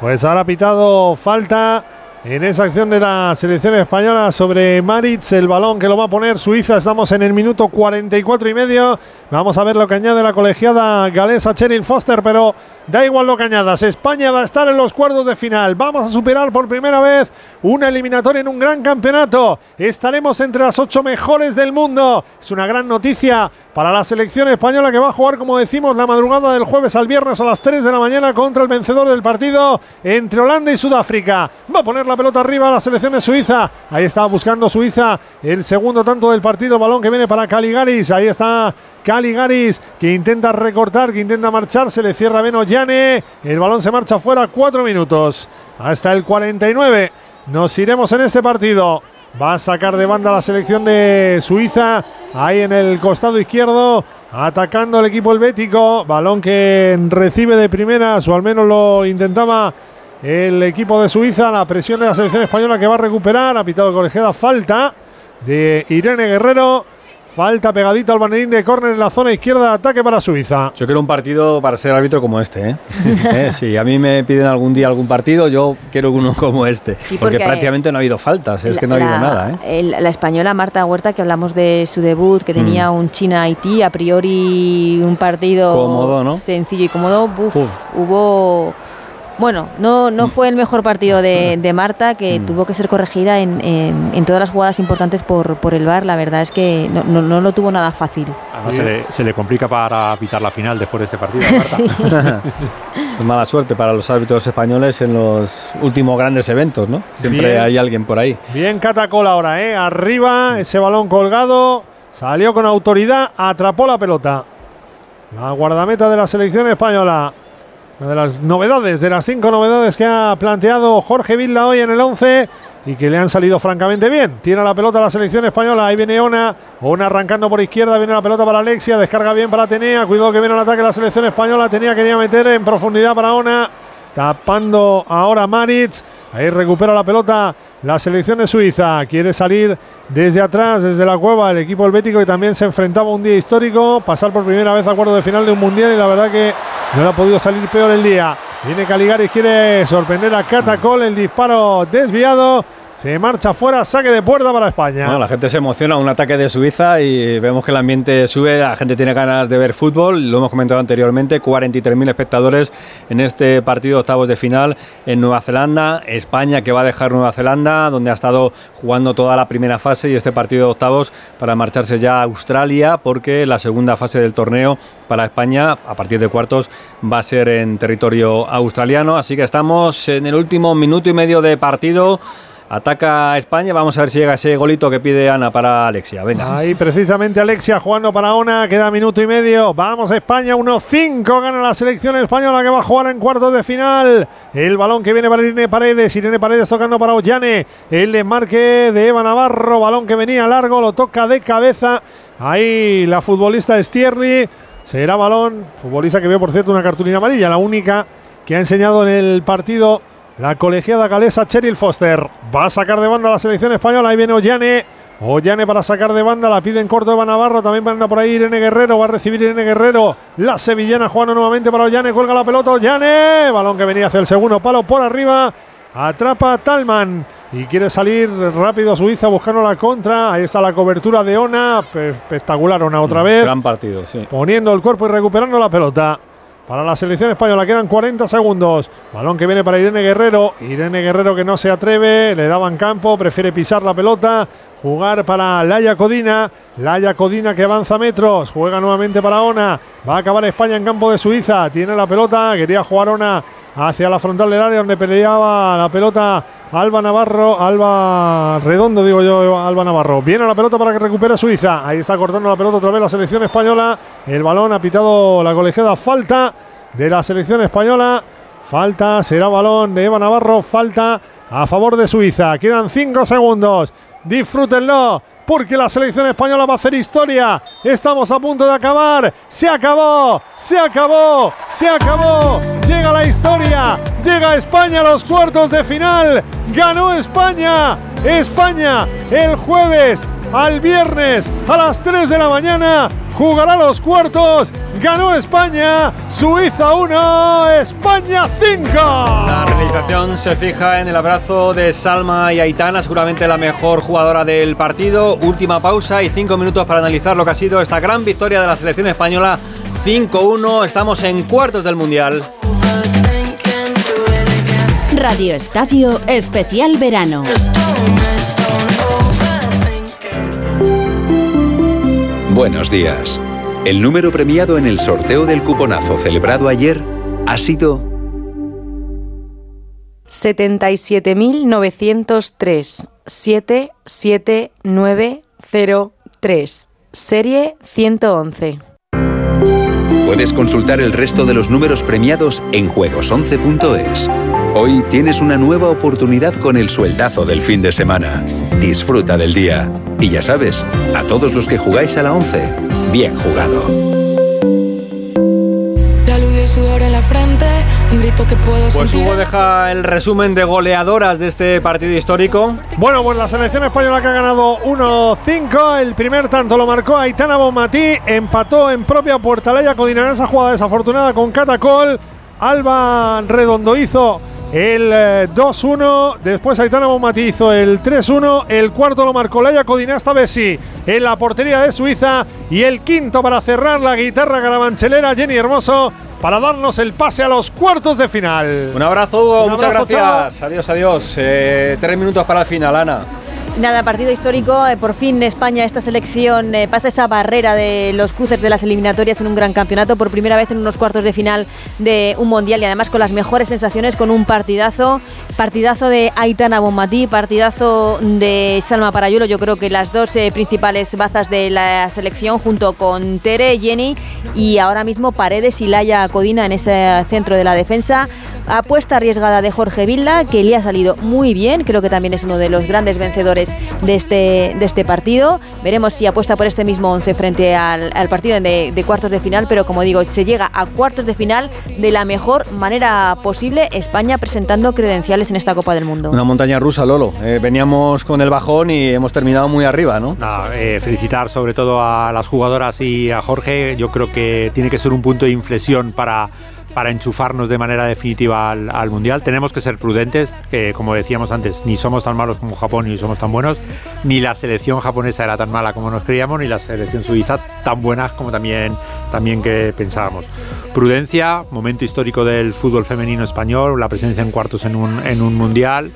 Pues ahora ha pitado falta en esa acción de la selección española sobre Maritz, el balón que lo va a poner Suiza. Estamos en el minuto 44 y medio. Vamos a ver lo que añade la colegiada galesa Cheryl Foster, pero da igual lo que añadas. España va a estar en los cuartos de final. Vamos a superar por primera vez una eliminatoria en un gran campeonato. Estaremos entre las ocho mejores del mundo. Es una gran noticia para la selección española que va a jugar, como decimos, la madrugada del jueves al viernes a las 3 de la mañana contra el vencedor del partido entre Holanda y Sudáfrica. Va a poner la pelota arriba a la selección de Suiza. Ahí está buscando Suiza el segundo tanto del partido. El balón que viene para Caligaris. Ahí está Caligaris que intenta recortar, que intenta marchar. Se le cierra Beno Llane. El balón se marcha fuera. Cuatro minutos. Hasta el 49. Nos iremos en este partido. Va a sacar de banda la selección de Suiza. Ahí en el costado izquierdo. Atacando el equipo helvético. Balón que recibe de primeras, o al menos lo intentaba el equipo de Suiza. La presión de la selección española que va a recuperar. Ha pitado el colegiada. Falta de Irene Guerrero. Falta pegadito al banderín de córner en la zona izquierda de ataque para Suiza. Yo quiero un partido para ser árbitro como este. ¿eh? ¿Eh? Si a mí me piden algún día algún partido, yo quiero uno como este. Sí, porque, porque prácticamente no ha habido faltas, es La- que no ha habido la- nada. ¿eh? el- la española Marta Huerta, que hablamos de su debut, que tenía un China-Haití, a priori un partido Cómodo, ¿no? sencillo y cómodo, buf, Uf. hubo Bueno, no, no fue el mejor partido de, de Marta, que Mm. tuvo que ser corregida en, en- en todas las jugadas importantes por, por el VAR. La verdad es que no, no- no lo tuvo nada fácil. Además, se le, se le complica para pitar la final después de este partido. Marta. Pues mala suerte para los árbitros españoles en los últimos grandes eventos, ¿no? Siempre Bien. hay alguien por ahí. Bien Catacol ahora, ¿eh? Arriba, ese balón colgado. Salió con autoridad, atrapó la pelota. La guardameta de la selección española. Una de las novedades, de las cinco novedades que ha planteado Jorge Vilda hoy en el 11 y que le han salido francamente bien. Tiene la pelota la selección española. Ahí viene Ona. Ona arrancando por izquierda. Viene la pelota para Alexia. Descarga bien para Tenea. Cuidado que viene el ataque la selección española. Tenea quería meter en profundidad para Ona. Tapando ahora Maritz. Ahí recupera la pelota la selección de Suiza. Quiere salir desde atrás, desde la cueva, el equipo helvético que también se enfrentaba a un día histórico. Pasar por primera vez a cuarto de final de un mundial y la verdad que no le ha podido salir peor el día. Viene Caligaris, quiere sorprender a Catacol. El disparo desviado. Se marcha fuera, saque de puerta para España. Bueno, la gente se emociona, un ataque de Suiza y vemos que el ambiente sube, la gente tiene ganas de ver fútbol, lo hemos comentado anteriormente, 43.000 espectadores en este partido octavos de final en Nueva Zelanda, España que va a dejar Nueva Zelanda, donde ha estado jugando toda la primera fase y este partido de octavos para marcharse ya a Australia, porque la segunda fase del torneo para España, a partir de cuartos, va a ser en territorio australiano, así que estamos en el último minuto y medio de partido. Ataca a España, vamos a ver si llega ese golito que pide Ana para Alexia. Ahí precisamente Alexia jugando para Ona, queda minuto y medio. Vamos a España, 1-5 gana la selección española que va a jugar en cuartos de final. El balón que viene para Irene Paredes, Irene Paredes tocando para Ollane. El desmarque de Eva Navarro, balón que venía largo, lo toca de cabeza. Ahí la futbolista Stierli. Será balón, futbolista que veo por cierto una cartulina amarilla, la única que ha enseñado en el partido la colegiada galesa Cheryl Foster. Va a sacar de banda la selección española. Ahí viene Ollane. Ollane para sacar de banda. La pide en corto Eva Navarro. También anda por ahí Irene Guerrero. Va a recibir Irene Guerrero. La sevillana jugando nuevamente para Ollane. Cuelga la pelota Ollane. Balón que venía hacia el segundo palo por arriba. Atrapa Talman. Y quiere salir rápido Suiza buscando la contra. Ahí está la cobertura de Ona. Pe- Espectacular Ona otra vez. Gran partido, sí. Poniendo el cuerpo y recuperando la pelota. Para la selección española quedan 40 segundos. Balón que viene para Irene Guerrero. Irene Guerrero que no se atreve, le daban campo, prefiere pisar la pelota. Jugar para Laia Codina. Laia Codina que avanza metros. Juega nuevamente para Ona. Va a acabar España en campo de Suiza. Tiene la pelota. Quería jugar Ona hacia la frontal del área donde peleaba la pelota Alba Navarro. Alba Redondo, digo yo, Alba Navarro. Viene la pelota para que recupere Suiza. Ahí está cortando la pelota otra vez la selección española. El balón ha pitado la colegiada. Falta de la selección española. Falta, será balón de Eva Navarro. Falta a favor de Suiza. Quedan 5 segundos. Disfrútenlo. Porque la selección española va a hacer historia. Estamos a punto de acabar. Se acabó. Se acabó. Se acabó. Llega la historia. Llega España a los cuartos de final. Ganó España. España el jueves al viernes a las 3 de la mañana jugará los cuartos. Ganó España. Suiza 1. España 5. La realización se fija en el abrazo de Salma y Aitana, seguramente la mejor jugadora del partido. Última pausa y cinco minutos para analizar lo que ha sido esta gran victoria de la selección española. 5-1, estamos en cuartos del Mundial. Radio Estadio Especial Verano. Buenos días. El número premiado en el sorteo del cuponazo celebrado ayer ha sido 77.903 77903 Serie 111 Puedes consultar el resto de los números premiados en juegos11.es. Hoy tienes una nueva oportunidad con el sueldazo del fin de semana. Disfruta del día. Y ya sabes, a todos los que jugáis a la 11, bien jugado. La luz y el sudor en la frente, un grito que puedo Pues. Hugo deja el resumen de goleadoras de este partido histórico. Bueno, pues la selección española que ha ganado 1-5. El primer tanto lo marcó Aitana Bonmatí. Empató en propia puerta Leia Codina en esa jugada desafortunada con Catacol. Alba Redondo hizo el eh, 2-1. Después Aitana Bonmatí hizo el 3-1. El cuarto lo marcó Leia Codina, esta vez sí, en la portería de Suiza. Y el quinto para cerrar la guitarra carabanchelera Jenny Hermoso para darnos el pase a los cuartos de final. Un abrazo, Hugo. Un Muchas abrazo, gracias. Adiós, adiós. Eh, tres minutos para el final, Ana. Nada, partido histórico. eh, por fin España, esta selección, eh, pasa esa barrera de los cruces de las eliminatorias en un gran campeonato. Por primera vez en unos cuartos de final de un mundial y además con las mejores sensaciones, con un partidazo. Partidazo de Aitana Bonmatí, partidazo de Salma Parayuelo. Yo creo que las dos eh, principales bazas de la selección, junto con Tere, Jenny y ahora mismo Paredes y Laia Codina en ese centro de la defensa. Apuesta arriesgada de Jorge Vilda, que le ha salido muy bien. Creo que también es uno de los grandes vencedores de este, de este partido. Veremos si apuesta por este mismo 11 frente al, al partido de, de cuartos de final, pero como digo, se llega a cuartos de final de la mejor manera posible. España presentando credenciales en esta Copa del Mundo. Una montaña rusa, Lolo. Eh, veníamos con el bajón y hemos terminado muy arriba, ¿no? Nada, eh, felicitar sobre todo a las jugadoras y a Jorge. Yo creo que tiene que ser un punto de inflexión para, para enchufarnos de manera definitiva al, al Mundial. Tenemos que ser prudentes, que como decíamos antes, ni somos tan malos como Japón ni somos tan buenos, ni la selección japonesa era tan mala como nos creíamos, ni la selección suiza tan buenas como también, también que pensábamos. Prudencia, momento histórico del fútbol femenino español, la presencia en cuartos en un, en un Mundial.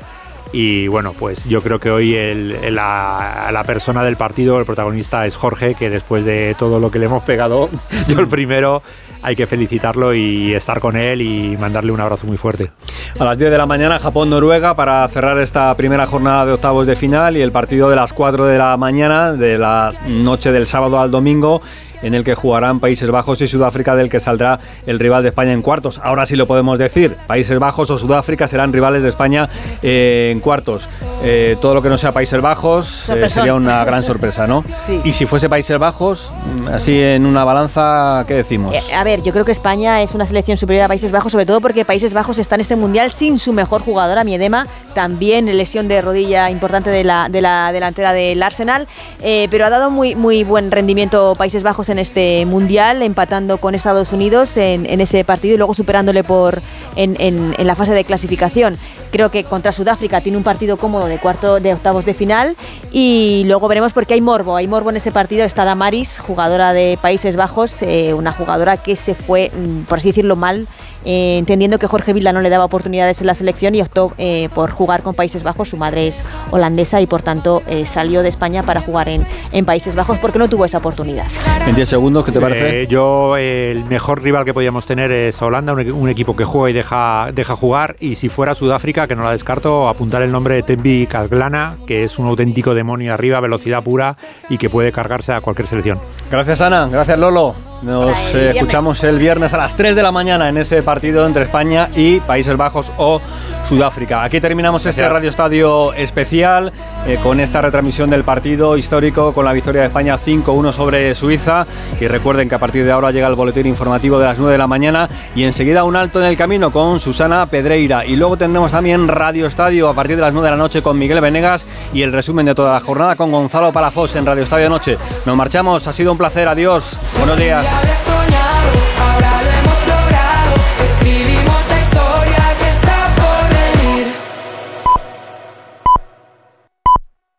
Y bueno, pues yo creo que hoy el- el- la, la persona del partido, el protagonista es Jorge, que después de todo lo que le hemos pegado, yo el primero, hay que felicitarlo y estar con él y mandarle un abrazo muy fuerte. A las 10 de la mañana, Japón-Noruega para cerrar esta primera jornada de octavos de final y el partido de las 4 de la mañana, de la noche del sábado al domingo, en el que jugarán Países Bajos y Sudáfrica, del que saldrá el rival de España en cuartos. Ahora sí lo podemos decir, Países Bajos o Sudáfrica serán rivales de España eh, en cuartos. Eh, todo lo que no sea Países Bajos eh, sería una gran sorpresa, ¿no? Sí. Y si fuese Países Bajos, mm, así en una balanza, ¿qué decimos? Eh, a ver, yo creo que España es una selección superior a Países Bajos, sobre todo porque Países Bajos está en este mundial sin su mejor jugadora, Miedema, también lesión de rodilla importante de la, de la delantera del Arsenal, eh, pero ha dado muy, muy buen rendimiento Países Bajos en este mundial, empatando con Estados Unidos en, en ese partido y luego superándole por en, en- en la fase de clasificación. Creo que contra Sudáfrica tiene un partido cómodo de cuarto de octavos de final y luego veremos porque hay morbo, hay morbo en ese partido. Está Damaris, jugadora de Países Bajos, eh, una jugadora que se fue, mm, por así decirlo, mal, eh, entendiendo que Jorge Vilda no le daba oportunidades en la selección y optó eh, por jugar con Países Bajos. Su madre es holandesa y por tanto eh, salió de España para jugar en, en Países Bajos porque no tuvo esa oportunidad. En 10 segundos, ¿qué te parece? Eh, yo, eh, el mejor rival que podíamos tener es Holanda, un, un equipo que juega y deja, deja jugar. Y si fuera Sudáfrica, que no la descarto, apuntar el nombre de Tembi Kaglana, que es un auténtico demonio arriba, velocidad pura y que puede cargarse a cualquier selección. Gracias Ana, gracias Lolo. Nos eh, escuchamos el viernes a las 3 de la mañana en ese partido entre España y Países Bajos o Sudáfrica. Aquí terminamos este. Radio Estadio especial eh, con esta retransmisión del partido histórico con la victoria de España 5-1 sobre Suiza. Y recuerden que a partir de ahora llega el boletín informativo de las 9 de la mañana y enseguida un alto en el camino con Susana Pedreira. Y luego tendremos también Radio Estadio a partir de las 9 de la noche con Miguel Venegas y el resumen de toda la jornada con Gonzalo Palafós en Radio Estadio Noche. Nos marchamos, ha sido un placer, adiós, buenos días. Olhar é só